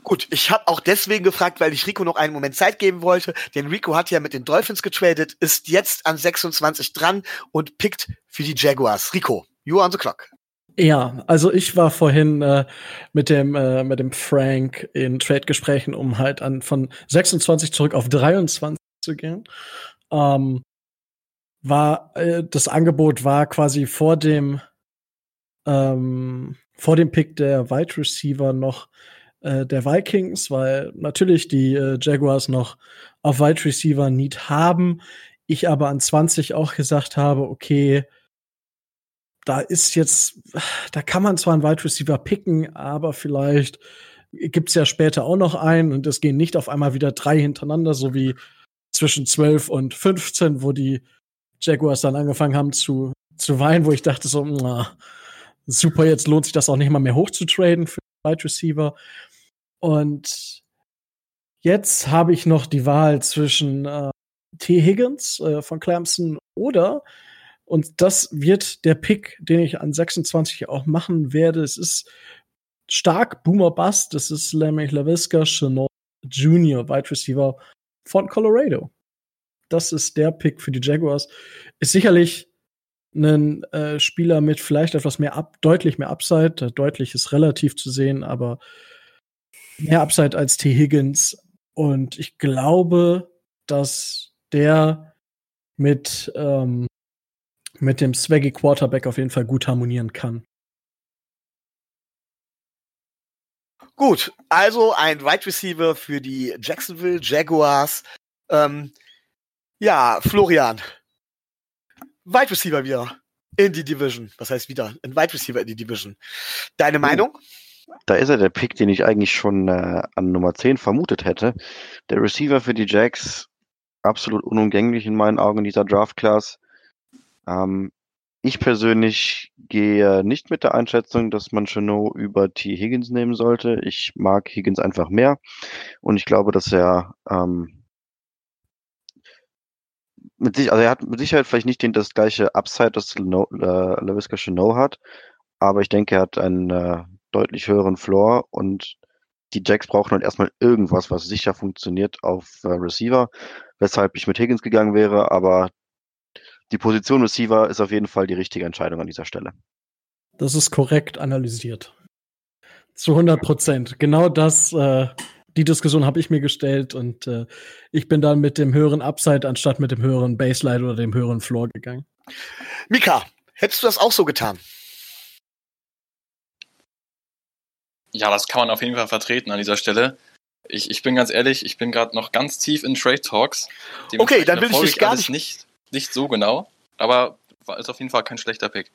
Gut, ich habe auch deswegen gefragt, weil ich Rico noch einen Moment Zeit geben wollte, denn Rico hat ja mit den Dolphins getradet, ist jetzt an 26 dran und pickt für die Jaguars. Rico, you on the clock. Ja, also ich war vorhin äh, mit dem äh, mit dem Frank in Trade-Gesprächen, um halt an von 26 zurück auf 23 zu gehen. Ähm, war äh, das Angebot war quasi vor dem ähm, vor dem Pick der Wide Receiver noch äh, der Vikings, weil natürlich die äh, Jaguars noch auf Wide Receiver Need haben. Ich aber an 20 auch gesagt habe, okay, da ist jetzt, da kann man zwar einen Wide Receiver picken, aber vielleicht gibt's ja später auch noch einen und es gehen nicht auf einmal wieder drei hintereinander, so wie zwischen 12 und 15, wo die Jaguars dann angefangen haben zu, zu weinen, wo ich dachte so, na, super, jetzt lohnt sich das auch nicht mal mehr hochzutraden für Wide Receiver. Und jetzt habe ich noch die Wahl zwischen äh, T. Higgins äh, von Clemson oder und das wird der Pick, den ich an 26 auch machen werde. Es ist stark Boomer Bust. Das ist nämlich LaVisca Chenault Jr., Wide Receiver von Colorado. Das ist der Pick für die Jaguars. Ist sicherlich ein äh, Spieler mit vielleicht etwas mehr ab, deutlich mehr Upside. Deutlich ist relativ zu sehen, aber mehr Upside als T. Higgins. Und ich glaube, dass der mit ähm, mit dem Swaggy Quarterback auf jeden Fall gut harmonieren kann. Gut, also ein Wide Receiver für die Jacksonville Jaguars. Ähm, ja, Florian. Wide Receiver wieder in die Division. Was heißt wieder? Ein Wide Receiver in die Division. Deine Meinung? Da ist er der Pick, den ich eigentlich schon äh, an Nummer 10 vermutet hätte. Der Receiver für die Jacks, absolut unumgänglich in meinen Augen in dieser Draft-Class. Ähm, ich persönlich gehe nicht mit der Einschätzung, dass man Chenot über T. Higgins nehmen sollte. Ich mag Higgins einfach mehr und ich glaube, dass er ähm, mit sich, also er hat mit Sicherheit vielleicht nicht den, das gleiche Upside, das äh, LaVisca Chenot hat, aber ich denke, er hat einen äh, deutlich höheren Floor und die Jacks brauchen halt erstmal irgendwas, was sicher funktioniert auf äh, Receiver, weshalb ich mit Higgins gegangen wäre, aber die Position Receiver ist auf jeden Fall die richtige Entscheidung an dieser Stelle. Das ist korrekt analysiert. Zu 100 Prozent. Genau das, äh, die Diskussion habe ich mir gestellt und äh, ich bin dann mit dem höheren Upside anstatt mit dem höheren Baseline oder dem höheren Floor gegangen. Mika, hättest du das auch so getan? Ja, das kann man auf jeden Fall vertreten an dieser Stelle. Ich, ich bin ganz ehrlich, ich bin gerade noch ganz tief in Trade Talks. Okay, dann will ich dich gar nicht, nicht nicht so genau, aber ist auf jeden Fall kein schlechter Pick.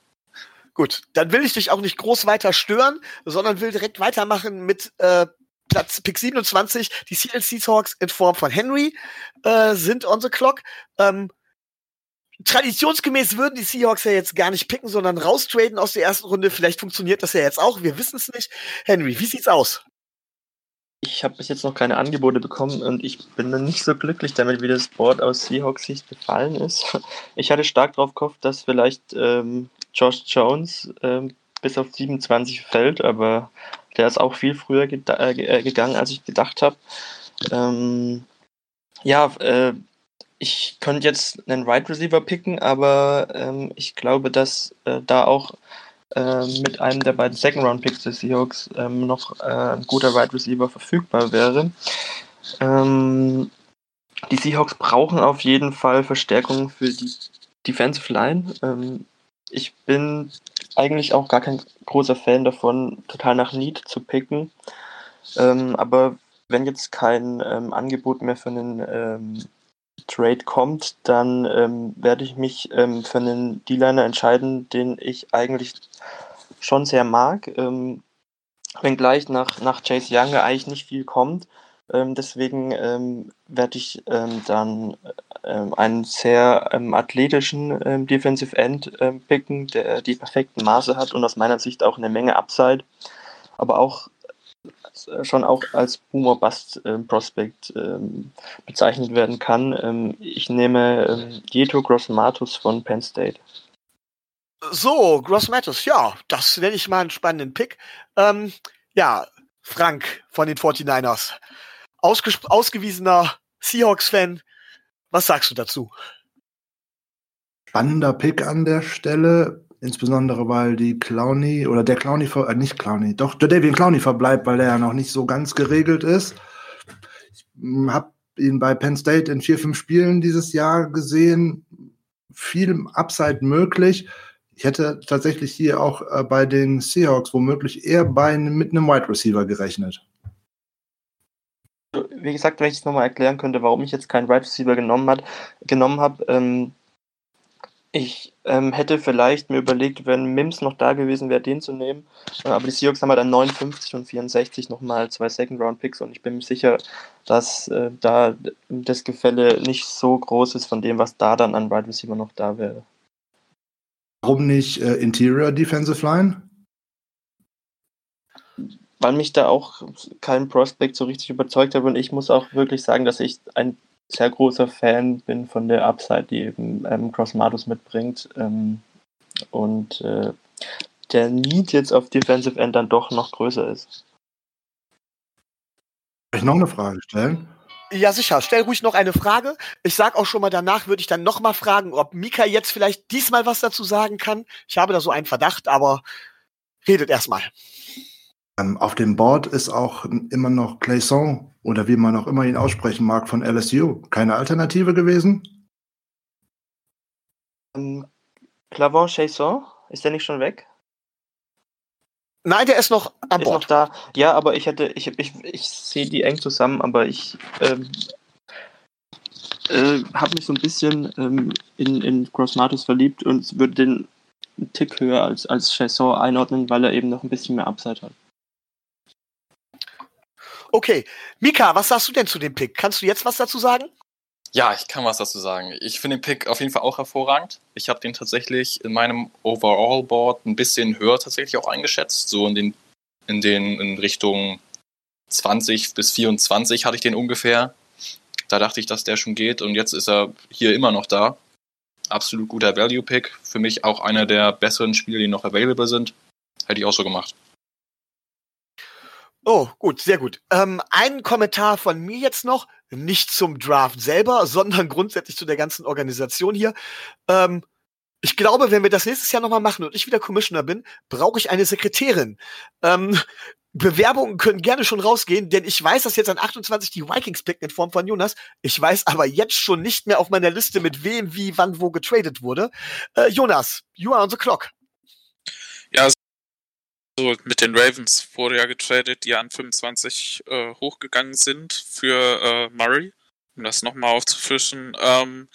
Gut, dann will ich dich auch nicht groß weiter stören, sondern will direkt weitermachen mit äh, Platz Pick 27. Die Seattle Seahawks in Form von Henry äh, sind on the clock. Ähm, traditionsgemäß würden die Seahawks ja jetzt gar nicht picken, sondern raustraden aus der ersten Runde. Vielleicht funktioniert das ja jetzt auch. Wir wissen es nicht. Henry, wie sieht's aus? Ich habe bis jetzt noch keine Angebote bekommen und ich bin nicht so glücklich damit, wie das Board aus Seahawks Sicht gefallen ist. Ich hatte stark darauf gehofft, dass vielleicht ähm, Josh Jones ähm, bis auf 27 fällt, aber der ist auch viel früher ge äh, gegangen, als ich gedacht habe. Ähm, ja, äh, ich könnte jetzt einen Wide right Receiver picken, aber ähm, ich glaube, dass äh, da auch äh, mit einem der beiden Second-Round-Picks des Seahawks ähm, noch äh, ein guter Wide Receiver verfügbar wäre. Ähm, die Seahawks brauchen auf jeden Fall Verstärkung für die Defensive Line. Ähm, ich bin eigentlich auch gar kein großer Fan davon, total nach Need zu picken. Ähm, aber wenn jetzt kein ähm, Angebot mehr für einen Trade kommt, dann ähm, werde ich mich ähm, für einen D-Liner entscheiden, den ich eigentlich schon sehr mag. Ähm, wenngleich nach, nach Chase Young eigentlich nicht viel kommt. Ähm, deswegen ähm, werde ich ähm, dann einen sehr athletischen Defensive End picken, der die perfekten Maße hat und aus meiner Sicht auch eine Menge Upside, aber auch schon auch als Boomer Bust äh, Prospect ähm, bezeichnet werden kann. Ähm, ich nehme ähm, Dieto Grossmatus von Penn State. So, Grossmatus, ja, das nenne ich mal einen spannenden Pick. Ähm, ja, Frank von den 49ers. ausgewiesener Seahawks-Fan. Was sagst du dazu? Spannender Pick an der Stelle. Insbesondere weil die Clowny oder der Clowny, äh, nicht Clowny, doch der David Clowny verbleibt, weil der ja noch nicht so ganz geregelt ist. Ich hm, habe ihn bei Penn State in vier, fünf Spielen dieses Jahr gesehen. Viel Upside möglich. Ich hätte tatsächlich hier auch äh, bei den Seahawks womöglich eher bei, mit einem Wide Receiver gerechnet. Wie gesagt, wenn ich es nochmal erklären könnte, warum ich jetzt keinen Wide Receiver genommen, genommen habe, ähm, ich ähm, hätte vielleicht mir überlegt, wenn Mims noch da gewesen wäre, den zu nehmen. Äh, aber die Seahawks haben halt an 59 und 64 nochmal zwei Second-Round-Picks und ich bin mir sicher, dass äh, da das Gefälle nicht so groß ist von dem, was da dann an Wide Receiver noch da wäre. Warum nicht äh, Interior Defensive Line? Weil mich da auch kein Prospect so richtig überzeugt hat und ich muss auch wirklich sagen, dass ich ein sehr großer Fan bin von der Upside, die eben ähm, Cross Matus mitbringt. Ähm, und äh, der Need jetzt auf Defensive End dann doch noch größer ist. Kann ich noch eine Frage stellen? Ja, sicher. Stell ruhig noch eine Frage. Ich sag auch schon mal danach, würde ich dann noch mal fragen, ob Mika jetzt vielleicht diesmal was dazu sagen kann. Ich habe da so einen Verdacht, aber redet erstmal. Ähm, auf dem Board ist auch immer noch Clayson oder wie man auch immer ihn aussprechen mag von LSU. Keine Alternative gewesen? Ähm, Clavon Chasson, ist der nicht schon weg? Nein, der ist noch an Bord. Ist noch da. Ja, aber ich hätte, ich, ich, ich sehe die eng zusammen, aber ich ähm, äh, habe mich so ein bisschen ähm, in, in Crossmatus verliebt und würde den einen Tick höher als, als Chasson einordnen, weil er eben noch ein bisschen mehr Upside hat. Okay. Mika, was sagst du denn zu dem Pick? Kannst du jetzt was dazu sagen? Ja, ich kann was dazu sagen. Ich finde den Pick auf jeden Fall auch hervorragend. Ich habe den tatsächlich in meinem Overall-Board ein bisschen höher tatsächlich auch eingeschätzt. So in den, in den in Richtung 20 bis 24 hatte ich den ungefähr. Da dachte ich, dass der schon geht und jetzt ist er hier immer noch da. Absolut guter Value-Pick. Für mich auch einer der besseren Spiele, die noch available sind. Hätte ich auch so gemacht. Oh, gut, sehr gut. Ähm, ein Kommentar von mir jetzt noch, nicht zum Draft selber, sondern grundsätzlich zu der ganzen Organisation hier. Ähm, ich glaube, wenn wir das nächstes Jahr nochmal machen und ich wieder Commissioner bin, brauche ich eine Sekretärin. Ähm, Bewerbungen können gerne schon rausgehen, denn ich weiß, dass jetzt an 28 die Vikings picken in Form von Jonas. Ich weiß aber jetzt schon nicht mehr auf meiner Liste, mit wem, wie, wann, wo getradet wurde. Äh, Jonas, you are on the clock. So mit den Ravens wurde ja getradet, die an 25 äh, hochgegangen sind für äh, Murray, um das nochmal aufzufrischen. Ähm,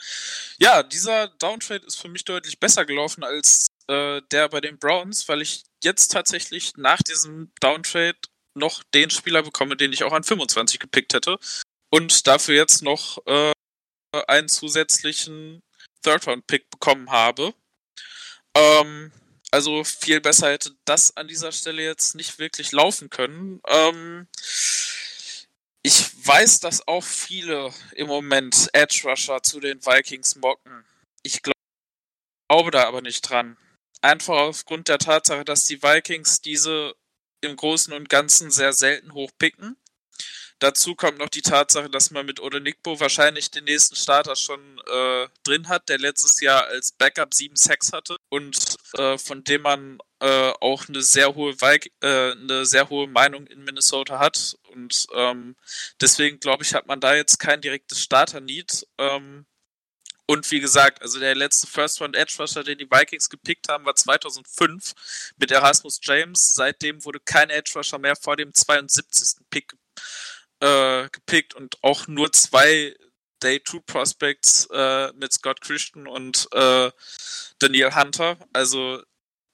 ja, dieser Downtrade ist für mich deutlich besser gelaufen als äh, der bei den Browns, weil ich jetzt tatsächlich nach diesem Downtrade noch den Spieler bekomme, den ich auch an 25 gepickt hätte. Und dafür jetzt noch äh, einen zusätzlichen Third-Round-Pick bekommen habe. Ähm, also viel besser hätte das an dieser Stelle jetzt nicht wirklich laufen können. Ähm, ich weiß, dass auch viele im Moment Edge Rusher zu den Vikings mocken. Ich glaub, glaube da aber nicht dran. Einfach aufgrund der Tatsache, dass die Vikings diese im Großen und Ganzen sehr selten hochpicken. Dazu kommt noch die Tatsache, dass man mit Odenigbo wahrscheinlich den nächsten Starter schon äh, drin hat, der letztes Jahr als Backup 7 Sacks hatte und äh, von dem man äh, auch eine sehr hohe Weig äh, eine sehr hohe Meinung in Minnesota hat. Und ähm, deswegen glaube ich, hat man da jetzt kein direktes Starter-Need. Ähm, und wie gesagt, also der letzte First Round Edge Rusher, den die Vikings gepickt haben, war 2005 mit Erasmus James. Seitdem wurde kein Edge Rusher mehr vor dem 72. Pick äh, gepickt und auch nur zwei Day 2 Prospects äh, mit Scott Christian und äh, Daniel Hunter. Also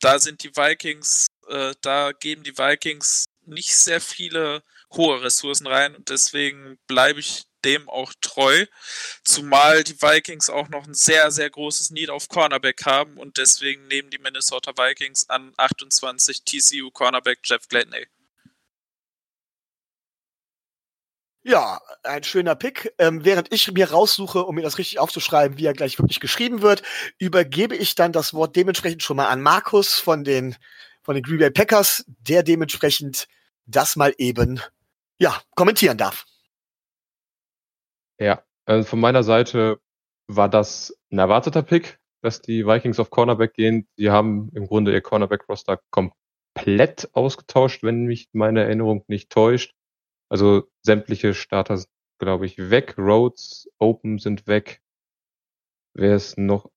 da sind die Vikings, äh, da geben die Vikings nicht sehr viele hohe Ressourcen rein und deswegen bleibe ich dem auch treu. Zumal die Vikings auch noch ein sehr, sehr großes Need auf Cornerback haben und deswegen nehmen die Minnesota Vikings an 28 TCU Cornerback Jeff Gladney. Ja, ein schöner Pick. Ähm, während ich mir raussuche, um mir das richtig aufzuschreiben, wie er gleich wirklich geschrieben wird, übergebe ich dann das Wort dementsprechend schon mal an Markus von den, von den Green Bay Packers, der dementsprechend das mal eben, ja, kommentieren darf. Ja, also von meiner Seite war das ein erwarteter Pick, dass die Vikings auf Cornerback gehen. Sie haben im Grunde ihr Cornerback-Roster komplett ausgetauscht, wenn mich meine Erinnerung nicht täuscht. Also sämtliche Starter glaube ich, weg. Rhodes, Open sind weg. Wer ist noch?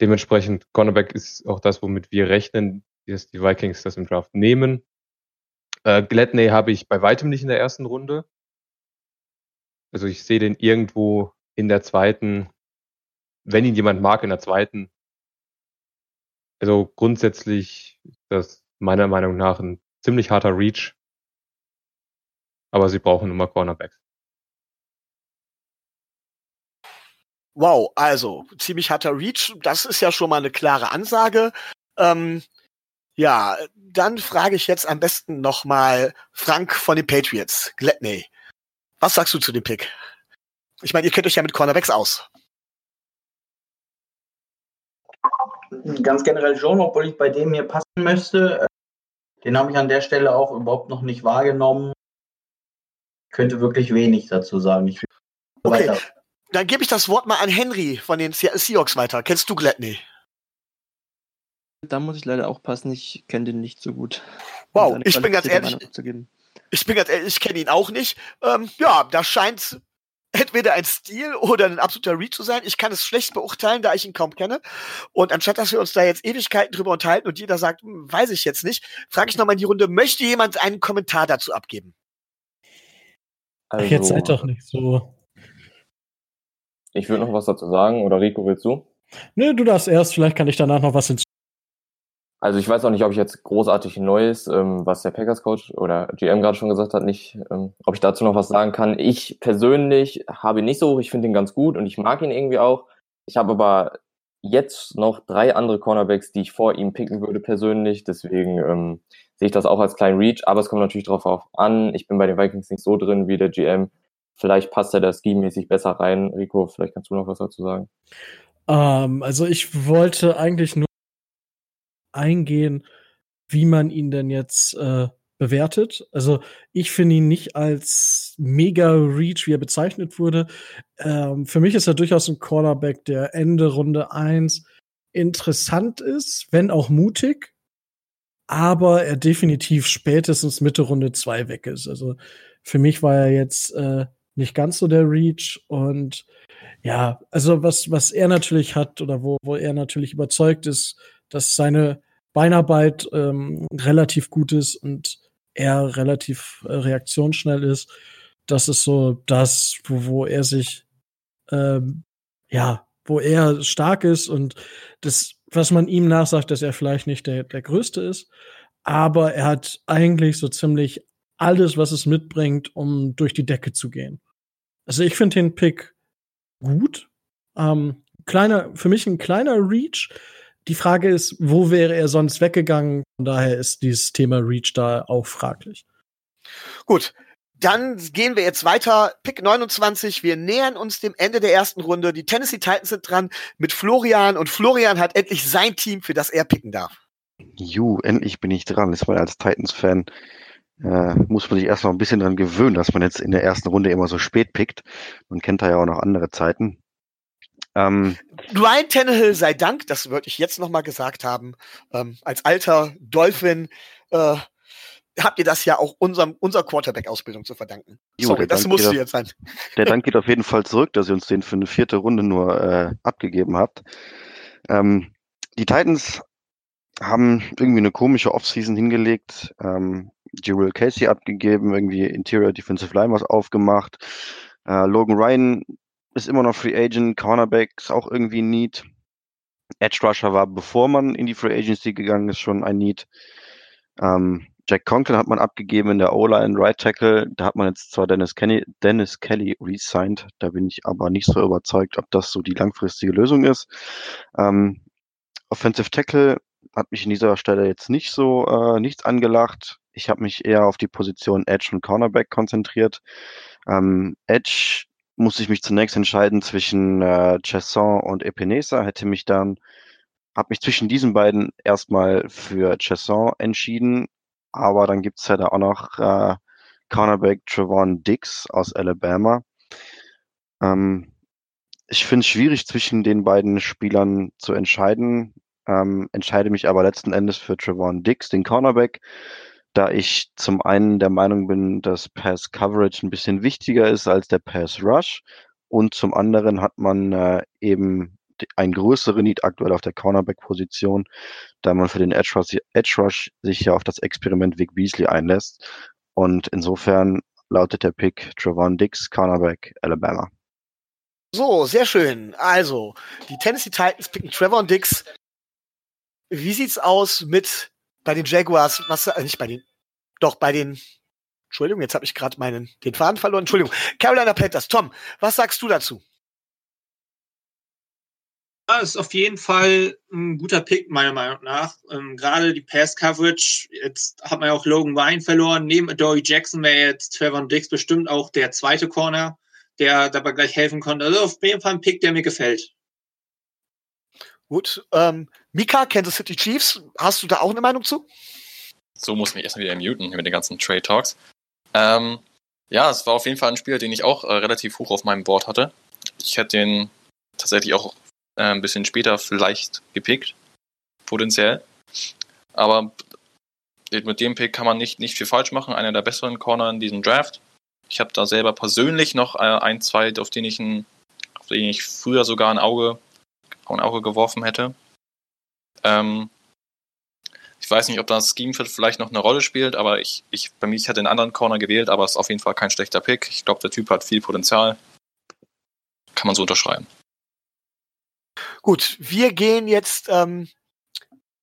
Dementsprechend, Cornerback ist auch das, womit wir rechnen, dass die Vikings das im Draft nehmen. Äh, Gladney habe ich bei weitem nicht in der ersten Runde. Also ich sehe den irgendwo in der zweiten, wenn ihn jemand mag, in der zweiten. Also grundsätzlich das meiner Meinung nach ein ziemlich harter Reach aber sie brauchen nun mal Cornerbacks. Wow, also ziemlich harter Reach. Das ist ja schon mal eine klare Ansage. Ähm, ja, dann frage ich jetzt am besten noch mal Frank von den Patriots, Gladney. Was sagst du zu dem Pick? Ich meine, ihr kennt euch ja mit Cornerbacks aus. Ganz generell schon, obwohl ich bei dem hier passen möchte. Den habe ich an der Stelle auch überhaupt noch nicht wahrgenommen könnte wirklich wenig dazu sagen. Ich okay, weiter. dann gebe ich das Wort mal an Henry von den Seahawks weiter. Kennst du Gladney? Da muss ich leider auch passen, ich kenne den nicht so gut. Wow, ich bin ganz ehrlich, ich bin ganz ehrlich, ich kenne ihn auch nicht. Ähm, ja, da scheint entweder ein Stil oder ein absoluter Read zu sein. Ich kann es schlecht beurteilen, da ich ihn kaum kenne. Und anstatt dass wir uns da jetzt Ewigkeiten drüber unterhalten und jeder sagt, hm, weiß ich jetzt nicht, frage ich nochmal in die Runde, möchte jemand einen Kommentar dazu abgeben? Also, Jetzt seid doch nicht so. Ich würde noch was dazu sagen, oder Rico, willst du? Nö, du darfst erst, vielleicht kann ich danach noch was hinzu. Also ich weiß auch nicht, ob ich jetzt großartig Neues, ähm, was der Packers-Coach oder GM gerade schon gesagt hat, nicht, ähm, ob ich dazu noch was sagen kann. Ich persönlich habe ihn nicht so hoch, ich finde ihn ganz gut und ich mag ihn irgendwie auch. Ich habe aber jetzt noch drei andere Cornerbacks, die ich vor ihm picken würde persönlich. Deswegen ähm, sehe ich das auch als kleinen Reach, aber es kommt natürlich darauf an. Ich bin bei den Vikings nicht so drin wie der GM. Vielleicht passt er da ski-mäßig besser rein. Rico, vielleicht kannst du noch was dazu sagen. Ähm, also ich wollte eigentlich nur eingehen, wie man ihn denn jetzt äh, bewertet. Also ich finde ihn nicht als mega Reach, wie er bezeichnet wurde. Ähm, für mich ist er durchaus ein Cornerback, der Ende Runde 1 interessant ist, wenn auch mutig, aber er definitiv spätestens Mitte Runde 2 weg ist. Also für mich war er jetzt äh, nicht ganz so der Reach und ja, also was, was er natürlich hat oder wo, wo er natürlich überzeugt ist, dass seine Beinarbeit ähm, relativ gut ist und er relativ äh, reaktionsschnell ist. Das ist so das, wo, wo er sich, ähm, ja, wo er stark ist und das, was man ihm nachsagt, dass er vielleicht nicht der, der Größte ist, aber er hat eigentlich so ziemlich alles, was es mitbringt, um durch die Decke zu gehen. Also ich finde den Pick gut. Ähm, kleiner, für mich ein kleiner Reach. Die Frage ist, wo wäre er sonst weggegangen? Von daher ist dieses Thema Reach da auch fraglich. Gut, dann gehen wir jetzt weiter. Pick 29. Wir nähern uns dem Ende der ersten Runde. Die Tennessee Titans sind dran mit Florian und Florian hat endlich sein Team, für das er picken darf. Ju, endlich bin ich dran. Ist man als Titans-Fan äh, muss man sich erst noch ein bisschen dran gewöhnen, dass man jetzt in der ersten Runde immer so spät pickt. Man kennt da ja auch noch andere Zeiten. Ähm, Ryan Tannehill sei Dank, das würde ich jetzt noch mal gesagt haben, ähm, als alter Dolphin äh, habt ihr das ja auch unserem, unserer Quarterback-Ausbildung zu verdanken. Jo, Sorry, das musste auf- jetzt sein. Der Dank geht auf jeden Fall zurück, dass ihr uns den für eine vierte Runde nur äh, abgegeben habt. Ähm, die Titans haben irgendwie eine komische Offseason hingelegt. Ähm, Jurel Casey abgegeben, irgendwie Interior Defensive Line was aufgemacht. Äh, Logan Ryan ist immer noch Free Agent, Cornerback ist auch irgendwie ein Need. Edge Rusher war, bevor man in die Free Agency gegangen ist, schon ein Need. Ähm, Jack Conklin hat man abgegeben in der O-Line, Right Tackle. Da hat man jetzt zwar Dennis, Kenny, Dennis Kelly resigned, da bin ich aber nicht so überzeugt, ob das so die langfristige Lösung ist. Ähm, Offensive Tackle hat mich in dieser Stelle jetzt nicht so äh, nichts angelacht. Ich habe mich eher auf die Position Edge und Cornerback konzentriert. Ähm, Edge muss ich mich zunächst entscheiden zwischen äh, Chesson und Epinesa. Hätte mich dann, habe mich zwischen diesen beiden erstmal für Chesson entschieden. Aber dann gibt's ja da auch noch äh, Cornerback Trevon Dix aus Alabama. Ähm, ich finde es schwierig, zwischen den beiden Spielern zu entscheiden. Ähm, entscheide mich aber letzten Endes für Trevon Dix, den Cornerback, da ich zum einen der Meinung bin, dass Pass Coverage ein bisschen wichtiger ist als der Pass Rush und zum anderen hat man äh, eben ein größeren Need aktuell auf der Cornerback-Position, da man für den Edge Rush, Edge Rush sich ja auf das Experiment Vic Beasley einlässt. Und insofern lautet der Pick Trevon Dix, Cornerback, Alabama. So, sehr schön. Also, die Tennessee Titans picken Trevor Dix. Wie sieht's aus mit bei den Jaguars? Was äh, nicht bei den doch bei den Entschuldigung, jetzt habe ich gerade meinen den Faden verloren. Entschuldigung. Carolina Panthers. Tom, was sagst du dazu? Ja, ist auf jeden Fall ein guter Pick, meiner Meinung nach. Ähm, Gerade die Pass-Coverage, jetzt hat man ja auch Logan Ryan verloren. Neben Dory Jackson wäre jetzt Trevor Dix bestimmt auch der zweite Corner, der dabei gleich helfen konnte. Also auf jeden Fall ein Pick, der mir gefällt. Gut, ähm, Mika, Kansas City Chiefs, hast du da auch eine Meinung zu? So muss ich mich erstmal wieder muten mit den ganzen Trade Talks. Ähm, ja, es war auf jeden Fall ein Spieler, den ich auch äh, relativ hoch auf meinem Board hatte. Ich hätte den tatsächlich auch äh, ein bisschen später vielleicht gepickt, potenziell. Aber mit dem Pick kann man nicht, nicht viel falsch machen. Einer der besseren Corner in diesem Draft. Ich habe da selber persönlich noch äh, ein, zwei, auf den ich, den ich früher sogar ein Auge, ein Auge geworfen hätte. Ähm, ich weiß nicht, ob das Scheme vielleicht noch eine Rolle spielt, aber ich, ich bei mir, ich hätte einen anderen Corner gewählt, aber es ist auf jeden Fall kein schlechter Pick. Ich glaube, der Typ hat viel Potenzial. Kann man so unterschreiben. Gut, wir gehen jetzt ähm,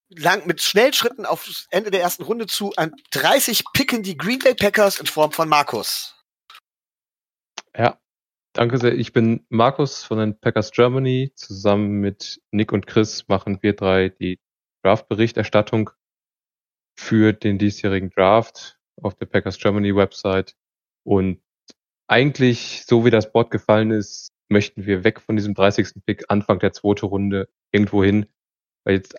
lang mit schnellen Schritten aufs Ende der ersten Runde zu. An 30 picken die Green Bay Packers in Form von Markus. Ja, danke sehr. Ich bin Markus von den Packers Germany. Zusammen mit Nick und Chris machen wir drei die Draft-Berichterstattung für den diesjährigen Draft auf der Packers Germany Website. Und eigentlich, so wie das Board gefallen ist, möchten wir weg von diesem 30. Pick, Anfang der zweiten Runde, irgendwo hin, weil jetzt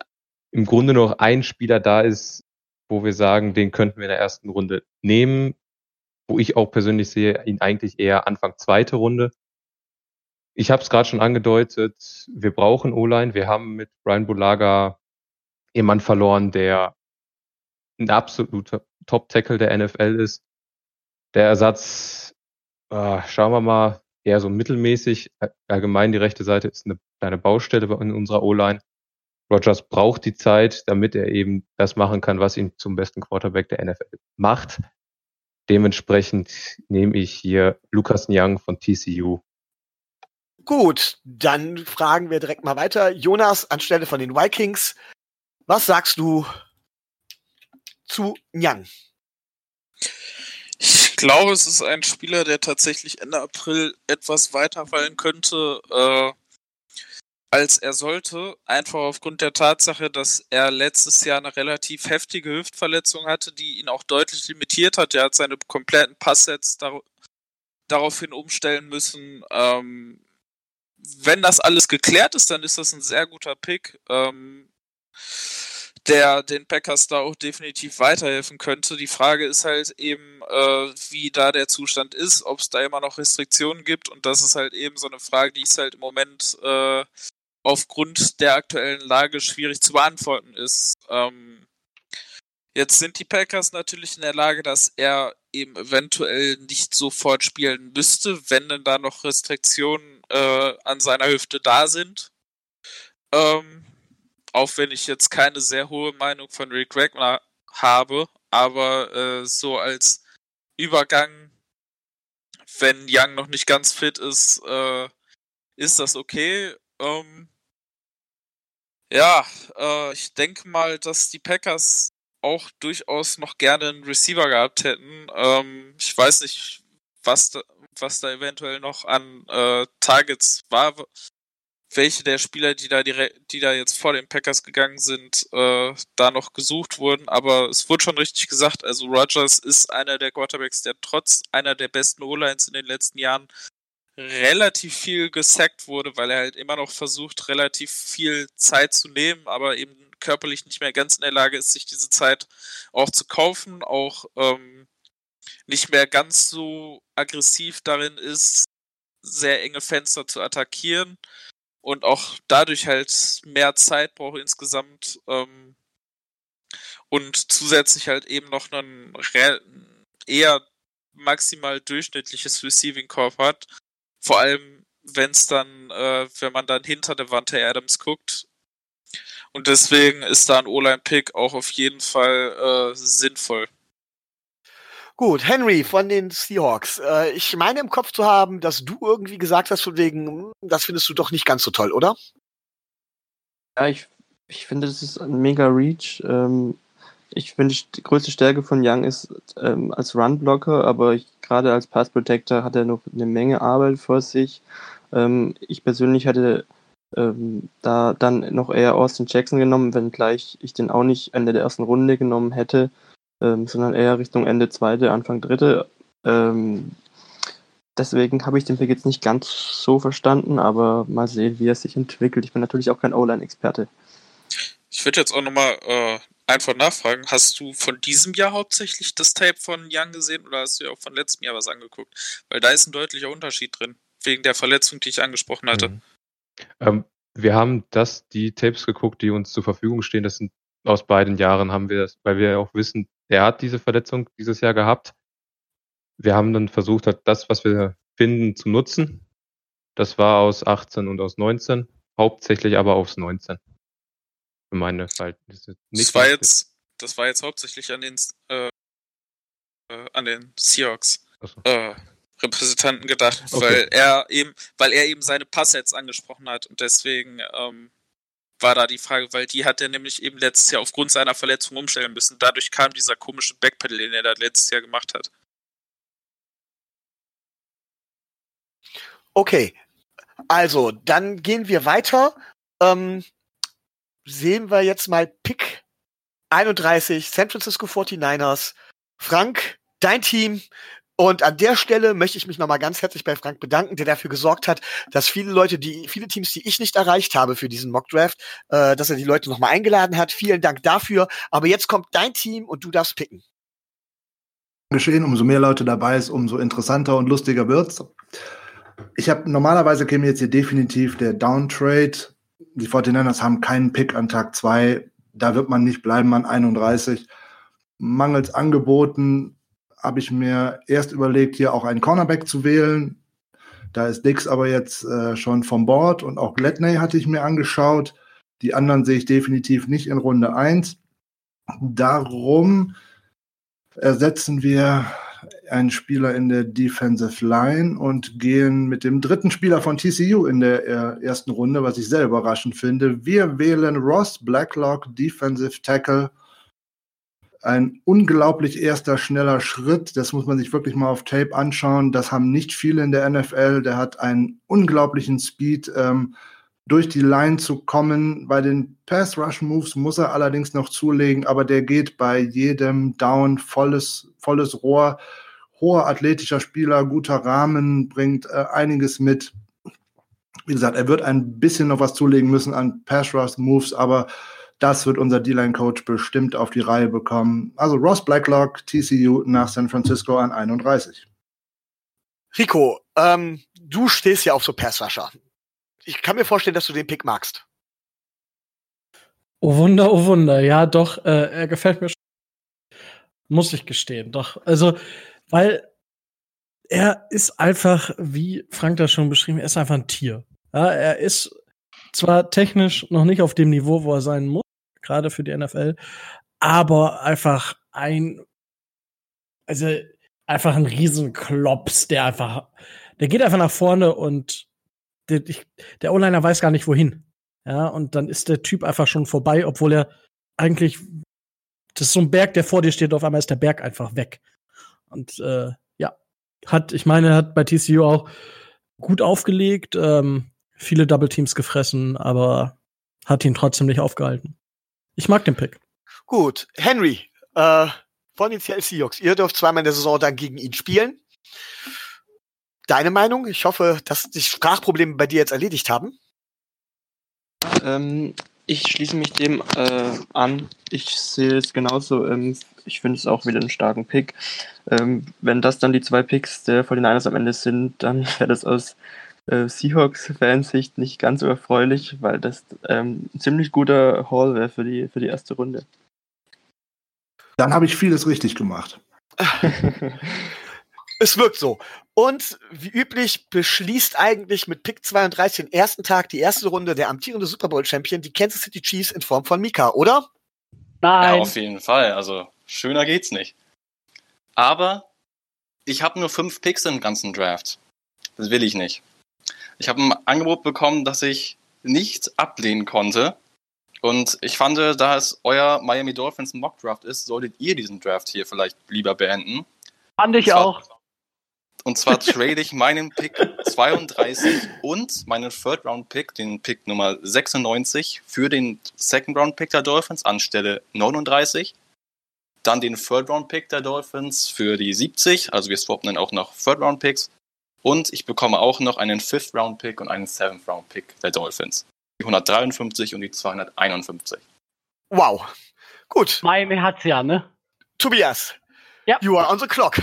im Grunde noch ein Spieler da ist, wo wir sagen, den könnten wir in der ersten Runde nehmen, wo ich auch persönlich sehe, ihn eigentlich eher Anfang zweite Runde. Ich habe es gerade schon angedeutet, wir brauchen O-Line. Wir haben mit Brian Bulaga jemand verloren, der ein absoluter Top-Tackle der NFL ist. Der Ersatz, äh, schauen wir mal, eher so mittelmäßig. Allgemein die rechte Seite ist eine kleine Baustelle in unserer O-Line. Rogers braucht die Zeit, damit er eben das machen kann, was ihn zum besten Quarterback der NFL macht. Dementsprechend nehme ich hier Lukas Young von TCU. Gut, dann fragen wir direkt mal weiter. Jonas anstelle von den Vikings. Was sagst du zu Young? Glaube, es ist ein Spieler, der tatsächlich Ende April etwas weiterfallen könnte, äh, als er sollte. Einfach aufgrund der Tatsache, dass er letztes Jahr eine relativ heftige Hüftverletzung hatte, die ihn auch deutlich limitiert hat. Er hat seine kompletten Passsets dar daraufhin umstellen müssen. Ähm, wenn das alles geklärt ist, dann ist das ein sehr guter Pick. Ähm, der den Packers da auch definitiv weiterhelfen könnte. Die Frage ist halt eben, äh, wie da der Zustand ist, ob es da immer noch Restriktionen gibt und das ist halt eben so eine Frage, die ist halt im Moment äh, aufgrund der aktuellen Lage schwierig zu beantworten ist. Ähm, jetzt sind die Packers natürlich in der Lage, dass er eben eventuell nicht sofort spielen müsste, wenn denn da noch Restriktionen äh, an seiner Hüfte da sind. Ähm, auch wenn ich jetzt keine sehr hohe Meinung von Rick Wagner habe, aber äh, so als Übergang, wenn Young noch nicht ganz fit ist, äh, ist das okay. Ähm, ja, äh, ich denke mal, dass die Packers auch durchaus noch gerne einen Receiver gehabt hätten. Ähm, ich weiß nicht, was da, was da eventuell noch an äh, Targets war, welche der Spieler, die da direkt, die da jetzt vor den Packers gegangen sind, äh, da noch gesucht wurden. Aber es wurde schon richtig gesagt, also Rogers ist einer der Quarterbacks, der trotz einer der besten O-Lines in den letzten Jahren relativ viel gesackt wurde, weil er halt immer noch versucht, relativ viel Zeit zu nehmen, aber eben körperlich nicht mehr ganz in der Lage ist, sich diese Zeit auch zu kaufen, auch ähm, nicht mehr ganz so aggressiv darin ist, sehr enge Fenster zu attackieren und auch dadurch halt mehr Zeit braucht insgesamt ähm, und zusätzlich halt eben noch ein eher maximal durchschnittliches Receiving Corp hat, vor allem, wenn es dann, äh, wenn man dann hinter der Wante Adams guckt. Und deswegen ist da ein O-Line-Pick auch auf jeden Fall äh, sinnvoll. Gut, Henry von den Seahawks. Äh, ich meine im Kopf zu haben, dass du irgendwie gesagt hast, von wegen, hm, das findest du doch nicht ganz so toll, oder? Ja, ich, ich finde, das ist ein mega Reach. Ähm, ich finde, die größte Stärke von Young ist ähm, als Run-Blocker, aber gerade als Pass-Protector hat er noch eine Menge Arbeit vor sich. Ähm, ich persönlich hätte ähm, da dann noch eher Austin Jackson genommen, wenngleich ich den auch nicht Ende der ersten Runde genommen hätte, ähm, sondern eher Richtung Ende zweite, Anfang dritte. Ähm, deswegen habe ich den Pick jetzt nicht ganz so verstanden, aber mal sehen, wie er sich entwickelt. Ich bin natürlich auch kein O-Line-Experte. Ich würde jetzt auch nochmal äh, einfach nachfragen, hast du von diesem Jahr hauptsächlich das Tape von Young gesehen oder hast du ja auch von letztem Jahr was angeguckt? Weil da ist ein deutlicher Unterschied drin, wegen der Verletzung, die ich angesprochen hatte. Mhm. Ähm, wir haben das, die Tapes geguckt, die uns zur Verfügung stehen, das sind aus beiden Jahren haben wir das, weil wir auch wissen, er hat diese Verletzung dieses Jahr gehabt. Wir haben dann versucht, das, was wir finden, zu nutzen. Das war aus 18 und aus 19, hauptsächlich aber aus 19 für meine Verhältnisse. Das war jetzt, das war jetzt hauptsächlich an den, äh, äh an den Seahawks so. äh, Repräsentanten gedacht, okay. weil er eben, weil er eben seine Passsets angesprochen hat und deswegen ähm, war da die Frage, weil die hat er nämlich eben letztes Jahr aufgrund seiner Verletzung umstellen müssen. Dadurch kam dieser komische Backpedal, den er da letztes Jahr gemacht hat. Okay, also dann gehen wir weiter. Ähm, sehen wir jetzt mal Pick 31, San Francisco 49ers. Frank, dein Team. Und an der Stelle möchte ich mich nochmal ganz herzlich bei Frank bedanken, der dafür gesorgt hat, dass viele Leute, die, viele Teams, die ich nicht erreicht habe für diesen Mockdraft, äh, dass er die Leute nochmal eingeladen hat. Vielen Dank dafür. Aber jetzt kommt dein Team und du darfst picken. Geschehen, umso mehr Leute dabei ist, umso interessanter und lustiger wird's. Ich habe normalerweise käme jetzt hier definitiv der Downtrade. Die 49ers haben keinen Pick an Tag 2. Da wird man nicht bleiben an 31. Mangels Angeboten habe ich mir erst überlegt, hier auch einen Cornerback zu wählen. Da ist Dix aber jetzt äh, schon vom Board und auch Gladney hatte ich mir angeschaut. Die anderen sehe ich definitiv nicht in Runde 1. Darum ersetzen wir einen Spieler in der Defensive Line und gehen mit dem dritten Spieler von TCU in der äh, ersten Runde, was ich sehr überraschend finde. Wir wählen Ross Blacklock, Defensive Tackle ein unglaublich erster schneller Schritt. Das muss man sich wirklich mal auf Tape anschauen. Das haben nicht viele in der NFL. Der hat einen unglaublichen Speed, ähm, durch die Line zu kommen. Bei den Pass Rush Moves muss er allerdings noch zulegen, aber der geht bei jedem Down volles, volles Rohr. Hoher athletischer Spieler, guter Rahmen, bringt äh, einiges mit. Wie gesagt, er wird ein bisschen noch was zulegen müssen an Pass Rush Moves, aber das wird unser D-Line-Coach bestimmt auf die Reihe bekommen. Also Ross Blacklock, TCU nach San Francisco an 31. Rico, ähm, du stehst ja auf so Passrusher. Ich kann mir vorstellen, dass du den Pick magst. Oh Wunder, oh Wunder. Ja, doch, äh, er gefällt mir schon. Muss ich gestehen, doch. Also, weil er ist einfach, wie Frank das schon beschrieben, er ist einfach ein Tier. Ja, er ist zwar technisch noch nicht auf dem Niveau, wo er sein muss, gerade für die NFL, aber einfach ein, also einfach ein Riesenklops, der einfach, der geht einfach nach vorne und der, der O-Liner weiß gar nicht wohin. Ja, und dann ist der Typ einfach schon vorbei, obwohl er eigentlich, das ist so ein Berg, der vor dir steht, auf einmal ist der Berg einfach weg. Und äh, ja, hat, ich meine, hat bei TCU auch gut aufgelegt, ähm, viele Double Teams gefressen, aber hat ihn trotzdem nicht aufgehalten. Ich mag den Pick. Gut, Henry, äh, von den Seattle Seahawks. Ihr dürft zweimal in der Saison dann gegen ihn spielen. Deine Meinung? Ich hoffe, dass die Sprachprobleme bei dir jetzt erledigt haben. Ähm, ich schließe mich dem äh, an. Ich sehe es genauso. Ähm, ich finde es auch wieder einen starken Pick. Ähm, wenn das dann die zwei Picks der 49ers am Ende sind, dann wäre das aus äh, Seahawks-Fansicht nicht ganz so erfreulich, weil das ähm, ein ziemlich guter Haul wäre für die, für die erste Runde. Dann habe ich vieles richtig gemacht. es wirkt so. Und wie üblich beschließt eigentlich mit Pick 32 den ersten Tag die erste Runde der amtierende Super Bowl-Champion, die Kansas City Chiefs in Form von Mika, oder? Nein. Ja, auf jeden Fall. Also schöner geht's nicht. Aber ich habe nur fünf Picks im ganzen Draft. Das will ich nicht. Ich habe ein Angebot bekommen, das ich nicht ablehnen konnte. Und ich fand, da es euer Miami Dolphins Mock Draft ist, solltet ihr diesen Draft hier vielleicht lieber beenden. Fand ich zwar, auch. Und zwar trade ich meinen Pick 32 und meinen Third Round Pick, den Pick Nummer 96, für den Second Round Pick der Dolphins anstelle 39. Dann den Third Round Pick der Dolphins für die 70. Also wir swappen dann auch noch Third Round Picks. Und ich bekomme auch noch einen Fifth Round Pick und einen Seventh Round Pick der Dolphins. Die 153 und die 251. Wow. Gut. Miami hat's ja, ne? Tobias. Ja. You are on the clock.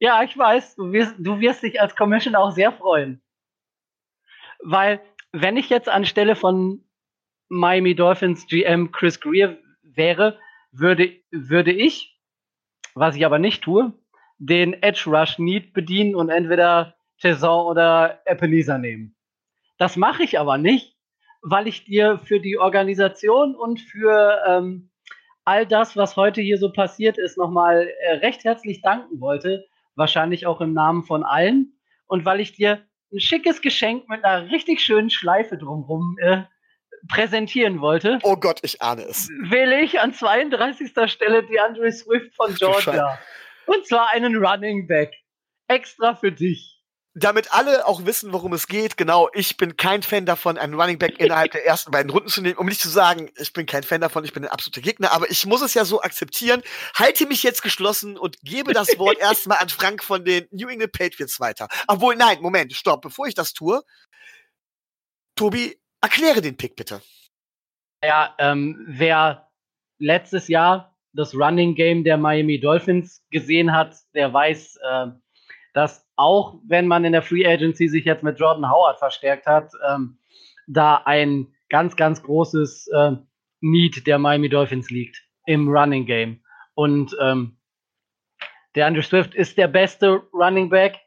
Ja, ich weiß. Du wirst, du wirst dich als Commission auch sehr freuen. Weil, wenn ich jetzt anstelle von Miami Dolphins GM Chris Greer wäre, würde, würde ich, was ich aber nicht tue, den Edge Rush Need bedienen und entweder Saison oder Ebenezer nehmen. Das mache ich aber nicht, weil ich dir für die Organisation und für ähm, all das, was heute hier so passiert ist, nochmal äh, recht herzlich danken wollte. Wahrscheinlich auch im Namen von allen. Und weil ich dir ein schickes Geschenk mit einer richtig schönen Schleife drumherum äh, präsentieren wollte, Oh Gott, ich ahne es. wähle ich an 32. Stelle DeAndre Swift von Georgia. Und zwar einen Running Back. Extra für dich. Damit alle auch wissen, worum es geht, genau, ich bin kein Fan davon, einen Running Back innerhalb der ersten beiden Runden zu nehmen, um nicht zu sagen, ich bin kein Fan davon, ich bin ein absoluter Gegner, aber ich muss es ja so akzeptieren, halte mich jetzt geschlossen und gebe das Wort erstmal an Frank von den New England Patriots weiter. Obwohl, nein, Moment, stopp, bevor ich das tue, Tobi, erkläre den Pick bitte. Ja, ähm, wer letztes Jahr das Running Game der Miami Dolphins gesehen hat, der weiß, äh, dass auch wenn man in der Free Agency sich jetzt mit Jordan Howard verstärkt hat, ähm, da ein ganz, ganz großes äh, Need der Miami Dolphins liegt im Running Game. Und ähm, der Andrew Swift ist der beste Running Back.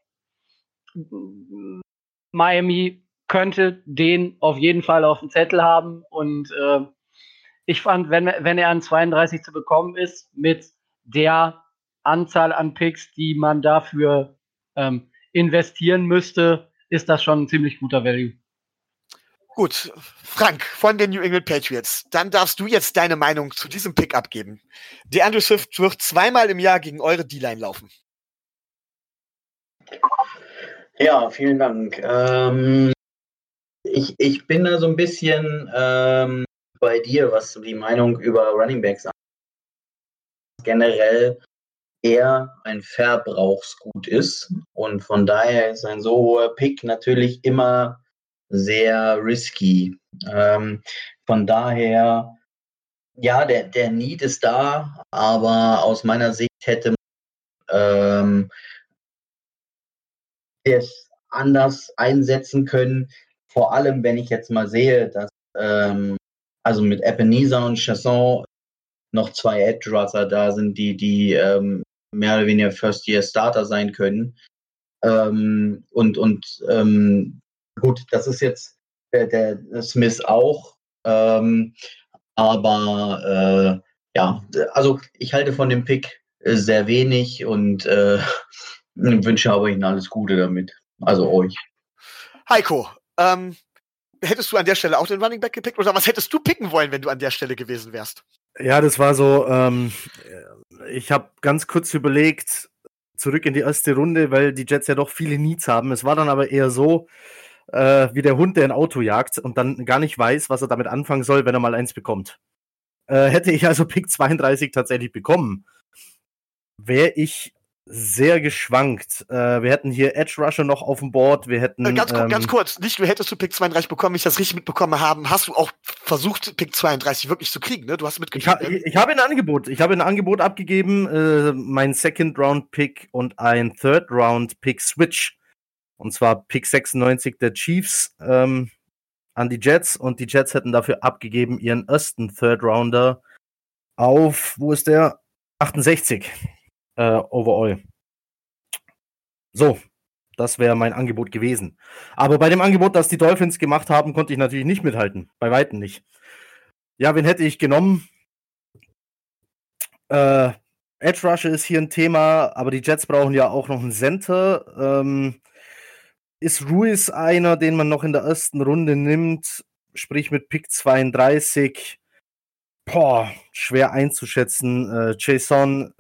Miami könnte den auf jeden Fall auf dem Zettel haben. Und äh, ich fand, wenn, wenn er an 32 zu bekommen ist, mit der Anzahl an Picks, die man dafür ähm, investieren müsste, ist das schon ein ziemlich guter Value. Gut, Frank von den New England Patriots, dann darfst du jetzt deine Meinung zu diesem Pick abgeben. Der Andrew Swift wird zweimal im Jahr gegen eure D-Line laufen. Ja, vielen Dank. Ähm, ich, ich bin da so ein bisschen ähm, bei dir, was die Meinung über Running Backs angeht. Generell eher ein Verbrauchsgut ist und von daher ist ein so hoher Pick natürlich immer sehr risky. Ähm, von daher, ja, der, der Need ist da, aber aus meiner Sicht hätte man ähm, es anders einsetzen können. Vor allem, wenn ich jetzt mal sehe, dass ähm, also mit Ebenezer und Chasson noch zwei Edge Rusher da sind, die, die ähm, mehr oder weniger First-Year-Starter sein können. Ähm, und und ähm, gut, das ist jetzt der, der Smith auch. Ähm, aber äh, ja, also ich halte von dem Pick äh, sehr wenig und äh, wünsche aber Ihnen alles Gute damit. Also euch. Heiko, ähm, hättest du an der Stelle auch den Running Back gepickt oder was hättest du picken wollen, wenn du an der Stelle gewesen wärst? Ja, das war so, ähm, ich habe ganz kurz überlegt, zurück in die erste Runde, weil die Jets ja doch viele Needs haben. Es war dann aber eher so, äh, wie der Hund, der ein Auto jagt und dann gar nicht weiß, was er damit anfangen soll, wenn er mal eins bekommt. Äh, hätte ich also Pick 32 tatsächlich bekommen, wäre ich sehr geschwankt. Äh, wir hätten hier Edge Rusher noch auf dem Board. Wir hätten. Äh, ganz, ähm, ganz kurz, nicht nur hättest du Pick 32 bekommen, wenn ich das richtig mitbekommen haben, hast du auch versucht, Pick 32 wirklich zu kriegen, ne? Du hast Ich, mitgekriegt. ha ich, ich habe ein Angebot. Ich habe ein Angebot abgegeben, äh, mein Second Round Pick und ein Third Round Pick Switch. Und zwar Pick 96 der Chiefs ähm, an die Jets und die Jets hätten dafür abgegeben ihren ersten Third Rounder auf, wo ist der? 68 äh, overall. So, das wäre mein Angebot gewesen. Aber bei dem Angebot, das die Dolphins gemacht haben, konnte ich natürlich nicht mithalten. Bei Weitem nicht. Ja, wen hätte ich genommen? Äh, Edge Rusher ist hier ein Thema, aber die Jets brauchen ja auch noch einen Center. Ähm, ist Ruiz einer, den man noch in der ersten Runde nimmt, sprich mit Pick 32? Boah, schwer einzuschätzen. Äh, Jason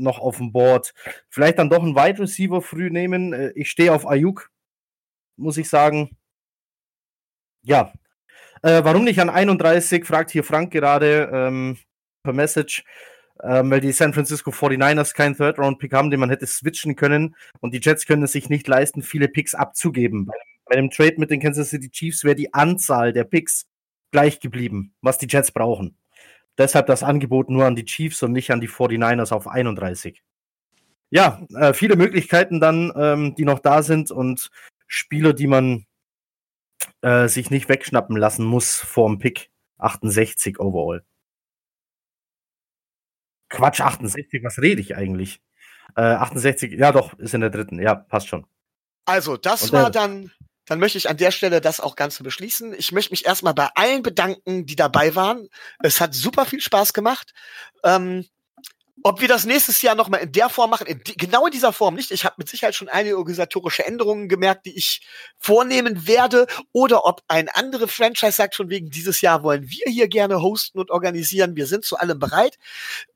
noch auf dem Board. Vielleicht dann doch einen Wide Receiver früh nehmen. Äh, ich stehe auf Ayuk, muss ich sagen. Ja. Äh, warum nicht an 31, fragt hier Frank gerade ähm, per Message. Ähm, weil die San Francisco 49ers keinen Third-Round-Pick haben, den man hätte switchen können. Und die Jets können es sich nicht leisten, viele Picks abzugeben. Bei, dem Trade mit den Kansas City Chiefs wäre die Anzahl der Picks gleich geblieben, was die Jets brauchen. Deshalb das Angebot nur an die Chiefs und nicht an die 49ers auf 31. Ja, äh, viele Möglichkeiten dann, ähm, die noch da sind und Spieler, die man äh, sich nicht wegschnappen lassen muss vorm Pick 68 overall. Quatsch, 68, was rede ich eigentlich? Äh, 68, ja doch, ist in der dritten, ja, passt schon. Also, das Und war dann, dann möchte ich an der Stelle das auch Ganze beschließen. Ich möchte mich erstmal bei allen bedanken, die dabei waren. Es hat super viel Spaß gemacht. Ähm, Ob wir das nächstes Jahr nochmal in der Form machen, in die, genau in dieser Form nicht. Ich habe mit Sicherheit schon einige organisatorische Änderungen gemerkt, die ich vornehmen werde. Oder ob ein andere Franchise sagt, schon wegen dieses Jahr wollen wir hier gerne hosten und organisieren. Wir sind zu allem bereit.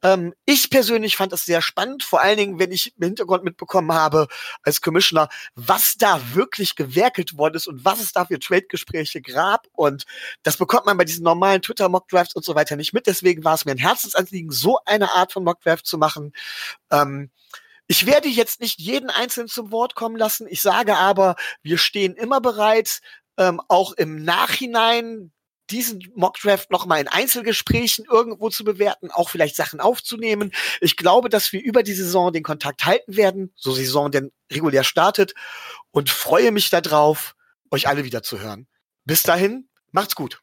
Ähm, ich persönlich fand es sehr spannend, vor allen Dingen, wenn ich im Hintergrund mitbekommen habe als Commissioner, was da wirklich gewerkelt worden ist und was es da für Trade-Gespräche gab. Und das bekommt man bei diesen normalen Twitter-Mock-Drafts und so weiter nicht mit. Deswegen war es mir ein Herzensanliegen, so eine Art von Mock-Draft zu machen. Ähm, ich werde jetzt nicht jeden Einzelnen zum Wort kommen lassen. Ich sage aber, wir stehen immer bereit, ähm, auch im Nachhinein diesen Mockdraft noch mal in Einzelgesprächen irgendwo zu bewerten, auch vielleicht Sachen aufzunehmen. Ich glaube, dass wir über die Saison den Kontakt halten werden, so Saison denn regulär startet und freue mich darauf, euch alle wieder zu hören. Bis dahin, macht's gut.